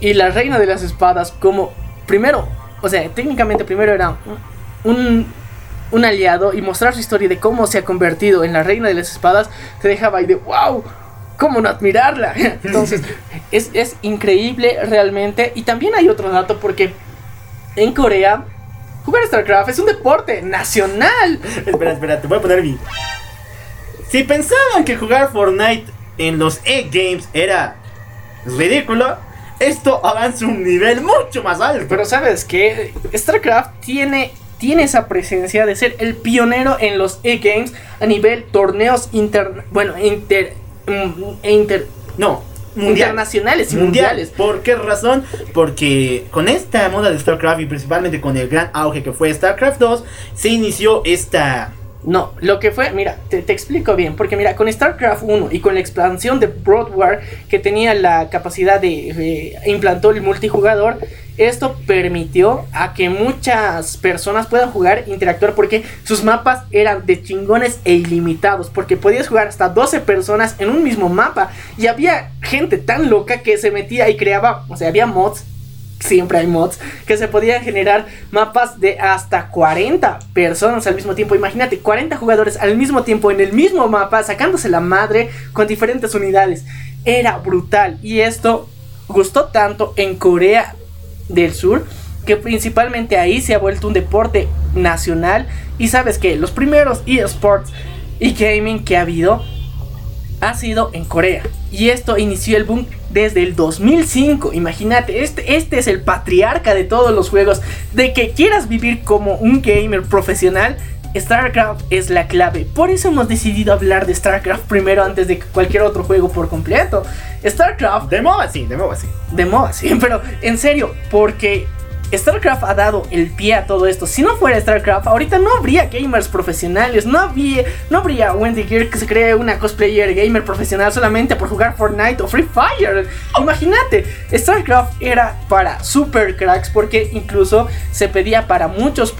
y la reina de las espadas como primero, o sea, técnicamente primero era un, un, aliado y mostrar su historia de cómo se ha convertido en la reina de las espadas te dejaba ahí de wow, cómo no admirarla. <laughs> Entonces, <laughs> es, es increíble realmente y también hay otro dato porque en Corea jugar StarCraft es un deporte nacional. Espera, espera, te voy a poner mi. Si pensaban que jugar Fortnite en los E-Games era ridículo, esto avanza un nivel mucho más alto. Pero sabes que StarCraft tiene, tiene esa presencia de ser el pionero en los E-Games a nivel torneos inter, bueno, inter, mm, e inter- no, mundial. internacionales y Mundial. mundiales. ¿Por qué razón? Porque con esta moda de StarCraft y principalmente con el gran auge que fue StarCraft 2, se inició esta... No, lo que fue, mira, te, explico bien, porque mira, con StarCraft 1 y con la expansión de Broad War que tenía la capacidad de implantó el multijugador, esto permitió a que muchas personas puedan jugar, interactuar, porque sus mapas eran de chingones e ilimitados, porque podías jugar hasta 12 personas en un mismo mapa y había gente tan loca que se metía y creaba, o sea, había mods siempre hay mods que se podían generar mapas de hasta 40 personas al mismo tiempo. Imagínate, 40 jugadores al mismo tiempo en el mismo mapa, sacándose la madre con diferentes unidades. Era brutal y esto gustó tanto en Corea del Sur que principalmente ahí se ha vuelto un deporte nacional y sabes que los primeros eSports y gaming que ha habido ha sido en Corea. Y esto inició el boom desde el 2005. Imagínate, este, este es el patriarca de todos los juegos. De que quieras vivir como un gamer profesional, StarCraft es la clave. Por eso hemos decidido hablar de StarCraft primero antes de cualquier otro juego por completo. StarCraft De MOBA sí, de MOBA sí. de moda, sí, <laughs> pero en serio, porque StarCraft ha dado el pie a todo esto. Si no fuera StarCraft, ahorita no habría gamers profesionales, no habría, no habría Wendy Gear que se cree una cosplayer gamer profesional solamente por jugar Fortnite o Free Fire. Imagínate, StarCraft era para super cracks porque incluso se pedía para muchos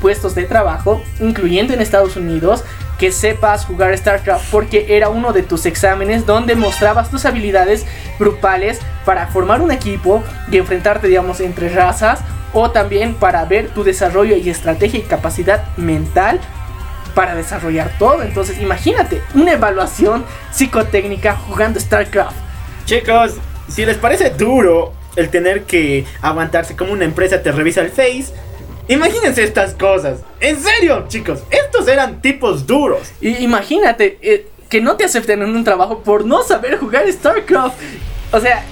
puestos de trabajo, incluyendo en Estados Unidos, que sepas jugar StarCraft porque era uno de tus exámenes donde mostrabas tus habilidades grupales para formar un equipo y enfrentarte, digamos, entre razas o también para ver tu desarrollo y estrategia y capacidad mental para desarrollar todo. Entonces, imagínate una evaluación psicotécnica jugando StarCraft. Chicos, si les parece duro el tener que aguantarse como una empresa te revisa el face, imagínense estas cosas. En serio, chicos, estos eran tipos duros. Y imagínate eh, que no te acepten en un trabajo por no saber jugar StarCraft. O sea,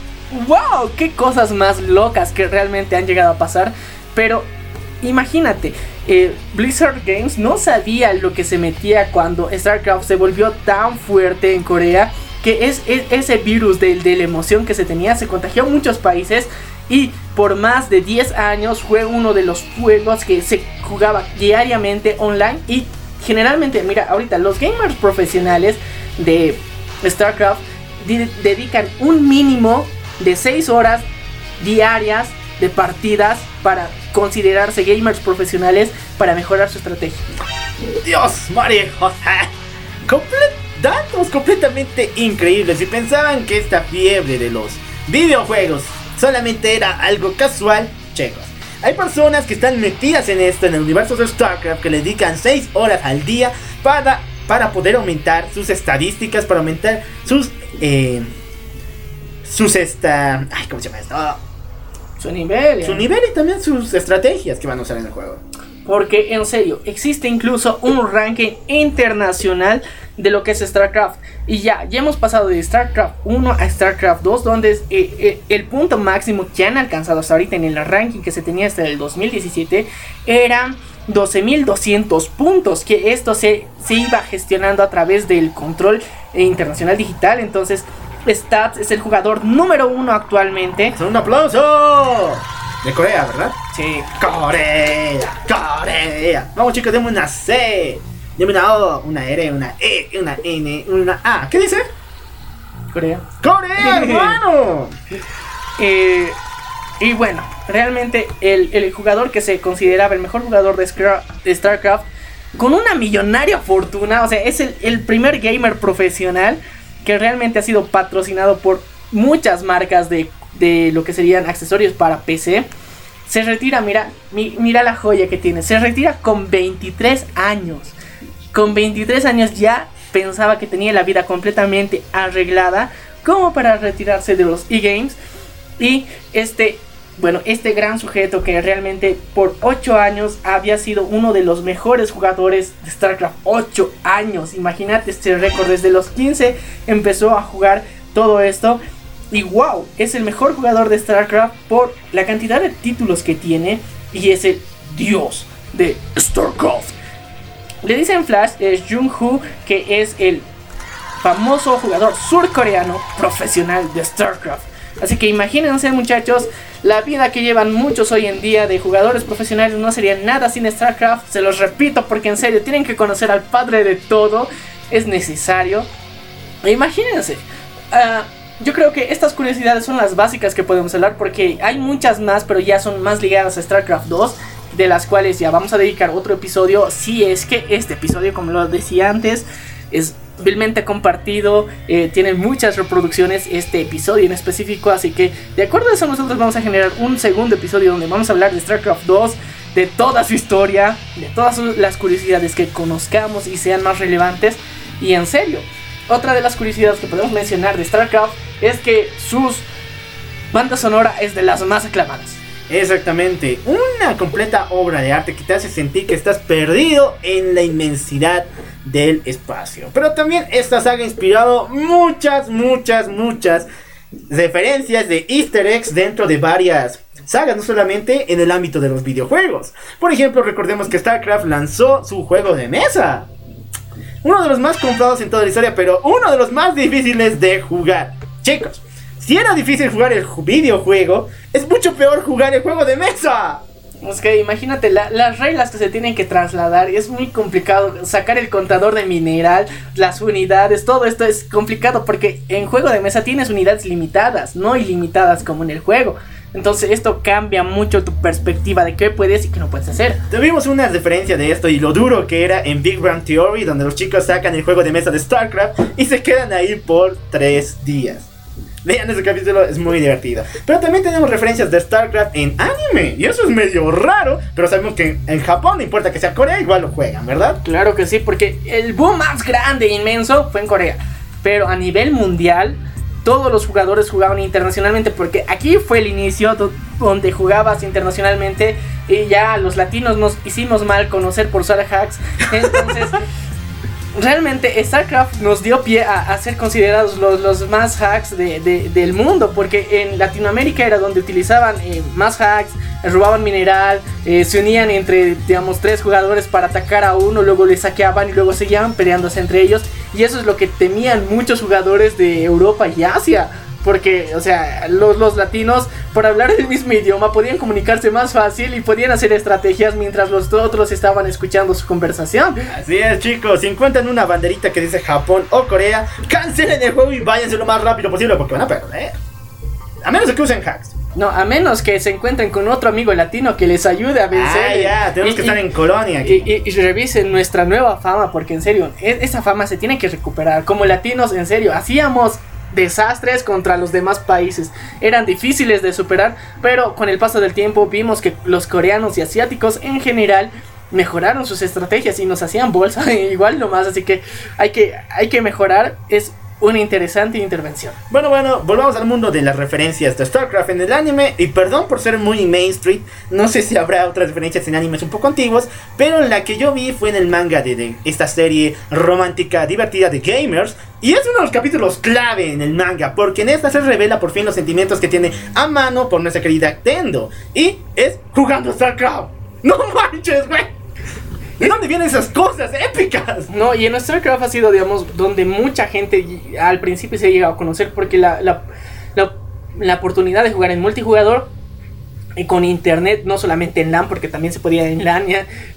wow, qué cosas más locas que realmente han llegado a pasar. Pero imagínate, eh, Blizzard Games no sabía lo que se metía cuando StarCraft se volvió tan fuerte en Corea. que es, es- ese virus del- de, la emoción que se tenía se contagió en muchos países y por más de 10 años fue uno de los juegos que se jugaba diariamente online y generalmente, mira, ahorita los gamers profesionales de StarCraft di- dedican un mínimo de 6 horas diarias de partidas para considerarse gamers profesionales para mejorar su estrategia. Dios, Mario. Comple- datos completamente increíbles. Si pensaban que esta fiebre de los videojuegos solamente era algo casual, chicos. Hay personas que están metidas en esto, en el universo de StarCraft, que le dedican 6 horas al día para, para poder aumentar sus estadísticas, para aumentar sus... eh, sus esta... Ay, ¿cómo se llama esto? Su nivel. Su eh. nivel y también sus estrategias que van a usar en el juego. Porque en serio, existe incluso un ranking internacional de lo que es StarCraft. Y ya, ya hemos pasado de StarCraft 1 a StarCraft 2, donde eh, eh, el punto máximo que han alcanzado hasta ahorita en el ranking que se tenía hasta el 2017 eran 12.200 puntos. Que esto se, se iba gestionando a través del control internacional digital. Entonces, Stats es el jugador número uno actualmente. ¡Un aplauso! De Corea, ¿verdad? Sí, Corea, Corea. Vamos chicos, deme una C, deme una O, una R, una E, una N, una A. ¿Qué dice? Corea. Corea, <laughs> hermano. Eh, y bueno, realmente el, el jugador que se consideraba el mejor jugador de StarCraft, con una millonaria fortuna, o sea, es el, el primer gamer profesional que realmente ha sido patrocinado por muchas marcas de, de lo que serían accesorios para PC. Se retira, mira, mi- mira la joya que tiene, se retira con 23 años. Con 23 años ya pensaba que tenía la vida completamente arreglada como para retirarse de los e-games. Y este, bueno, este gran sujeto que realmente por 8 años había sido uno de los mejores jugadores de StarCraft. 8 años, imagínate este récord. Desde los 15 empezó a jugar todo esto. Y wow, es el mejor jugador de StarCraft por la cantidad de títulos que tiene. Y es el dios de StarCraft. Le dicen Flash, es Jung-Hoo, que es el famoso jugador surcoreano profesional de StarCraft. Así que imagínense muchachos, la vida que llevan muchos hoy en día de jugadores profesionales no sería nada sin StarCraft. Se los repito porque en serio tienen que conocer al padre de todo. Es necesario. Imagínense. ah, yo creo que estas curiosidades son las básicas que podemos hablar porque hay muchas más, pero ya son más ligadas a StarCraft 2, de las cuales ya vamos a dedicar otro episodio. Si es que este episodio, como lo decía antes, es vilmente compartido, eh, tiene muchas reproducciones este episodio en específico, así que de acuerdo a eso nosotros vamos a generar un segundo episodio donde vamos a hablar de StarCraft 2, de toda su historia, de todas las curiosidades que conozcamos y sean más relevantes. Y en serio, otra de las curiosidades que podemos mencionar de StarCraft es que sus banda sonora es de las más aclamadas. Exactamente, una completa obra de arte que te hace sentir que estás perdido en la inmensidad del espacio. Pero también esta saga ha inspirado muchas, muchas, muchas referencias de easter eggs dentro de varias sagas, no solamente en el ámbito de los videojuegos. Por ejemplo, recordemos que StarCraft lanzó su juego de mesa. Uno de los más comprados en toda la historia, pero uno de los más difíciles de jugar. Chicos, si era difícil jugar el ju- videojuego, es mucho peor jugar el juego de mesa. Es que imagínate la- las reglas que se tienen que trasladar. Es muy complicado sacar el contador de mineral, las unidades, todo esto es complicado porque en juego de mesa tienes unidades limitadas, no ilimitadas como en el juego. Entonces esto cambia mucho tu perspectiva de qué puedes y qué no puedes hacer. Tuvimos una referencia de esto y lo duro que era en Big Bang Theory, donde los chicos sacan el juego de mesa de StarCraft y se quedan ahí por tres días. Vean ese capítulo, es muy divertido. Pero también tenemos referencias de StarCraft en anime, y eso es medio raro, pero sabemos que en Japón, no importa que sea Corea, igual lo juegan, ¿verdad? Claro que sí, porque el boom más grande e inmenso fue en Corea. Pero a nivel mundial, todos los jugadores jugaban internacionalmente, porque aquí fue el inicio do- donde jugabas internacionalmente y ya los latinos nos hicimos mal conocer por usar hacks. Entonces, <laughs> realmente StarCraft nos dio pie a, ser considerados los, los más hacks de- de- del mundo, porque en Latinoamérica era donde utilizaban eh, más hacks, robaban mineral, eh, se unían entre, digamos, tres jugadores para atacar a uno, luego le saqueaban y luego seguían peleándose entre ellos. Y eso es lo que temían muchos jugadores de Europa y Asia. Porque, o sea, los, los latinos, por hablar el mismo idioma, podían comunicarse más fácil y podían hacer estrategias mientras los otros estaban escuchando su conversación. Así es, chicos. Si encuentran una banderita que dice Japón o Corea, cancelen el juego y váyanse lo más rápido posible porque van a perder. A menos que usen hacks. No, a menos que se encuentren con otro amigo latino que les ayude a vencer. Ah, ya, tenemos Y- que y- estar en colonia aquí. y- y revisen nuestra nueva fama, porque en serio, e- esa fama se tiene que recuperar. Como latinos, en serio, hacíamos desastres contra los demás países. Eran difíciles de superar, pero con el paso del tiempo vimos que los coreanos y asiáticos en general mejoraron sus estrategias y nos hacían bolsa <laughs> igual nomás. Así que hay que, hay que mejorar. Es una interesante intervención. Bueno, bueno, volvamos al mundo de las referencias de StarCraft en el anime. Y perdón por ser muy mainstream, no sé si habrá otras referencias en animes un poco antiguos, pero la que yo vi fue en el manga de, de esta serie romántica divertida de gamers. Y es uno de los capítulos clave en el manga, porque en esta se revela por fin los sentimientos que tiene a mano por nuestra querida Tendo. Y es jugando StarCraft. <laughs> No manches, güey. ¿De dónde vienen esas cosas épicas? No, y en StarCraft ha sido, digamos, donde mucha gente al principio se ha llegado a conocer porque la, la, la, oportunidad de jugar en multijugador y con internet, no solamente en LAN, porque también se podía en LAN,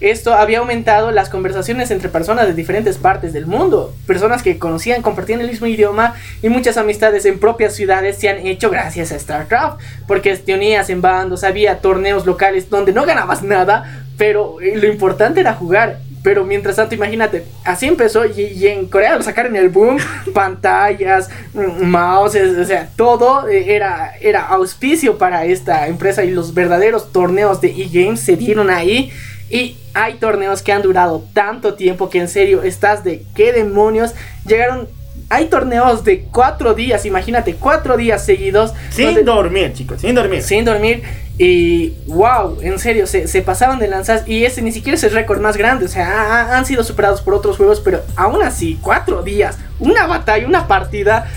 esto había aumentado las conversaciones entre personas de diferentes partes del mundo. Personas que conocían, compartían el mismo idioma y muchas amistades en propias ciudades se han hecho gracias a StarCraft, porque te unías en bandos, había torneos locales donde no ganabas nada, pero eh, lo importante era jugar. Pero mientras tanto, imagínate, así empezó y, y en Corea lo sacaron el boom, <laughs> pantallas, mm, mouses, o sea, todo eh, era, era auspicio para esta empresa y los verdaderos torneos de eGames se dieron ahí. Y hay torneos que han durado tanto tiempo que en serio estás de qué demonios llegaron. Hay torneos de cuatro días, imagínate, cuatro días seguidos. Sin donde- dormir, chicos, sin dormir. sin dormir. Y wow, en serio, se, se pasaban de lanzas. Y ese ni siquiera es el récord más grande. O sea, ha- ha- han sido superados por otros juegos. Pero aún así, cuatro días, una batalla, una partida.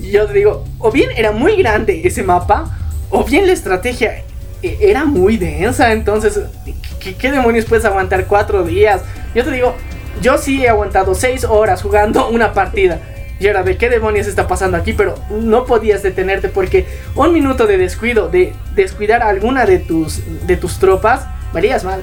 Yo te digo, o bien era muy grande ese mapa, o bien la estrategia e- era muy densa. Entonces, ¿qué, qué demonios puedes aguantar cuatro días? Yo te digo, yo sí he aguantado seis horas jugando una partida. Y ahora, ¿de qué demonios está pasando aquí? Pero no podías detenerte porque un minuto de descuido, de descuidar a alguna de tus, de tus tropas, varías mal.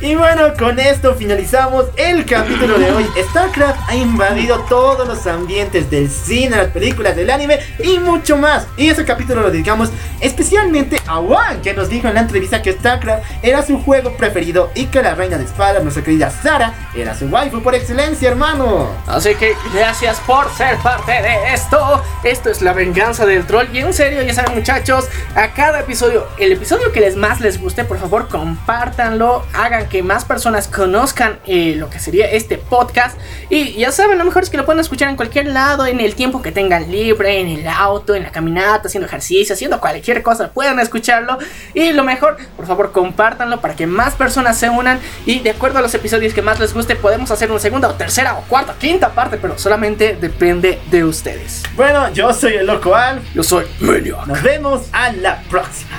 Y bueno, con esto finalizamos el capítulo de hoy. StarCraft ha invadido todos los ambientes del cine, las películas, del anime y mucho más. Y ese capítulo lo dedicamos especialmente a Juan, que nos dijo en la entrevista que StarCraft era su juego preferido y que la reina de espadas, nuestra querida Sara, era su waifu por excelencia, hermano. Así que gracias por ser parte de esto. Esto es la venganza del troll. Y en serio, ya saben muchachos, a cada episodio, el episodio que les más les guste, por favor compártanlo. Hagan que más personas conozcan eh, lo que sería este podcast. Y ya saben, lo mejor es que lo pueden escuchar en cualquier lado, en el tiempo que tengan libre, en el auto, en la caminata, haciendo ejercicio, haciendo cualquier cosa, puedan escucharlo. Y lo mejor, por favor, compártanlo para que más personas se unan. Y de acuerdo a los episodios que más les guste, podemos hacer una segunda o tercera o cuarta, quinta parte, pero solamente depende de ustedes. Bueno, yo soy el loco Al. Yo soy Melio. Nos vemos a la próxima.